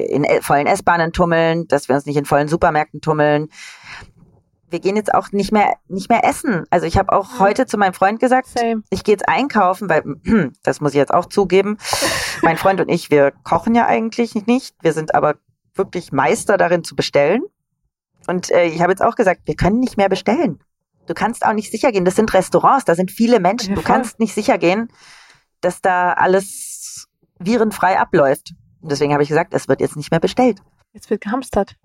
in äh, vollen S-Bahnen tummeln, dass wir uns nicht in vollen Supermärkten tummeln. Wir gehen jetzt auch nicht mehr nicht mehr essen. Also ich habe auch Mhm. heute zu meinem Freund gesagt, Same. ich gehe jetzt einkaufen, weil das muss ich jetzt auch zugeben. mein Freund und ich, wir kochen ja eigentlich nicht. Wir sind aber wirklich Meister darin zu bestellen. Und äh, ich habe jetzt auch gesagt, wir können nicht mehr bestellen. Du kannst auch nicht sicher gehen. Das sind Restaurants, da sind viele Menschen. Ja, du kannst nicht sicher gehen, dass da alles virenfrei abläuft. Und deswegen habe ich gesagt, es wird jetzt nicht mehr bestellt. Jetzt wird gehamstert.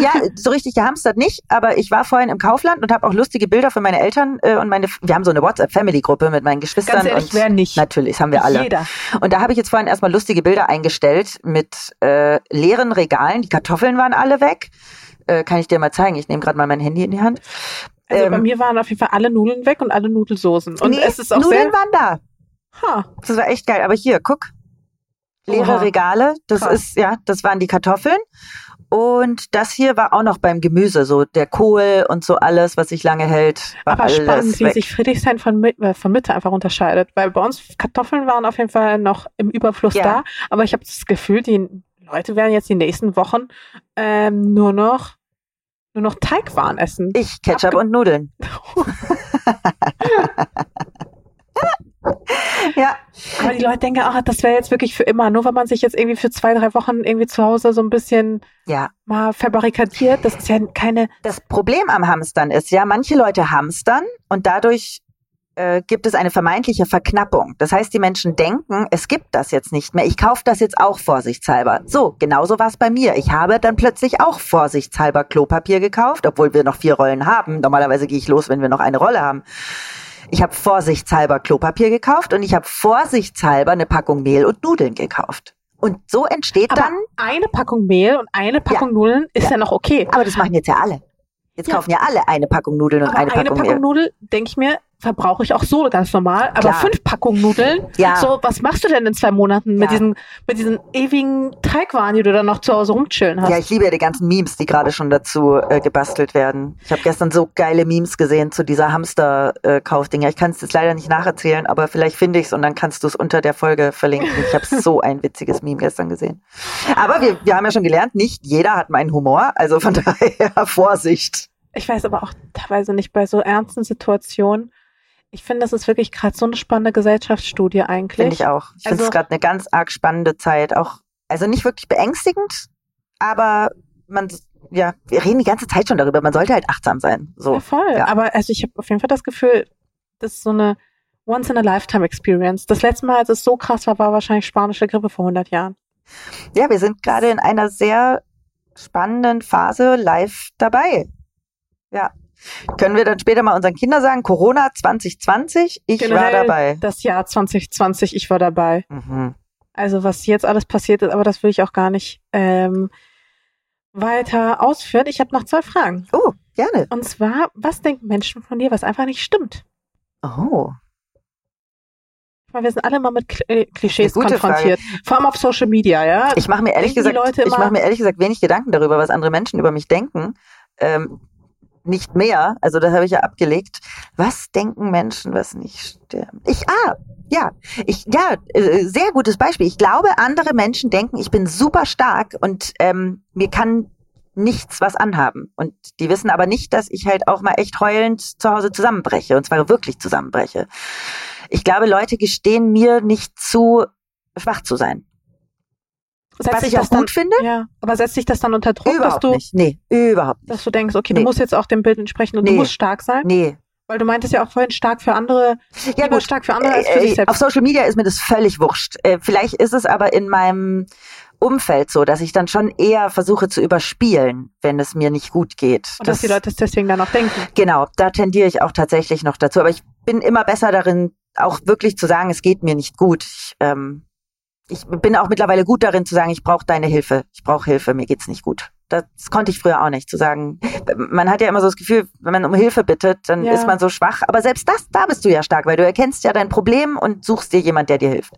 Ja, so richtig gehamstert nicht, aber ich war vorhin im Kaufland und habe auch lustige Bilder für meine Eltern äh, und meine. Wir haben so eine WhatsApp-Family-Gruppe mit meinen Geschwistern. Ganz ehrlich, und wer nicht? Natürlich, das haben wir alle. Jeder. Und da habe ich jetzt vorhin erstmal lustige Bilder eingestellt mit äh, leeren Regalen. Die Kartoffeln waren alle weg. Äh, kann ich dir mal zeigen? Ich nehme gerade mal mein Handy in die Hand. Also bei Ähm, mir waren auf jeden Fall alle Nudeln weg und alle Nudelsoßen. Und Nee, es ist auch Nudeln waren da. Ha, Das war echt geil. Aber hier, guck. Leere Oha. Regale. Das Krass. ist, ja, das waren die Kartoffeln. Und das hier war auch noch beim Gemüse, so der Kohl und so alles, was sich lange hält, war aber spannend, wie weg. sich Friedrichshain von, äh, von Mitte einfach unterscheidet. Weil bei uns Kartoffeln waren auf jeden Fall noch im Überfluss Ja. da. Aber ich habe das Gefühl, die Leute werden jetzt die nächsten Wochen ähm, nur noch nur noch Teigwaren essen. ich, Ketchup Abge- und Nudeln. ja, Aber die Leute denken, ah, das wäre jetzt wirklich für immer. Nur weil man sich jetzt irgendwie für zwei, drei Wochen irgendwie zu Hause so ein bisschen ja. mal verbarrikadiert, das ist ja keine. Das Problem am Hamstern ist ja, manche Leute hamstern und dadurch äh, gibt es eine vermeintliche Verknappung. Das heißt, die Menschen denken, es gibt das jetzt nicht mehr. Ich kaufe das jetzt auch vorsichtshalber. So, genauso war es bei mir. Ich habe dann plötzlich auch vorsichtshalber Klopapier gekauft, obwohl wir noch vier Rollen haben. Normalerweise gehe ich los, wenn wir noch eine Rolle haben. Ich habe vorsichtshalber Klopapier gekauft und ich habe vorsichtshalber eine Packung Mehl und Nudeln gekauft. Und so entsteht Aber dann, eine Packung Mehl und eine Packung Nudeln ist ja. noch okay. aber das machen jetzt ja alle. Jetzt Ja. kaufen ja alle eine Packung Nudeln und Aber eine Packung, Nudel, Mehl. Nudel, denke ich mir, verbrauche ich auch so ganz normal. Aber Klar. fünf Packungen Nudeln, Ja. so, was machst du denn in zwei Monaten mit Ja. diesen, mit diesen ewigen Teigwaren, die du dann noch zu Hause rumchillen hast? Ja, ich liebe ja die ganzen Memes, die gerade schon dazu äh, gebastelt werden. Ich habe gestern so geile Memes gesehen zu dieser Hamster-Kaufding. Ja, ich kann es jetzt leider nicht nacherzählen, aber vielleicht finde ich es und dann kannst du es unter der Folge verlinken. Ich habe so ein witziges Meme gestern gesehen. Aber wir, wir haben ja schon gelernt, nicht jeder hat meinen Humor, also von daher Vorsicht. Ich weiß aber auch teilweise nicht bei so ernsten Situationen. Ich finde, das ist wirklich gerade so eine spannende Gesellschaftsstudie eigentlich. Finde ich auch. Ich finde Also- es gerade eine ganz arg spannende Zeit. Auch, also nicht wirklich beängstigend, aber man, ja, wir reden die ganze Zeit schon darüber. Man sollte halt achtsam sein. So. Ja, voll. Ja. Aber also ich habe auf jeden Fall das Gefühl, das ist so eine once in a lifetime Experience. Das letzte Mal, als es so krass war, war wahrscheinlich spanische Grippe vor 100 Jahren. Ja, wir sind gerade in einer sehr spannenden Phase live dabei. Ja. Können wir dann später mal unseren Kindern sagen, Corona 2020, ich war Generell dabei. Das Jahr 2020, ich war dabei. Mhm. Also was jetzt alles passiert ist, aber das will ich auch gar nicht ähm, weiter ausführen. Ich habe noch zwei Fragen. Oh, gerne. Und zwar, was denken Menschen von dir, was einfach nicht stimmt? Oh. Meine, wir sind alle mal mit äh, Klischees konfrontiert. Vor allem auf Social Media, ja. Ich mache mir ehrlich Denken gesagt, ich mache mir ehrlich gesagt wenig Gedanken darüber, was andere Menschen über mich denken. Ähm, nicht mehr, also das habe ich ja abgelegt. Was denken Menschen, was nicht stimmt? Ich, ah, ja, ich, ja, äh, sehr gutes Beispiel. Ich glaube, andere Menschen denken, ich bin super stark und ähm, mir kann nichts was anhaben. Und die wissen aber nicht, dass ich halt auch mal echt heulend zu Hause zusammenbreche und zwar wirklich zusammenbreche. Ich glaube, Leute gestehen mir nicht zu, schwach zu sein. Setzt Was sich ich auch das dann, gut finde. Ja, aber setzt sich das dann unter Druck, dass Überhaupt du, nicht. Nee, überhaupt nicht. dass du denkst, okay, Nee. du musst jetzt auch dem Bild entsprechen und Nee. du musst stark sein? Nee. Weil du meintest ja auch vorhin stark für andere, Ja gut, stark für andere als für äh, sich selbst. auf Social Media ist mir das völlig wurscht. Äh, vielleicht ist es aber in meinem Umfeld so, dass ich dann schon eher versuche zu überspielen, wenn es mir nicht gut geht. Und dass die Leute es deswegen dann auch denken. Genau, da tendiere ich auch tatsächlich noch dazu. Aber ich bin immer besser darin, auch wirklich zu sagen, es geht mir nicht gut. Ich, ähm, ich bin auch mittlerweile gut darin zu sagen, ich brauche deine Hilfe. Ich brauche Hilfe, mir geht's nicht gut. Das konnte ich früher auch nicht, zu sagen. Man hat ja immer so das Gefühl, wenn man um Hilfe bittet, dann Ja. ist man so schwach. Aber selbst das, da bist du ja stark, weil du erkennst ja dein Problem und suchst dir jemand, der dir hilft.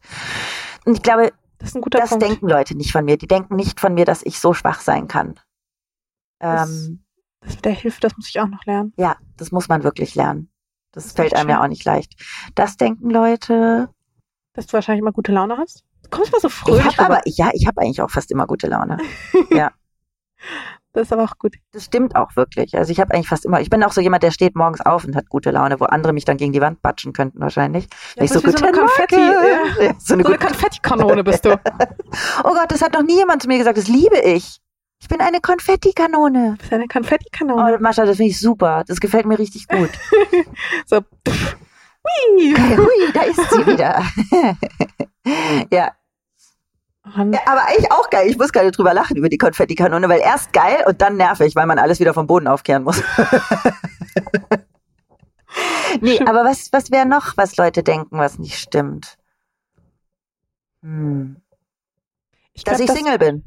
Und ich glaube, Das das denken Leute nicht von mir. Die denken nicht von mir, dass ich so schwach sein kann. Das- Ähm, Das mit der Hilfe, das muss ich auch noch lernen. ja, das muss man wirklich lernen. Das, Das fällt einem ja schwer. auch nicht leicht. Das denken Leute. Dass du wahrscheinlich immer gute Laune hast. Du kommst mal so Ich fröhlich rüber. aber, ja, ich habe eigentlich auch fast immer gute Laune. Das ist aber auch gut. Das stimmt auch wirklich. Also ich habe eigentlich fast immer, ich bin auch so jemand, der steht morgens auf und hat gute Laune, wo andere mich dann gegen die Wand batschen könnten wahrscheinlich. Ja, du bist wie so eine "Guten Konfetti, Morgen." ja. Ja, so eine So eine gute, Konfettikanone bist du. oh Gott, das hat noch nie jemand zu mir gesagt. Das liebe ich. Ich bin eine Konfettikanone. Du bist eine Konfettikanone. Oh, Mascha, das finde ich super. Das gefällt mir richtig gut. So. pff. Hui. Hui, da ist sie wieder. ja. Ja, aber eigentlich auch geil. Ich muss gerade drüber lachen über die Konfettikanone, weil erst geil und dann nervig, weil man alles wieder vom Boden aufkehren muss. nee, aber was, was wäre noch, was Leute denken, was nicht stimmt? Hm. ich Dass glaub, ich das Single bin.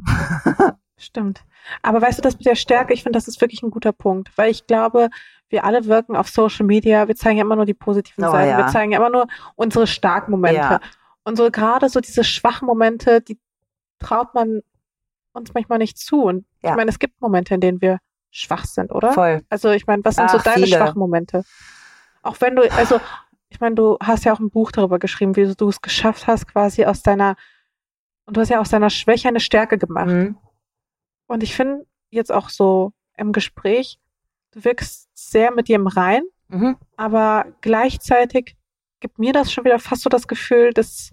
stimmt. Aber weißt du, das mit der Stärke, ich finde, das ist wirklich ein guter Punkt, weil ich glaube, wir alle wirken auf Social Media, wir zeigen ja immer nur die positiven Oh, Seiten, ja. wir zeigen ja immer nur unsere starken Momente. Ja. Und so gerade so diese schwachen Momente, die traut man uns manchmal nicht zu. Und Ja. ich meine, es gibt Momente, in denen wir schwach sind, oder? Voll. Also ich meine, was sind so Ach, deine viele. schwachen Momente? Auch wenn du, also ich meine, du hast ja auch ein Buch darüber geschrieben, wie du es geschafft hast, quasi aus deiner, und du hast ja aus deiner Schwäche eine Stärke gemacht. Mhm. Und ich finde jetzt auch so im Gespräch, wirkst sehr mit dir im Rein, Mhm. aber gleichzeitig gibt mir das schon wieder fast so das Gefühl, dass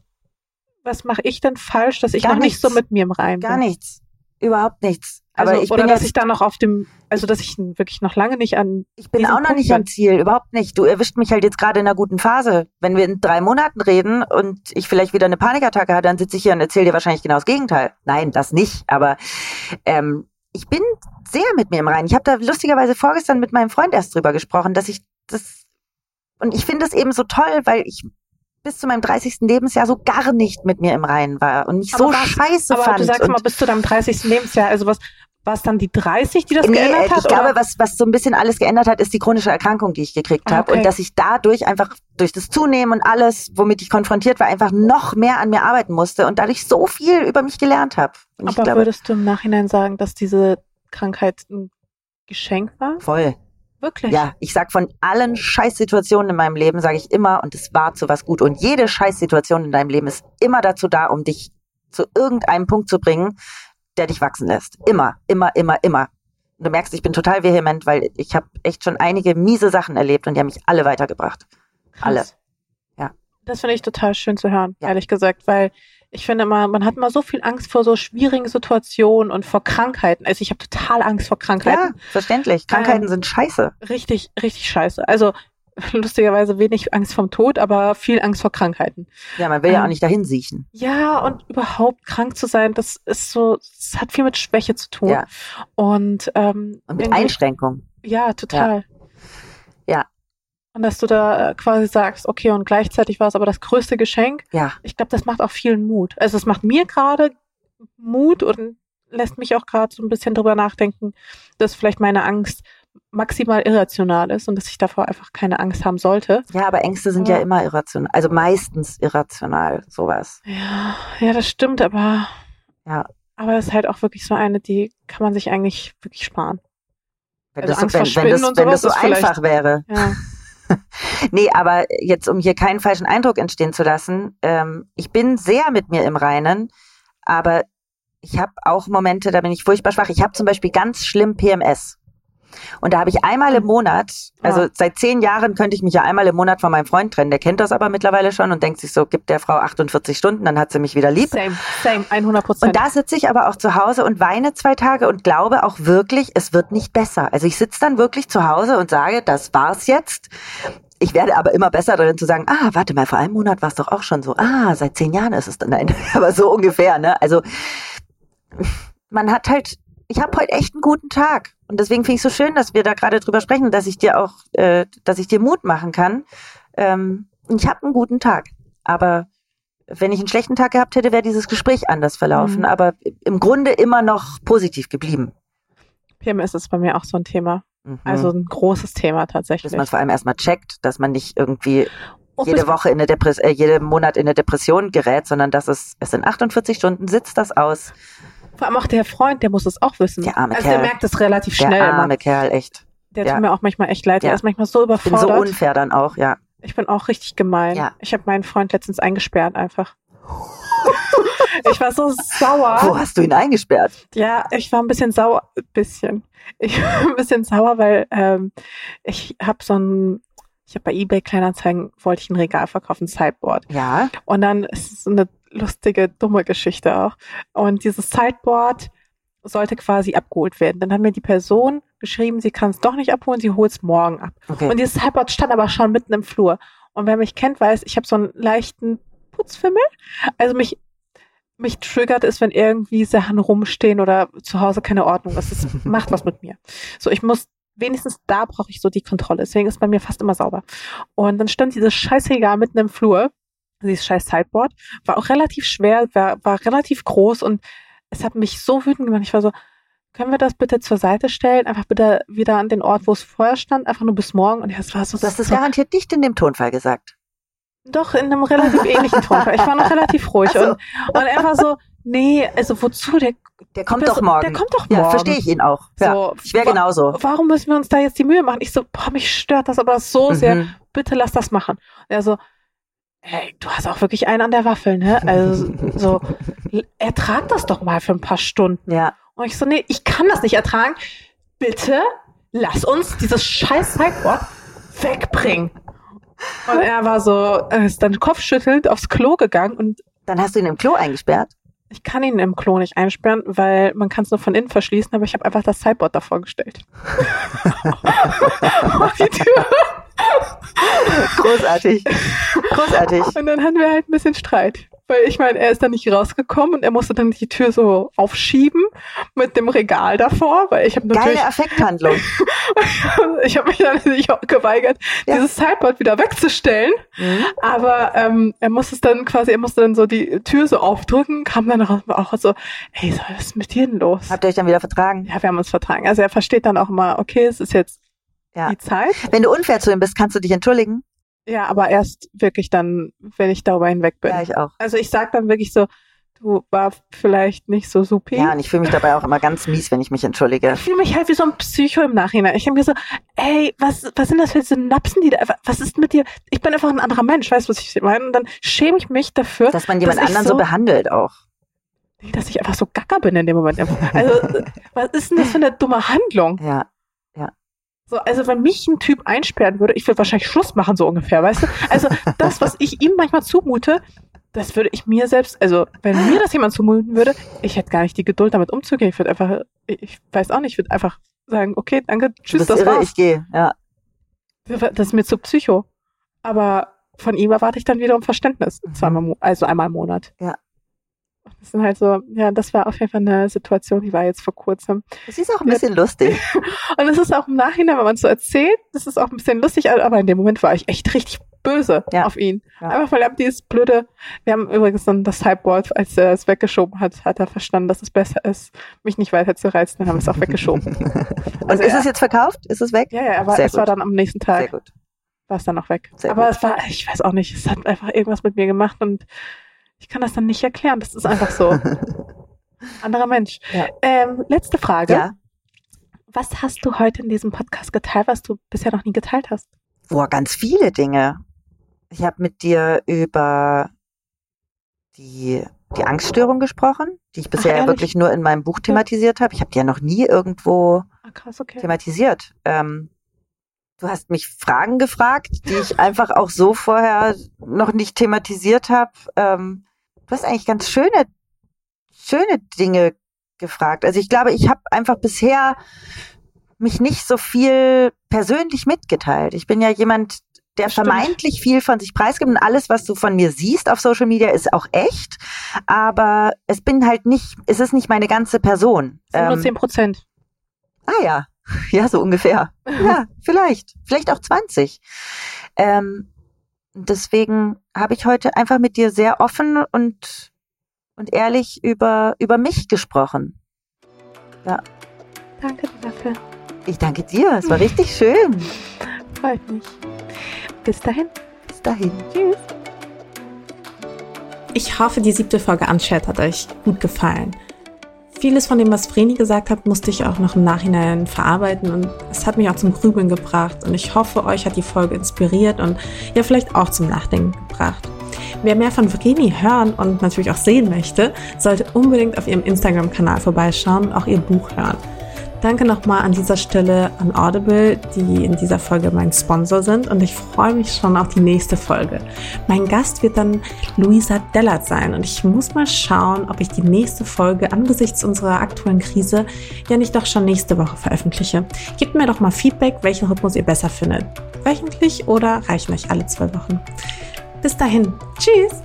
was mache ich denn falsch, dass ich Gar noch nicht so nichts. mit mir im Rein Gar bin. nichts. Überhaupt nichts. Also, Aber ich oder bin dass jetzt ich da noch auf dem, also dass ich wirklich noch lange nicht an Ich bin auch noch Punkt nicht am Ziel, überhaupt nicht. Du erwischt mich halt jetzt gerade in einer guten Phase. Wenn wir in drei Monaten reden und ich vielleicht wieder eine Panikattacke hatte, dann sitze ich hier und erzähle dir wahrscheinlich genau das Gegenteil. Nein, das nicht. Aber ähm, ich bin sehr mit mir im Reinen. Ich habe da lustigerweise vorgestern mit meinem Freund erst drüber gesprochen, dass ich das und ich finde es eben so toll, weil ich bis zu meinem 30. Lebensjahr so gar nicht mit mir im Reinen war und mich Aber so was- scheiße Aber fand. du sagst mal bis zu deinem 30. Lebensjahr, also was, War es dann die 30, die das Nee, geändert hat? ich glaube, was, was so ein bisschen alles geändert hat, ist die chronische Erkrankung, die ich gekriegt Ah, habe. okay. Und dass ich dadurch einfach durch das Zunehmen und alles, womit ich konfrontiert war, einfach noch mehr an mir arbeiten musste und dadurch so viel über mich gelernt habe. Aber glaube, würdest du im Nachhinein sagen, dass diese Krankheit ein Geschenk war? voll. Wirklich? Ja, ich sag von allen Scheißsituationen in meinem Leben, sage ich immer, und es war zu was gut. Und jede Scheißsituation in deinem Leben ist immer dazu da, um dich zu irgendeinem Punkt zu bringen, der dich wachsen lässt. Immer, immer, immer, immer. Und du merkst, ich bin total vehement, weil ich habe echt schon einige miese Sachen erlebt und die haben mich alle weitergebracht. Krass. Alle. Ja. Das finde ich total schön zu hören, Ja. ehrlich gesagt, weil ich finde immer, man hat immer so viel Angst vor so schwierigen Situationen und vor Krankheiten. Also ich habe total Angst vor Ja, Krankheiten. verständlich. Krankheiten Ähm, sind scheiße. Richtig, richtig scheiße. Also lustigerweise wenig Angst vom Tod, aber viel Angst vor Krankheiten. Ja, man will ja ähm, auch nicht dahin siechen. Ja, und überhaupt krank zu sein, das ist so, das hat viel mit Schwäche zu tun. Ja. Und, ähm, Und mit Einschränkung. Ja, total. Ja. Und dass du da äh, quasi sagst, okay, und gleichzeitig war es aber das größte Geschenk. Ja, Ich glaube, das macht auch vielen Mut. Also es macht mir gerade Mut und lässt mich auch gerade so ein bisschen drüber nachdenken, dass vielleicht meine Angst maximal irrational ist und dass ich davor einfach keine Angst haben sollte. ja, aber Ängste sind Aber- ja immer irrational. Also meistens irrational, sowas. Ja, ja, das stimmt, aber Ja. aber es ist halt auch wirklich so eine, die kann man sich eigentlich wirklich sparen. Wenn Also das, Angst so, wenn, wenn das, wenn das so einfach wäre. Ja. Nee, aber jetzt, um hier keinen falschen Eindruck entstehen zu lassen, ähm, ich bin sehr mit mir im Reinen, aber ich habe auch Momente, da bin ich furchtbar schwach. Ich habe zum Beispiel ganz schlimm PMS. Und da habe ich einmal im Monat, also Ah. seit zehn Jahren könnte ich mich ja einmal im Monat von meinem Freund trennen. Der kennt das aber mittlerweile schon und denkt sich so, gibt der Frau 48 Stunden, dann hat sie mich wieder lieb. Same, same, 100 Prozent. Und da sitze ich aber auch zu Hause und weine zwei Tage und glaube auch wirklich, es wird nicht besser. Also ich sitze dann wirklich zu Hause und sage, das war's jetzt. Ich werde aber immer besser darin zu sagen, ah, warte mal, vor einem Monat war es doch auch schon so. Ah, seit zehn Jahren ist es dann. Nein, aber so ungefähr, ne? Also man hat halt, ich habe heute echt einen guten Tag. Und deswegen finde ich so schön, dass wir da gerade drüber sprechen, dass ich dir auch, äh, dass ich dir Mut machen kann. Ähm, ich habe einen guten Tag. Aber wenn ich einen schlechten Tag gehabt hätte, wäre dieses Gespräch anders verlaufen. Mhm. Aber im Grunde immer noch positiv geblieben. PMS ist bei mir auch so ein Thema. Mhm. Also ein großes Thema tatsächlich. dass man es vor allem erstmal checkt, dass man nicht irgendwie Oh, jede Woche in eine Depres äh, jeden Monat in eine Depression gerät, sondern dass es, es in 48 Stunden sitzt das aus. Vor allem auch der Freund, der muss es auch wissen. Der arme also Kerl. der merkt es relativ Der schnell arme immer. Kerl, echt. Der ja. tut mir auch manchmal echt leid. Ja. Der ist manchmal so Ich bin so überfordert. unfair dann auch, ja. ich bin auch richtig gemein. Ja. Ich habe meinen Freund letztens eingesperrt einfach. ich war so sauer. Wo hast du ihn eingesperrt? Ja, ich war ein bisschen sauer, ein bisschen. Ich war ein bisschen sauer, weil ähm, ich habe so ein, ich habe bei eBay Kleinanzeigen wollte ich ein Regal verkaufen, Sideboard. Ja. Und dann ist es so eine lustige, dumme Geschichte auch. Und dieses Sideboard sollte quasi abgeholt werden. Dann hat mir die Person geschrieben, sie kann es doch nicht abholen, sie holt es morgen ab. Okay. Und dieses Sideboard stand aber schon mitten im Flur. Und wer mich kennt, weiß, ich habe so einen leichten Putzfimmel. Also mich, mich triggert es, wenn irgendwie Sachen rumstehen oder zu Hause keine Ordnung ist. Es macht was mit mir. So, ich muss, wenigstens da brauche ich so die Kontrolle. Deswegen ist bei mir fast immer sauber. Und dann stand dieses scheiß Regal mitten im Flur. Dieses scheiß Sideboard. War auch relativ schwer, war, war relativ groß und es hat mich so wütend gemacht. Ich war so, können wir das bitte zur Seite stellen? Einfach bitte wieder an den Ort, wo es vorher stand, einfach nur bis morgen. Und es war so, du hast es so garantiert nicht in dem Tonfall gesagt. doch in einem relativ ähnlichen Tonfall. Ich war noch relativ ruhig so. und, und er war so, nee, also wozu? Der, Der kommt doch morgen. Der kommt doch morgen. ja, verstehe ich ihn auch. Ja. So, Ich wäre wa- genauso. Warum müssen wir uns da jetzt die Mühe machen? Ich so, boah, mich stört das aber so sehr. Mhm. Bitte lass das machen. Und er so, ey, du hast auch wirklich einen an der Waffel, ne? Also so, ertrag das doch mal für ein paar Stunden. Ja. Und ich so, nee, ich kann das nicht ertragen. Bitte lass uns dieses scheiß Sideboard wegbringen. Und er war so, er ist dann kopfschüttelnd aufs Klo gegangen und Dann hast du ihn im Klo eingesperrt. ich kann ihn im Klo nicht einsperren, weil man kann es nur von innen verschließen, aber ich habe einfach das Sideboard davor gestellt. Und die Tür. Großartig. Großartig. Und dann hatten wir halt ein bisschen Streit. Weil ich meine, er ist dann nicht rausgekommen und er musste dann die Tür so aufschieben mit dem Regal davor, weil ich habe natürlich... Geile Affekthandlung. ich habe mich dann natürlich auch geweigert, Ja. dieses Sideboard wieder wegzustellen. Mhm. Aber ähm, er musste es dann quasi, er musste dann so die Tür so aufdrücken, kam dann raus und auch so, ey, was ist mit dir denn los? Habt ihr euch dann wieder vertragen? Ja, wir haben uns vertragen. Also er versteht dann auch immer, okay, es ist jetzt Ja. die Zeit. Wenn du unfair zu ihm bist, kannst du dich entschuldigen? Ja, aber erst wirklich dann, wenn ich darüber hinweg bin. Ja, ich auch. also ich sag dann wirklich so, du war vielleicht nicht so supi. Ja, und ich fühle mich dabei auch immer ganz mies, wenn ich mich entschuldige. Ich fühle mich halt wie so ein Psycho im Nachhinein. Ich denke mir so, ey, was, was sind das für Synapsen, die da, was ist mit dir? Ich bin einfach ein anderer Mensch, weißt du, was ich meine? Und dann schäme ich mich dafür, Dass man jemand dass anderen so, so- behandelt auch. dass ich einfach so gacker bin in dem Moment. Also, was ist denn das für eine dumme Handlung? Ja. So, also wenn mich ein Typ einsperren würde, ich würde wahrscheinlich Schluss machen, so ungefähr, weißt du? Also das, was ich ihm manchmal zumute, das würde ich mir selbst, also wenn mir das jemand zumuten würde, ich hätte gar nicht die Geduld, damit umzugehen. Ich würde einfach, ich weiß auch nicht, ich würde einfach sagen, okay, danke, tschüss, das irre, war's. ich gehe. Ja. Das ist mir zu psycho. Aber von ihm erwarte ich dann wiederum Verständnis. Mhm. Zweimal, also einmal im Monat. Ja. Das sind halt so, ja, das war auf jeden Fall eine Situation, die war jetzt vor kurzem. Das ist auch ein bisschen lustig. Und es ist auch im Nachhinein, wenn man es so erzählt, das ist auch ein bisschen lustig, aber in dem Moment war ich echt richtig böse Ja. auf ihn. Ja. Einfach weil er dieses blöde, wir haben übrigens dann das Sideboard, als er es weggeschoben hat, hat er verstanden, dass es besser ist, mich nicht weiter zu reizen, dann haben wir es auch weggeschoben. Und Also ist es jetzt verkauft? Ist es weg? Ja, ja, aber Sehr es war gut. dann am nächsten Sehr Tag, gut. war es dann noch weg. Sehr aber gut. es war, ich weiß auch nicht, es hat einfach irgendwas mit mir gemacht und ich kann das dann nicht erklären. Das ist einfach so. Anderer Mensch. Ja. Ähm, letzte Frage. Ja. Was hast du heute in diesem Podcast geteilt, was du bisher noch nie geteilt hast? Boah, ganz viele Dinge. Ich habe mit dir über die, die Angststörung gesprochen, die ich bisher ja ehrlich? wirklich nur in meinem Buch thematisiert habe. Ich habe die ja noch nie irgendwo Ah, krass, okay. thematisiert. Ähm, du hast mich Fragen gefragt, die ich einfach auch so vorher noch nicht thematisiert habe. Ähm, du hast eigentlich ganz schöne, schöne Dinge gefragt. Also ich glaube, ich habe einfach bisher mich nicht so viel persönlich mitgeteilt. Ich bin ja jemand, der stimmt. vermeintlich viel von sich preisgibt und alles, was du von mir siehst auf Social Media, ist auch echt. Aber es bin halt nicht, es ist nicht meine ganze Person. Sind nur Ähm, 10 Prozent. Ah ja, ja, so ungefähr. Ja, vielleicht. Vielleicht auch 20. Ähm, deswegen habe ich heute einfach mit dir sehr offen und, und ehrlich über, über mich gesprochen. Danke dir dafür. Ich danke dir. Es war richtig schön. Freut mich. Bis dahin. Bis dahin. Tschüss. Ich hoffe, die siebte Folge Unshared hat euch gut gefallen. Vieles von dem, was Vreni gesagt hat, musste ich auch noch im Nachhinein verarbeiten und es hat mich auch zum Grübeln gebracht und ich hoffe, euch hat die Folge inspiriert und ja vielleicht auch zum Nachdenken gebracht. Wer mehr von Vreni hören und natürlich auch sehen möchte, sollte unbedingt auf ihrem Instagram-Kanal vorbeischauen und auch ihr Buch hören. Danke nochmal an dieser Stelle an Audible, die in dieser Folge mein Sponsor sind und ich freue mich schon auf die nächste Folge. Mein Gast wird dann Luisa Dellert sein und ich muss mal schauen, ob ich die nächste Folge angesichts unserer aktuellen Krise ja nicht doch schon nächste Woche veröffentliche. Gebt mir doch mal Feedback, welchen Rhythmus ihr besser findet. Wöchentlich oder reichen euch alle zwei Wochen? Bis dahin. Tschüss!